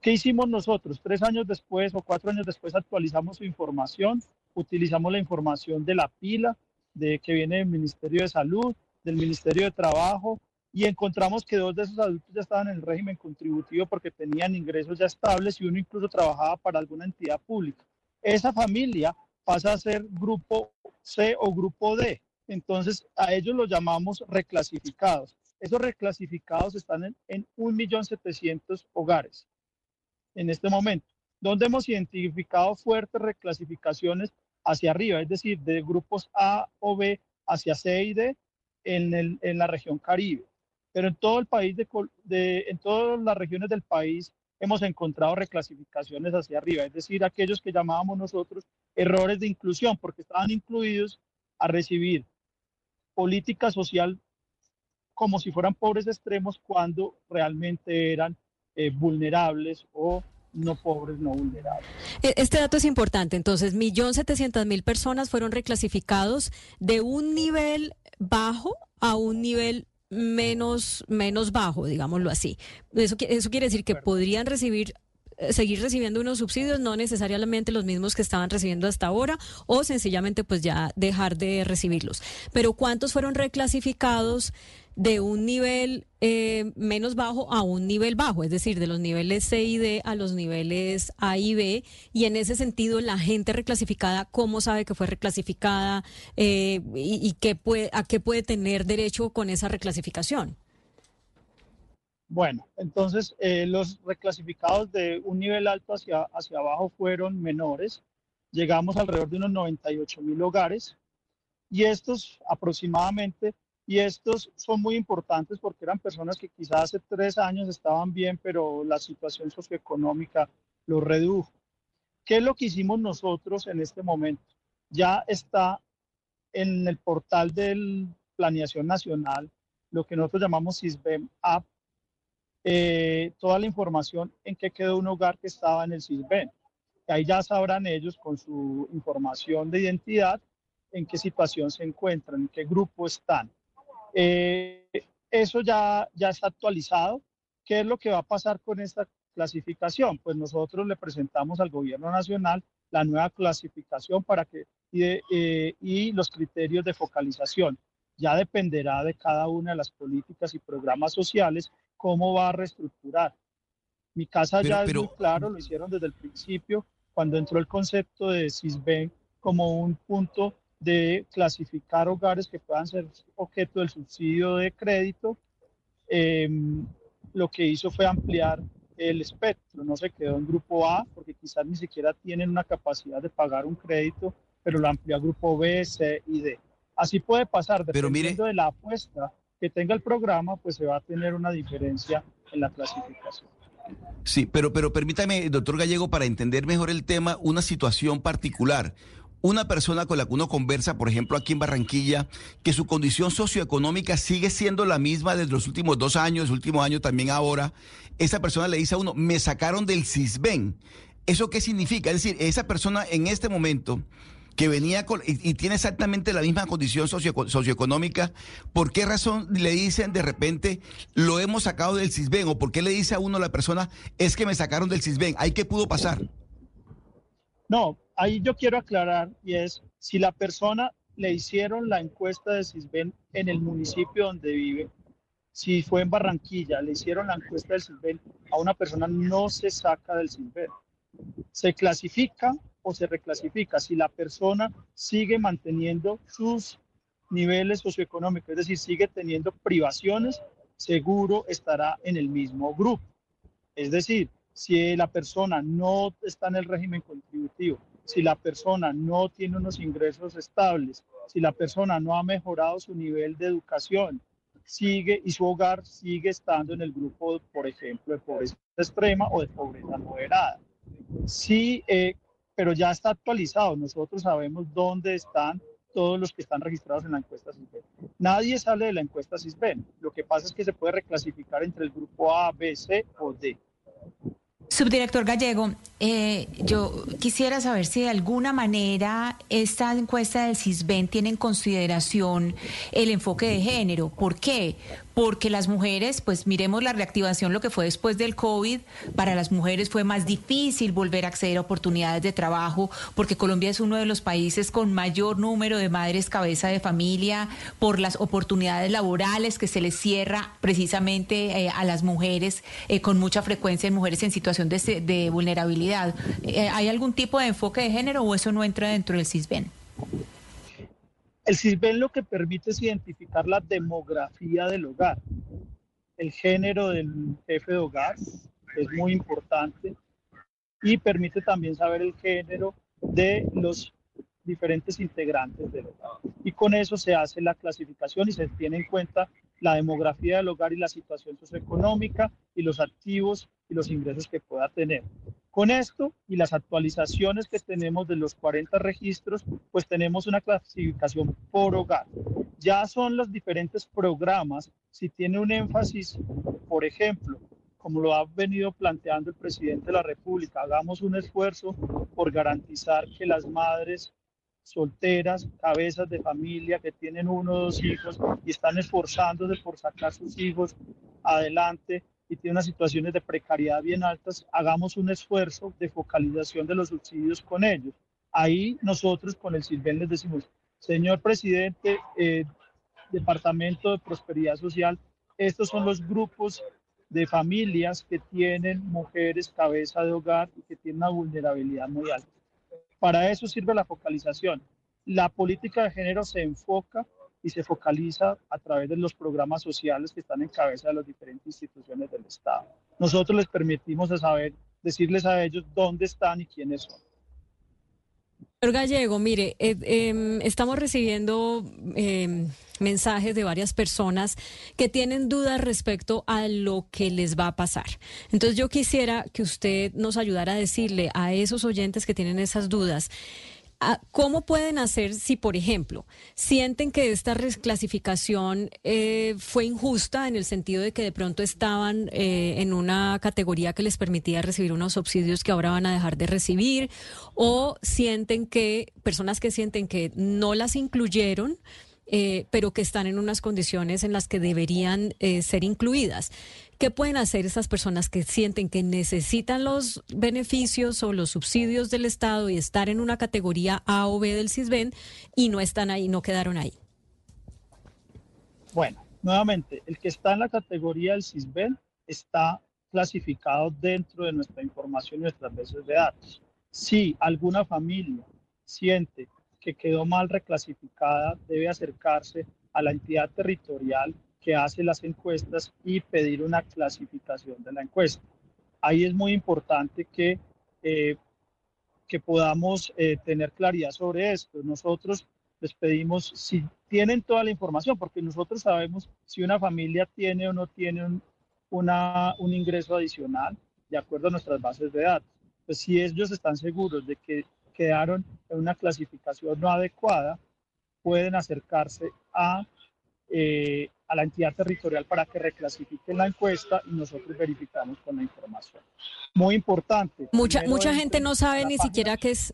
¿Qué hicimos nosotros? Tres años después o cuatro años después actualizamos su información, utilizamos la información de la pila de que viene del Ministerio de Salud, del Ministerio de Trabajo, y encontramos que dos de esos adultos ya estaban en el régimen contributivo porque tenían ingresos ya estables y uno incluso trabajaba para alguna entidad pública. Esa familia pasa a ser grupo C o grupo D. Entonces a ellos los llamamos reclasificados. Esos reclasificados están en, en 1.700.000 hogares en este momento, donde hemos identificado fuertes reclasificaciones hacia arriba, es decir, de grupos A o B hacia C y D en, el, en la región Caribe pero en todo el país, de, en todas las regiones del país hemos encontrado reclasificaciones hacia arriba, es decir, aquellos que llamábamos nosotros errores de inclusión, porque estaban incluidos a recibir política social como si fueran pobres extremos cuando realmente eran eh, vulnerables o no pobres, no vulnerables. E, este dato es importante. Entonces, millón setecientas mil personas fueron reclasificados de un nivel bajo a un nivel menos, menos bajo, digámoslo así. Eso, eso quiere decir que podrían recibir seguir recibiendo unos subsidios, no necesariamente los mismos que estaban recibiendo hasta ahora, o sencillamente pues ya dejar de recibirlos. Pero ¿cuántos fueron reclasificados de un nivel eh, menos bajo a un nivel bajo? Es decir, de los niveles C y D a los niveles A y B. Y en ese sentido, la gente reclasificada, ¿cómo sabe que fue reclasificada eh, y, qué puede, a qué puede tener derecho con esa reclasificación? Bueno, entonces eh, los reclasificados de un nivel alto hacia, hacia abajo fueron menores. Llegamos alrededor de unos 98 mil hogares y estos aproximadamente, y estos son muy importantes porque eran personas que quizás hace tres años estaban bien, pero la situación socioeconómica los redujo. ¿Qué es lo que hicimos nosotros en este momento? Ya está en el portal de Planeación Nacional lo que nosotros llamamos SISBEM App, eh, toda la información en qué quedó un hogar que estaba en el SISBEM. Ahí ya sabrán ellos con su información de identidad en qué situación se encuentran, en qué grupo están. Eh, eso ya, ya está actualizado. ¿Qué es lo que va a pasar con esta clasificación? Pues nosotros le presentamos al gobierno nacional la nueva clasificación para que, y, eh, y los criterios de focalización. Ya dependerá de cada una de las políticas y programas sociales cómo va a reestructurar. Mi casa ya es muy claro, lo hicieron desde el principio, cuando entró el concepto de CISBEN como un punto de clasificar hogares que puedan ser objeto del subsidio de crédito, em, lo que hizo fue ampliar el espectro, no se quedó en grupo A porque quizás ni siquiera tienen una capacidad de pagar un crédito, pero lo amplió a grupo B, C y D. Así puede pasar, dependiendo de la apuesta que tenga el programa, pues se va a tener una diferencia en la clasificación. Sí, pero, pero permítame, doctor Gallego, para entender mejor el tema, una situación particular una persona con la que uno conversa, por ejemplo, aquí en Barranquilla, que su condición socioeconómica sigue siendo la misma desde los últimos dos años, último año también ahora, esa persona le dice a uno, me sacaron del CISBEN. ¿Eso qué significa? Es decir, esa persona en este momento que venía y, tiene exactamente la misma condición socioeconómica, ¿por qué razón le dicen de repente lo hemos sacado del CISBEN? ¿O por qué le dice a uno la persona es que me sacaron del CISBEN? ¿Ahí qué pudo pasar? No, ahí yo quiero aclarar y es si la persona le hicieron la encuesta de CISBEN en el municipio donde vive, si fue en Barranquilla, le hicieron la encuesta del CISBEN, a una persona no se saca del CISBEN. Se clasifica o se reclasifica si la persona sigue manteniendo sus niveles socioeconómicos, es decir, sigue teniendo privaciones, seguro estará en el mismo grupo. Es decir, si la persona no está en el régimen contributivo, si la persona no tiene unos ingresos estables, si la persona no ha mejorado su nivel de educación, sigue y su hogar sigue estando en el grupo, por ejemplo, de pobreza extrema o de pobreza moderada. Sí, eh, pero ya está actualizado. Nosotros sabemos dónde están todos los que están registrados en la encuesta CISBEN. Nadie sale de la encuesta CISBEN. Lo que pasa es que se puede reclasificar entre el grupo A, B, C o D. Subdirector Gallego, eh, yo quisiera saber si de alguna manera esta encuesta del CISBEN tiene en consideración el enfoque de género. ¿Por qué? Porque las mujeres, pues miremos la reactivación, lo que fue después del COVID, para las mujeres fue más difícil volver a acceder a oportunidades de trabajo, porque Colombia es uno de los países con mayor número de madres cabeza de familia, por las oportunidades laborales que se les cierra precisamente eh, a las mujeres, eh, con mucha frecuencia en mujeres en situación de, vulnerabilidad. Eh, ¿Hay algún tipo de enfoque de género o eso no entra dentro del CISBEN? El CISBEN lo que permite es identificar la demografía del hogar. El género del jefe de hogar es muy importante y permite también saber el género de los diferentes integrantes del hogar. Y con eso se hace la clasificación y se tiene en cuenta la demografía del hogar y la situación socioeconómica y los activos y los ingresos que pueda tener. Con esto y las actualizaciones que tenemos de los 40 registros, pues tenemos una clasificación por hogar. Ya son los diferentes programas, si tiene un énfasis, por ejemplo, como lo ha venido planteando el presidente de la República, hagamos un esfuerzo por garantizar que las madres solteras, cabezas de familia que tienen uno o dos hijos y están esforzándose por sacar sus hijos adelante, y tiene unas situaciones de precariedad bien altas, hagamos un esfuerzo de focalización de los subsidios con ellos. Ahí nosotros con el Silven les decimos, señor presidente, eh, Departamento de Prosperidad Social, estos son los grupos de familias que tienen mujeres cabeza de hogar y que tienen una vulnerabilidad muy alta. Para eso sirve la focalización. La política de género se enfoca y se focaliza a través de los programas sociales que están en cabeza de las diferentes instituciones del Estado. Nosotros les permitimos saber, decirles a ellos dónde están y quiénes son. Señor Gallego, mire, eh, em, estamos recibiendo em, mensajes de varias personas que tienen dudas respecto a lo que les va a pasar. Entonces yo quisiera que usted nos ayudara a decirle a esos oyentes que tienen esas dudas, ¿Cómo pueden hacer si, por ejemplo, sienten que esta reclasificación eh, fue injusta en el sentido de que de pronto estaban eh, en una categoría que les permitía recibir unos subsidios que ahora van a dejar de recibir? ¿O sienten que, personas que sienten que no las incluyeron, eh, pero que están en unas condiciones en las que deberían ser incluidas? ¿Qué pueden hacer esas personas que sienten que necesitan los beneficios o los subsidios del Estado y estar en una categoría A o B del CISBEN y no están ahí, no quedaron ahí? Bueno, nuevamente, el que está en la categoría del CISBEN está clasificado dentro de nuestra información y nuestras bases de datos. Si alguna familia siente que quedó mal reclasificada, debe acercarse a la entidad territorial que hace las encuestas y pedir una clasificación de la encuesta. Ahí es muy importante que, eh, que podamos eh, tener claridad sobre esto. Nosotros les pedimos si tienen toda la información, porque nosotros sabemos si una familia tiene o no tiene un, una, un ingreso adicional de acuerdo a nuestras bases de datos. Pues si ellos están seguros de que quedaron en una clasificación no adecuada, pueden acercarse a eh, a la entidad territorial para que reclasifiquen la encuesta y nosotros verificamos con la información. Muy importante. Mucha, mucha gente no sabe ni siquiera que es,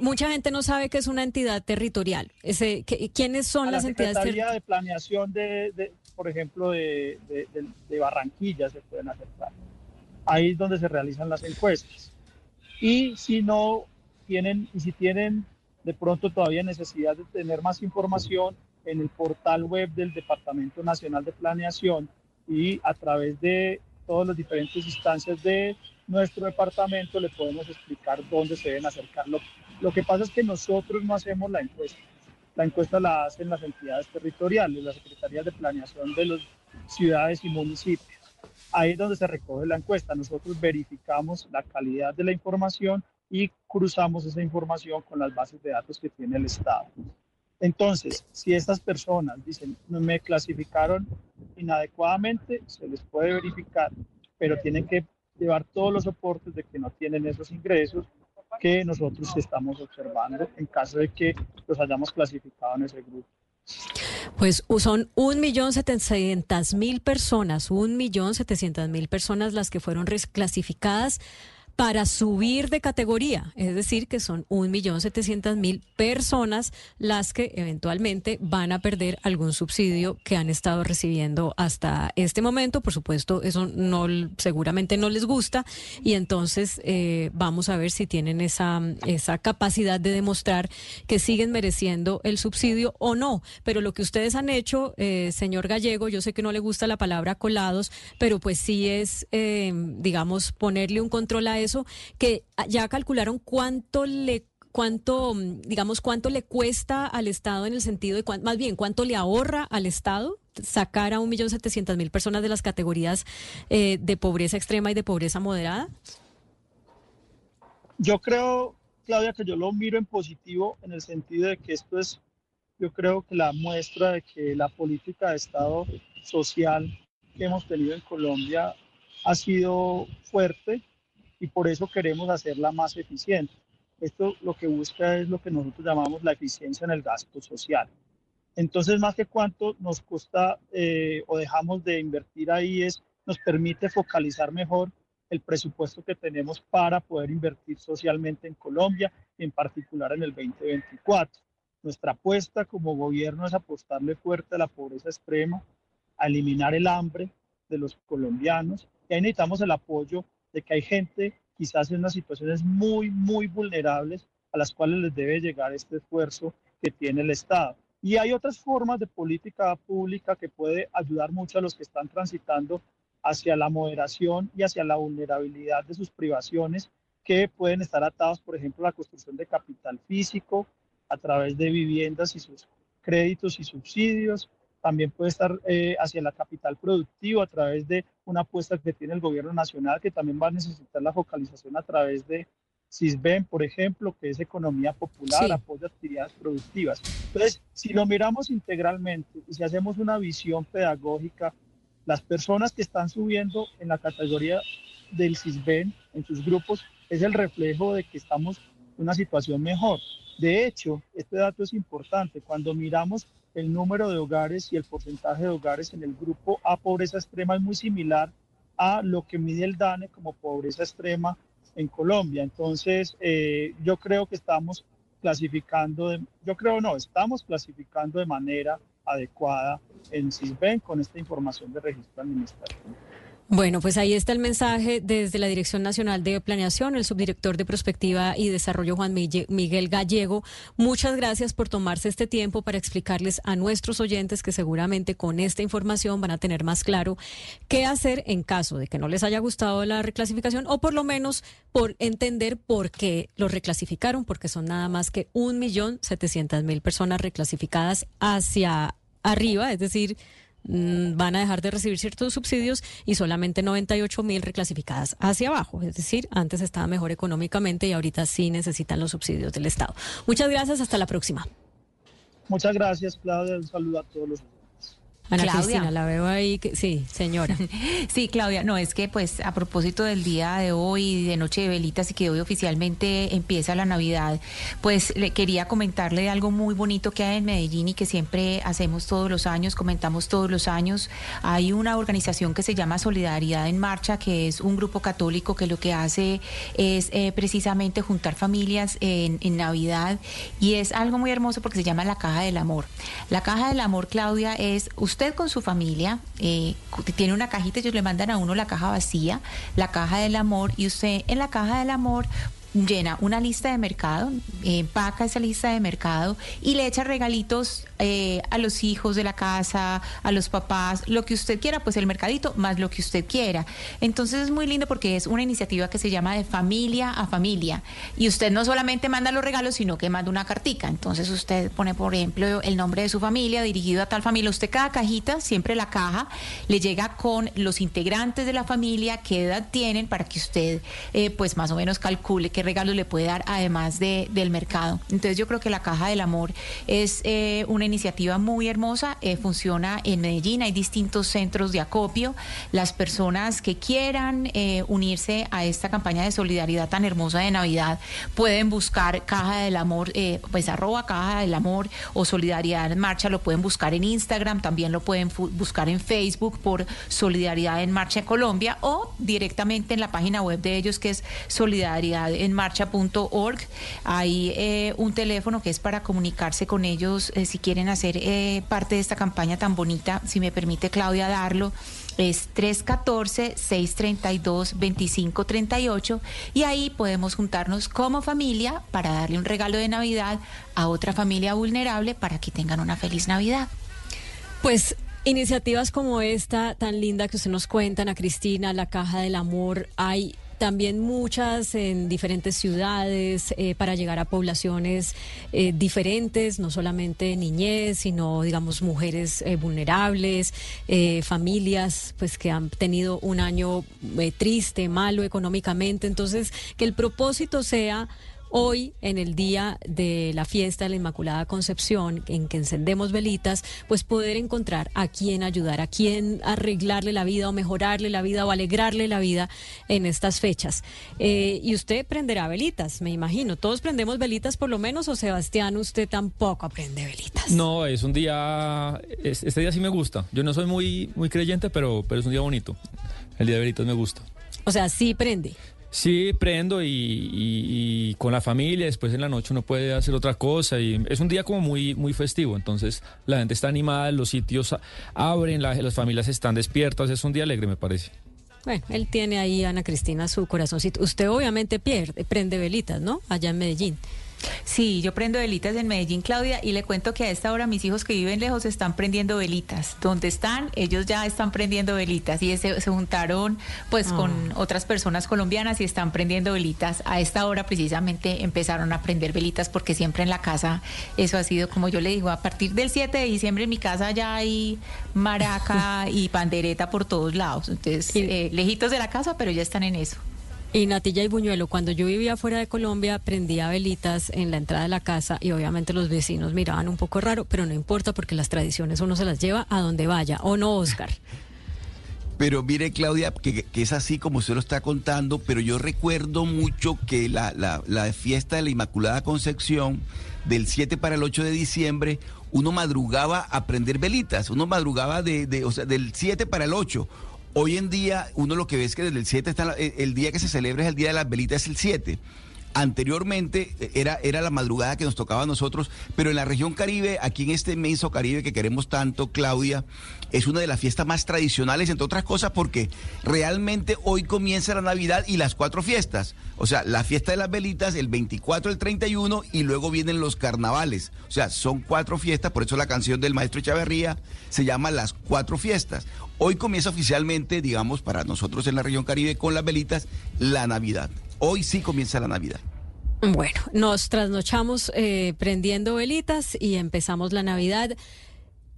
mucha gente no sabe que es una entidad territorial. Ese, ¿Quiénes son las entidades territoriales? de planeación de, por ejemplo, de, de, Barranquilla se pueden acercar. Ahí es donde se realizan las encuestas. Y si no tienen, y si tienen de pronto todavía necesidad de tener más información, en el portal web del Departamento Nacional de Planeación y a través de todas las diferentes instancias de nuestro departamento le podemos explicar dónde se deben acercar. Lo, lo que pasa es que nosotros no hacemos la encuesta. La encuesta la hacen las entidades territoriales, las secretarías de planeación de las ciudades y municipios. Ahí es donde se recoge la encuesta. Nosotros verificamos la calidad de la información y cruzamos esa información con las bases de datos que tiene el Estado. Entonces, si estas personas dicen, me clasificaron inadecuadamente, se les puede verificar, pero tienen que llevar todos los soportes de que no tienen esos ingresos que nosotros estamos observando en caso de que los hayamos clasificado en ese grupo. Pues son un millón setecientas mil personas, un millón setecientas mil personas las que fueron reclasificadas para subir de categoría, es decir, que son 1.700.000 personas las que eventualmente van a perder algún subsidio que han estado recibiendo hasta este momento. Por supuesto, eso no seguramente no les gusta y entonces eh, vamos a ver si tienen esa, esa capacidad de demostrar que siguen mereciendo el subsidio o no. Pero lo que ustedes han hecho, eh, señor Gallego, yo sé que no le gusta la palabra colados, pero pues sí es, eh, digamos, ponerle un control a eso, que ya calcularon cuánto le cuánto, digamos, cuánto le cuesta al Estado en el sentido de, más bien, cuánto le ahorra al Estado sacar a 1.700.000 personas de las categorías eh, de pobreza extrema y de pobreza moderada? Yo creo, Claudia, que yo lo miro en positivo en el sentido de que esto es, yo creo que la muestra de que la política de Estado social que hemos tenido en Colombia ha sido fuerte, y por eso queremos hacerla más eficiente. Esto lo que busca es lo que nosotros llamamos la eficiencia en el gasto social. Entonces, más que cuánto nos cuesta eh, o dejamos de invertir ahí es, nos permite focalizar mejor el presupuesto que tenemos para poder invertir socialmente en Colombia, en particular en el 2024. Nuestra apuesta como gobierno es apostarle fuerte a la pobreza extrema, a eliminar el hambre de los colombianos y ahí necesitamos el apoyo de que hay gente quizás en unas situaciones muy, muy vulnerables a las cuales les debe llegar este esfuerzo que tiene el Estado. Y hay otras formas de política pública que puede ayudar mucho a los que están transitando hacia la moderación y hacia la vulnerabilidad de sus privaciones que pueden estar atados, por ejemplo, a la construcción de capital físico a través de viviendas y sus créditos y subsidios, también puede estar eh, hacia la capital productiva a través de una apuesta que tiene el gobierno nacional, que también va a necesitar la focalización a través de CISBEN, por ejemplo, que es economía popular, apoyo a actividades productivas. Entonces, si lo miramos integralmente y si hacemos una visión pedagógica, las personas que están subiendo en la categoría del CISBEN, en sus grupos, es el reflejo de que estamos en una situación mejor. De hecho, este dato es importante. Cuando miramos el número de hogares y el porcentaje de hogares en el grupo A pobreza extrema es muy similar a lo que mide el DANE como pobreza extrema en Colombia. Entonces, eh, yo creo que estamos clasificando, yo creo no, estamos clasificando de manera adecuada en CISBEN con esta información de registro administrativo. Bueno, pues ahí está el mensaje desde la Dirección Nacional de Planeación, el subdirector de Prospectiva y Desarrollo Juan Miguel Gallego. Muchas gracias por tomarse este tiempo para explicarles a nuestros oyentes que seguramente con esta información van a tener más claro qué hacer en caso de que no les haya gustado la reclasificación o por lo menos por entender por qué lo reclasificaron, porque son nada más que un millón setecientas mil personas reclasificadas hacia arriba, es decir, van a dejar de recibir ciertos subsidios y solamente 98 mil reclasificadas hacia abajo. Es decir, antes estaba mejor económicamente y ahorita sí necesitan los subsidios del Estado. Muchas gracias, hasta la próxima. Muchas gracias, Claudia. Un saludo a todos los Ana Cristina, la veo ahí. Que, sí, señora. sí, Claudia, no, es que pues a propósito del día de hoy, de Noche de Velitas y que hoy oficialmente empieza la Navidad, pues le quería comentarle algo muy bonito que hay en Medellín y que siempre hacemos todos los años, comentamos todos los años. Hay una organización que se llama Solidaridad en Marcha, que es un grupo católico que lo que hace es eh, precisamente juntar familias en, en Navidad y es algo muy hermoso porque se llama la Caja del Amor. La Caja del Amor, Claudia, es usted con su familia eh, tiene una cajita, ellos le mandan a uno la caja vacía, la caja del amor, y usted en la caja del amor llena una lista de mercado, empaca esa lista de mercado y le echa regalitos eh, a los hijos de la casa, a los papás, lo que usted quiera, pues el mercadito más lo que usted quiera. Entonces es muy lindo porque es una iniciativa que se llama de familia a familia y usted no solamente manda los regalos, sino que manda una cartica. Entonces usted pone, por ejemplo, el nombre de su familia dirigido a tal familia. Usted cada cajita, siempre la caja, le llega con los integrantes de la familia, qué edad tienen para que usted eh, pues más o menos calcule qué regalos le puede dar además de, del mercado. Entonces yo creo que la Caja del Amor es eh, una iniciativa muy hermosa, eh, funciona en Medellín, hay distintos centros de acopio. Las personas que quieran eh, unirse a esta campaña de solidaridad tan hermosa de Navidad pueden buscar Caja del Amor, pues arroba Caja del Amor o Solidaridad en Marcha, lo pueden buscar en Instagram, también lo pueden buscar en Facebook por Solidaridad en Marcha Colombia o directamente en la página web de ellos que es Solidaridad en marcha.org. Hay eh, un teléfono que es para comunicarse con ellos eh, si quieren hacer eh, parte de esta campaña tan bonita. Si me permite, Claudia, darlo es 314-632-2538 y ahí podemos juntarnos como familia para darle un regalo de Navidad a otra familia vulnerable para que tengan una feliz Navidad. Pues iniciativas como esta tan linda que usted nos cuenta, Ana Cristina, la Caja del Amor, hay también muchas en diferentes ciudades eh, para llegar a poblaciones eh, diferentes, no solamente niñez, sino digamos mujeres eh, vulnerables, familias pues que han tenido un año triste, malo económicamente, entonces que el propósito sea Hoy, en el día de la fiesta de la Inmaculada Concepción, en que encendemos velitas, pues poder encontrar a quién ayudar, a quién arreglarle la vida o mejorarle la vida o alegrarle la vida en estas fechas. Eh, y usted prenderá velitas, me imagino. Todos prendemos velitas por lo menos, o Sebastián, usted tampoco aprende velitas. No, es un día, este día sí me gusta. Yo no soy muy, muy creyente, pero, pero es un día bonito. El día de velitas me gusta. O sea, sí prende. Sí, prendo y, con la familia, después en la noche uno puede hacer otra cosa y es un día como muy, muy festivo, entonces la gente está animada, los sitios abren, las familias están despiertas, es un día alegre me parece. Bueno, él tiene ahí, Ana Cristina, su corazoncito. Usted obviamente pierde, prende velitas, ¿no? Allá en Medellín. Sí, yo prendo velitas en Medellín, Claudia, y le cuento que a esta hora mis hijos que viven lejos están prendiendo velitas. Donde están, ellos ya están prendiendo velitas y se, juntaron pues con ah. otras personas colombianas y están prendiendo velitas. A esta hora precisamente empezaron a prender velitas porque siempre en la casa eso ha sido como yo le digo, a partir del 7 de diciembre en mi casa ya hay maraca y pandereta por todos lados. Entonces, eh, lejitos de la casa, pero ya están en eso. Y Natilla y Buñuelo, cuando yo vivía fuera de Colombia, prendía velitas en la entrada de la casa y obviamente los vecinos miraban un poco raro, pero no importa porque las tradiciones uno se las lleva a donde vaya, ¿o no, Oscar? Pero mire, Claudia, que, es así como usted lo está contando, pero yo recuerdo mucho que la, la, fiesta de la Inmaculada Concepción, del 7 para el 8 de diciembre, uno madrugaba a prender velitas, uno madrugaba de, de, o sea, del 7 para el 8. Hoy en día, uno lo que ve es que desde el 7 está, el día que se celebra es el día de las velitas, es el 7. Anteriormente eh, era, era la madrugada que nos tocaba a nosotros, pero en la región Caribe, aquí en este inmenso Caribe que queremos tanto, Claudia, es una de las fiestas más tradicionales, entre otras cosas, porque realmente hoy comienza la Navidad y las cuatro fiestas. O sea, la fiesta de las velitas, el 24, el 31 y luego vienen los carnavales. O sea, son cuatro fiestas, por eso la canción del maestro Echavarría se llama Las Cuatro Fiestas. Hoy comienza oficialmente, digamos, para nosotros en la región Caribe con las velitas, la Navidad. Hoy sí comienza la Navidad. Bueno, nos trasnochamos eh, prendiendo velitas y empezamos la Navidad.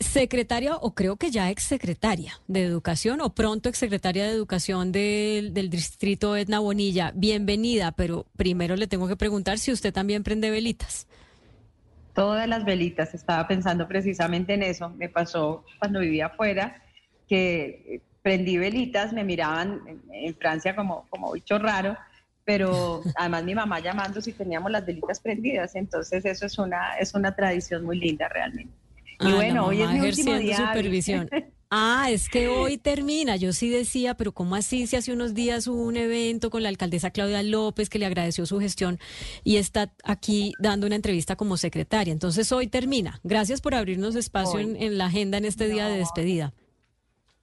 Secretaria, o creo que ya exsecretaria de Educación, o pronto exsecretaria de Educación del, del distrito Edna Bonilla, bienvenida, pero primero le tengo que preguntar si usted también prende velitas. Todas las velitas, estaba pensando precisamente en eso. Me pasó cuando vivía afuera que prendí velitas, me miraban en, Francia como, como bicho raro pero además mi mamá llamando si teníamos las velitas prendidas, entonces eso es una, es una tradición muy linda realmente. Y ah, bueno, hoy es mi último día. supervisión. Ah, es que hoy termina. Yo sí decía, pero ¿cómo así? Si hace unos días hubo un evento con la alcaldesa Claudia López que le agradeció su gestión y está aquí dando una entrevista como secretaria. Entonces hoy termina. Gracias por abrirnos espacio en, la agenda en este día de despedida.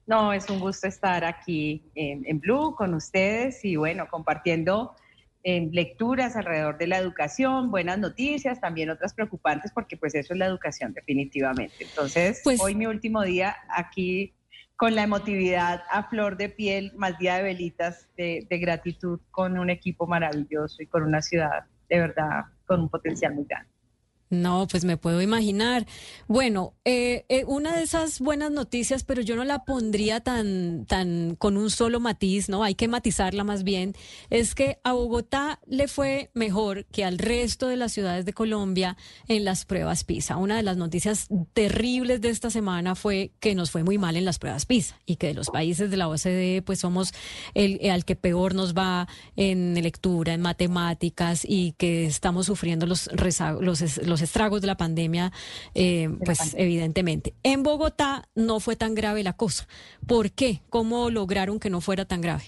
No, es un gusto estar aquí en, Blue con ustedes y bueno, compartiendo en lecturas alrededor de la educación, buenas noticias, también otras preocupantes, porque pues eso es la educación definitivamente. Entonces, pues hoy mi último día aquí con la emotividad a flor de piel, más día de velitas de gratitud con un equipo maravilloso y con una ciudad de verdad con un potencial muy grande. No, pues me puedo imaginar. Bueno, eh, eh, una de esas buenas noticias, pero yo no la pondría tan, tan con un solo matiz, ¿no? Hay que matizarla más bien. Es que a Bogotá le fue mejor que al resto de las ciudades de Colombia en las pruebas PISA. Una de las noticias terribles de esta semana fue que nos fue muy mal en las pruebas PISA y que de los países de la OCDE, pues somos el, al que peor nos va en lectura, en matemáticas y que estamos sufriendo los, los, los estragos de la pandemia, eh, pues evidentemente. En Bogotá no fue tan grave la cosa. ¿Por qué? ¿Cómo lograron que no fuera tan grave?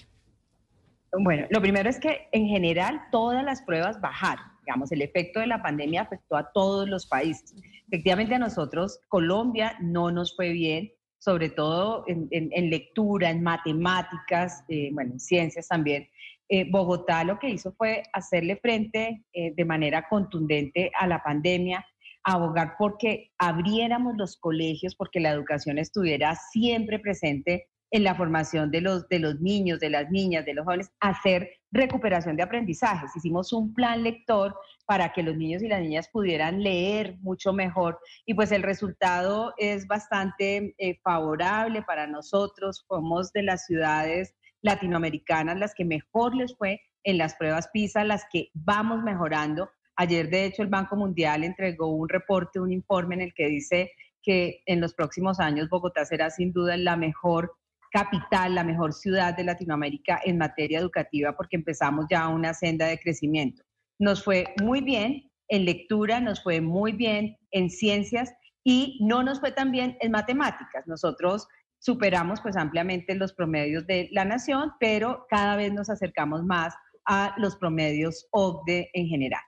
Bueno, lo primero es que en general todas las pruebas bajaron. Digamos, el efecto de la pandemia afectó a todos los países. Efectivamente a nosotros, Colombia, no nos fue bien, sobre todo en, lectura, en matemáticas, eh, bueno, en ciencias también. Eh, Bogotá lo que hizo fue hacerle frente eh, de manera contundente a la pandemia, abogar porque abriéramos los colegios, porque la educación estuviera siempre presente en la formación de los, de los niños, de las niñas, de los jóvenes, hacer recuperación de aprendizajes. Hicimos un plan lector para que los niños y las niñas pudieran leer mucho mejor y pues el resultado es bastante eh, favorable para nosotros. Somos de las ciudades latinoamericanas las que mejor les fue en las pruebas PISA, las que vamos mejorando. Ayer, de hecho, el Banco Mundial entregó un reporte, un informe en el que dice que en los próximos años Bogotá será sin duda la mejor capital, la mejor ciudad de Latinoamérica en materia educativa porque empezamos ya una senda de crecimiento. Nos fue muy bien en lectura, nos fue muy bien en ciencias y no nos fue tan bien en matemáticas. Nosotros superamos pues ampliamente los promedios de la nación, pero cada vez nos acercamos más a los promedios OCDE en general.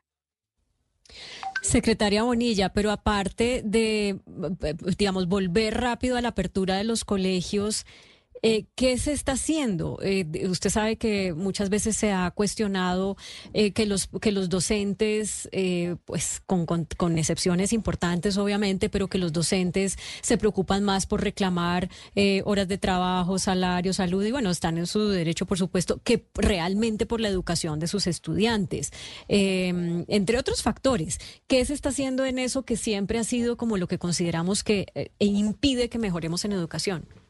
Secretaria Bonilla, pero aparte de, digamos, volver rápido a la apertura de los colegios, eh, ¿Qué se está haciendo? Eh, usted sabe que muchas veces se ha cuestionado eh, que, los, que los docentes, pues con, con, excepciones importantes obviamente, pero que los docentes se preocupan más por reclamar horas de trabajo, salario, salud y bueno, están en su derecho, por supuesto, que realmente por la educación de sus estudiantes. entre otros factores, ¿qué se está haciendo en eso que siempre ha sido como lo que consideramos que impide que mejoremos en educación?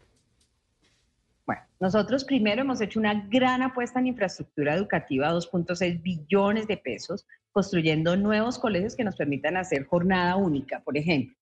Bueno, nosotros primero hemos hecho una gran apuesta en infraestructura educativa, 2.6 billones de pesos, construyendo nuevos colegios que nos permitan hacer jornada única, por ejemplo.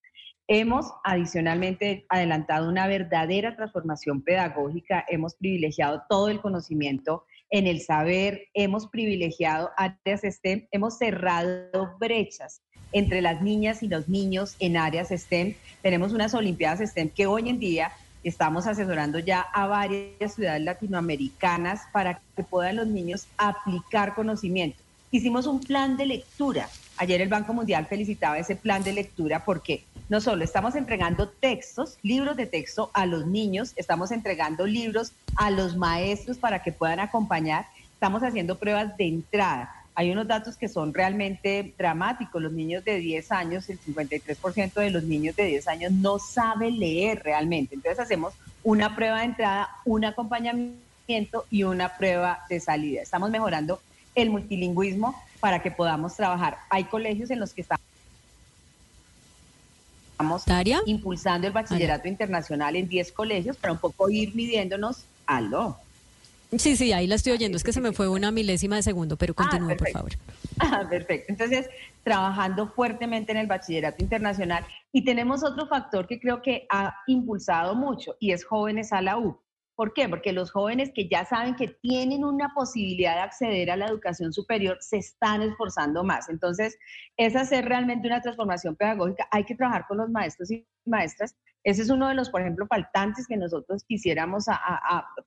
Hemos adicionalmente adelantado una verdadera transformación pedagógica, hemos privilegiado todo el conocimiento en el saber, hemos privilegiado áreas STEM, hemos cerrado brechas entre las niñas y los niños en áreas STEM. Tenemos unas Olimpiadas STEM que hoy en día estamos asesorando ya a varias ciudades latinoamericanas para que puedan los niños aplicar conocimiento. Hicimos un plan de lectura. Ayer el Banco Mundial felicitaba ese plan de lectura porque no solo estamos entregando textos, libros de texto a los niños, estamos entregando libros a los maestros para que puedan acompañar, estamos haciendo pruebas de entrada. Hay unos datos que son realmente dramáticos. Los niños de 10 años, el 53% de los niños de 10 años no sabe leer realmente. Entonces hacemos una prueba de entrada, un acompañamiento y una prueba de salida. Estamos mejorando el multilingüismo para que podamos trabajar. Hay colegios en los que estamos impulsando el bachillerato internacional en 10 colegios para un poco ir midiéndonos. Aló. Sí, sí, ahí la estoy oyendo. Es que se me fue una milésima de segundo, pero ah, continúe, por favor. Ah, perfecto. Entonces, trabajando fuertemente en el bachillerato internacional. Y tenemos otro factor que creo que ha impulsado mucho y es jóvenes a la U. ¿Por qué? Porque los jóvenes que ya saben que tienen una posibilidad de acceder a la educación superior se están esforzando más. Entonces, es hacer realmente una transformación pedagógica. Hay que trabajar con los maestros y maestras. Ese es uno de los, por ejemplo, faltantes que nosotros quisiéramos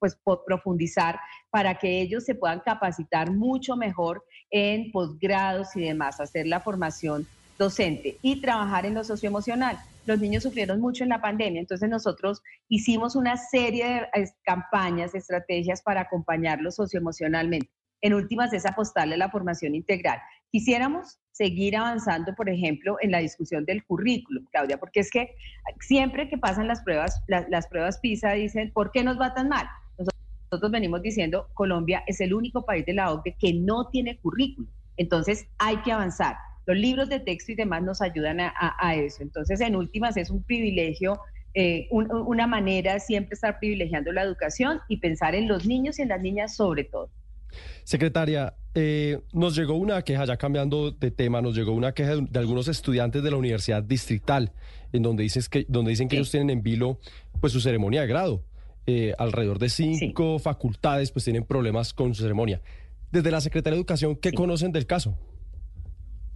pues, profundizar para que ellos se puedan capacitar mucho mejor en posgrados y demás, hacer la formación docente y trabajar en lo socioemocional. Los niños sufrieron mucho en la pandemia, entonces nosotros hicimos una serie de campañas, estrategias para acompañarlos socioemocionalmente. En últimas es apostarle a la formación integral. Quisiéramos seguir avanzando, por ejemplo, en la discusión del currículum, Claudia, porque es que siempre que pasan las pruebas, las, pruebas PISA dicen, ¿por qué nos va tan mal? Nosotros venimos diciendo, Colombia es el único país de la OCDE que no tiene currículum. Entonces hay que avanzar. Los libros de texto y demás nos ayudan a, eso. Entonces, en últimas, es un privilegio, eh, una manera siempre estar privilegiando la educación y pensar en los niños y en las niñas sobre todo. Secretaria, eh, nos llegó una queja, ya cambiando de tema, nos llegó una queja de, algunos estudiantes de la Universidad Distrital, en donde, dices que, donde dicen que ellos tienen en vilo pues, su ceremonia de grado. Eh, alrededor de cinco facultades pues tienen problemas con su ceremonia. Desde la Secretaría de Educación, ¿qué conocen del caso?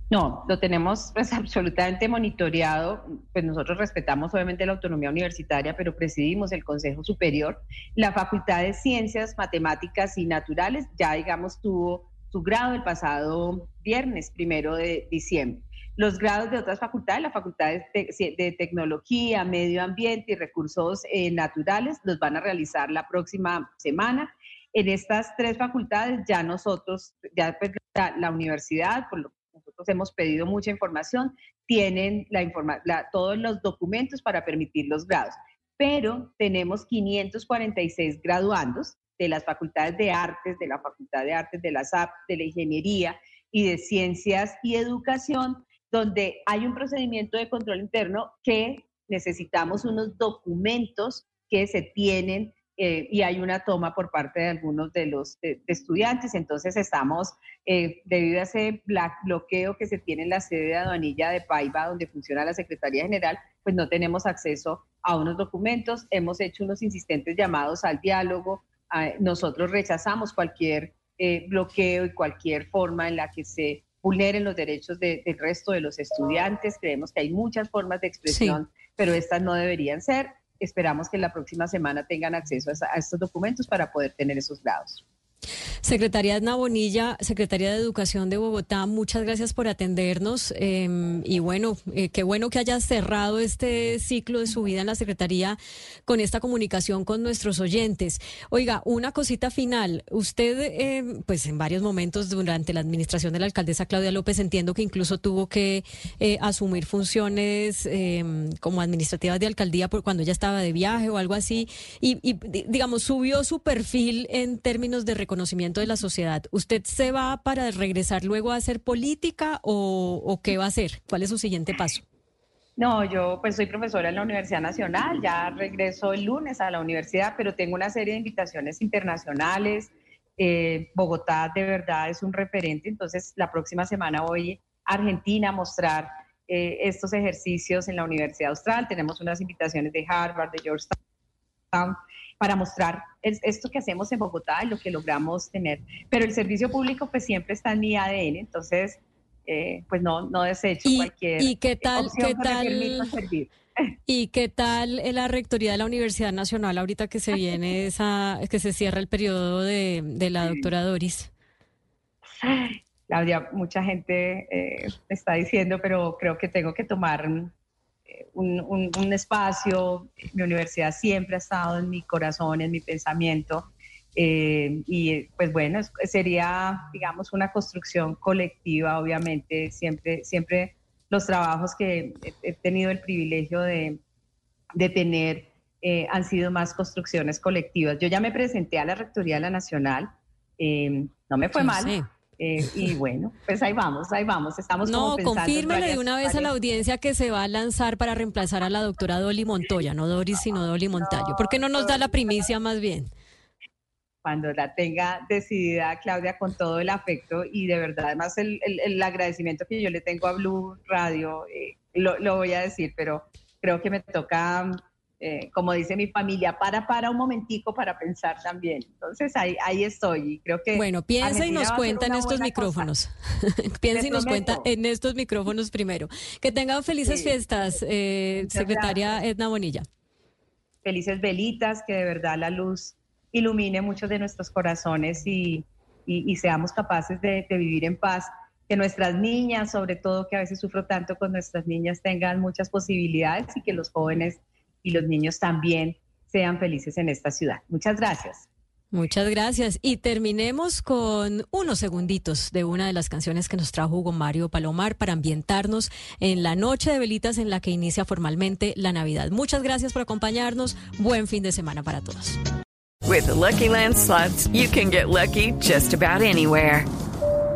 No, lo tenemos pues absolutamente monitoreado. Pues nosotros respetamos obviamente la autonomía universitaria, pero presidimos el Consejo Superior. La Facultad de Ciencias, Matemáticas y Naturales ya, digamos, tuvo su grado el pasado viernes, primero de diciembre. Los grados de otras facultades, la Facultad de, Tecnología, Medio Ambiente y Recursos eh, Naturales, los van a realizar la próxima semana. En estas tres facultades ya nosotros, ya pues, la, la universidad, por lo nosotros hemos pedido mucha información, tienen la todos los documentos para permitir los grados, pero tenemos 546 graduandos de las facultades de artes, de la Facultad de Artes, de la SAP, de la Ingeniería y de Ciencias y Educación, donde hay un procedimiento de control interno que necesitamos unos documentos que se tienen eh, y hay una toma por parte de algunos de los estudiantes. Entonces estamos, eh, debido a ese bloqueo que se tiene en la sede de aduanilla de Paiva, donde funciona la Secretaría General, pues no tenemos acceso a unos documentos. Hemos hecho unos insistentes llamados al diálogo. nosotros rechazamos cualquier eh, bloqueo y cualquier forma en la que se vulneren los derechos del resto de los estudiantes. Creemos que hay muchas formas de expresión, pero estas no deberían ser esperamos que la próxima semana tengan acceso a, estos documentos para poder tener esos grados. Secretaria Edna Bonilla, Secretaria de Educación de Bogotá, muchas gracias por atendernos em, y bueno, eh, qué bueno que haya cerrado este ciclo de su vida en la Secretaría con esta comunicación con nuestros oyentes. Oiga, una cosita final. Usted, em, pues en varios momentos durante la administración de la alcaldesa Claudia López, entiendo que incluso tuvo que eh, asumir funciones em, como administrativas de alcaldía por cuando ella estaba de viaje o algo así y, y digamos, subió su perfil en términos de reconocimiento de la sociedad, ¿usted se va para regresar luego a hacer política o, qué va a hacer? ¿Cuál es su siguiente paso? No, yo pues soy profesora en la Universidad Nacional, ya regreso el lunes a la universidad, pero tengo una serie de invitaciones internacionales. Eh, Bogotá de verdad es un referente, entonces la próxima semana voy a Argentina a mostrar eh, estos ejercicios en la Universidad Austral. Tenemos unas invitaciones de Harvard, de Georgetown, para mostrar esto que hacemos en Bogotá y lo que logramos tener. Pero el servicio público pues siempre está en mi ADN, entonces eh, pues no, no desecho cualquier ¿y qué tal, opción qué que me tal, permita servir. ¿Y qué tal la rectoría de la Universidad Nacional ahorita que se viene esa, que se cierra el periodo de, de la doctora Doris? Claudia, mucha gente eh, me está diciendo, pero creo que tengo que tomar un, un- un espacio. Mi universidad siempre ha estado en mi corazón, en mi pensamiento. Eh, y pues bueno, sería, digamos, una construcción colectiva, obviamente. Siempre, siempre los trabajos que he, he tenido el privilegio de, de tener eh, han sido más construcciones colectivas. Yo ya me presenté a la Rectoría de la Nacional, eh, no me fue Sí, mal. sí. Eh, y bueno, pues ahí vamos, ahí vamos. Estamos como No, pensando en confírmele de una vez a la audiencia que se va a lanzar para reemplazar a la doctora Dolly Montoya, no Doris, sino Dolly Montayo. ¿Por qué no nos da la primicia más bien? cuando la tenga decidida Claudia con todo el afecto y de verdad además el, el- el agradecimiento que yo le tengo a Blue Radio, eh, lo, lo voy a decir, pero creo que me toca, eh, como dice mi familia, para, para un momentico para pensar también. Entonces ahí, ahí estoy y creo que... Bueno, piensa y Argentina nos a ser cuenta en estos micrófonos. piensa y nos cuenta en estos micrófonos primero. Que tengan felices Sí. fiestas, eh, secretaria Edna Bonilla. felices velitas, que de verdad la luz ilumine muchos de nuestros corazones y, y- y seamos capaces de, de vivir en paz. Que nuestras niñas, sobre todo, que a veces sufro tanto con nuestras niñas, tengan muchas posibilidades y que los jóvenes y los niños también sean felices en esta ciudad. Muchas gracias. Muchas gracias. Y terminemos con unos segunditos de una de las canciones que nos trajo Hugo Mario Palomar para ambientarnos en la noche de velitas en la que inicia formalmente la Navidad. Muchas gracias por acompañarnos. Buen fin de semana para todos. With the Lucky Land slots, you can get lucky just about anywhere.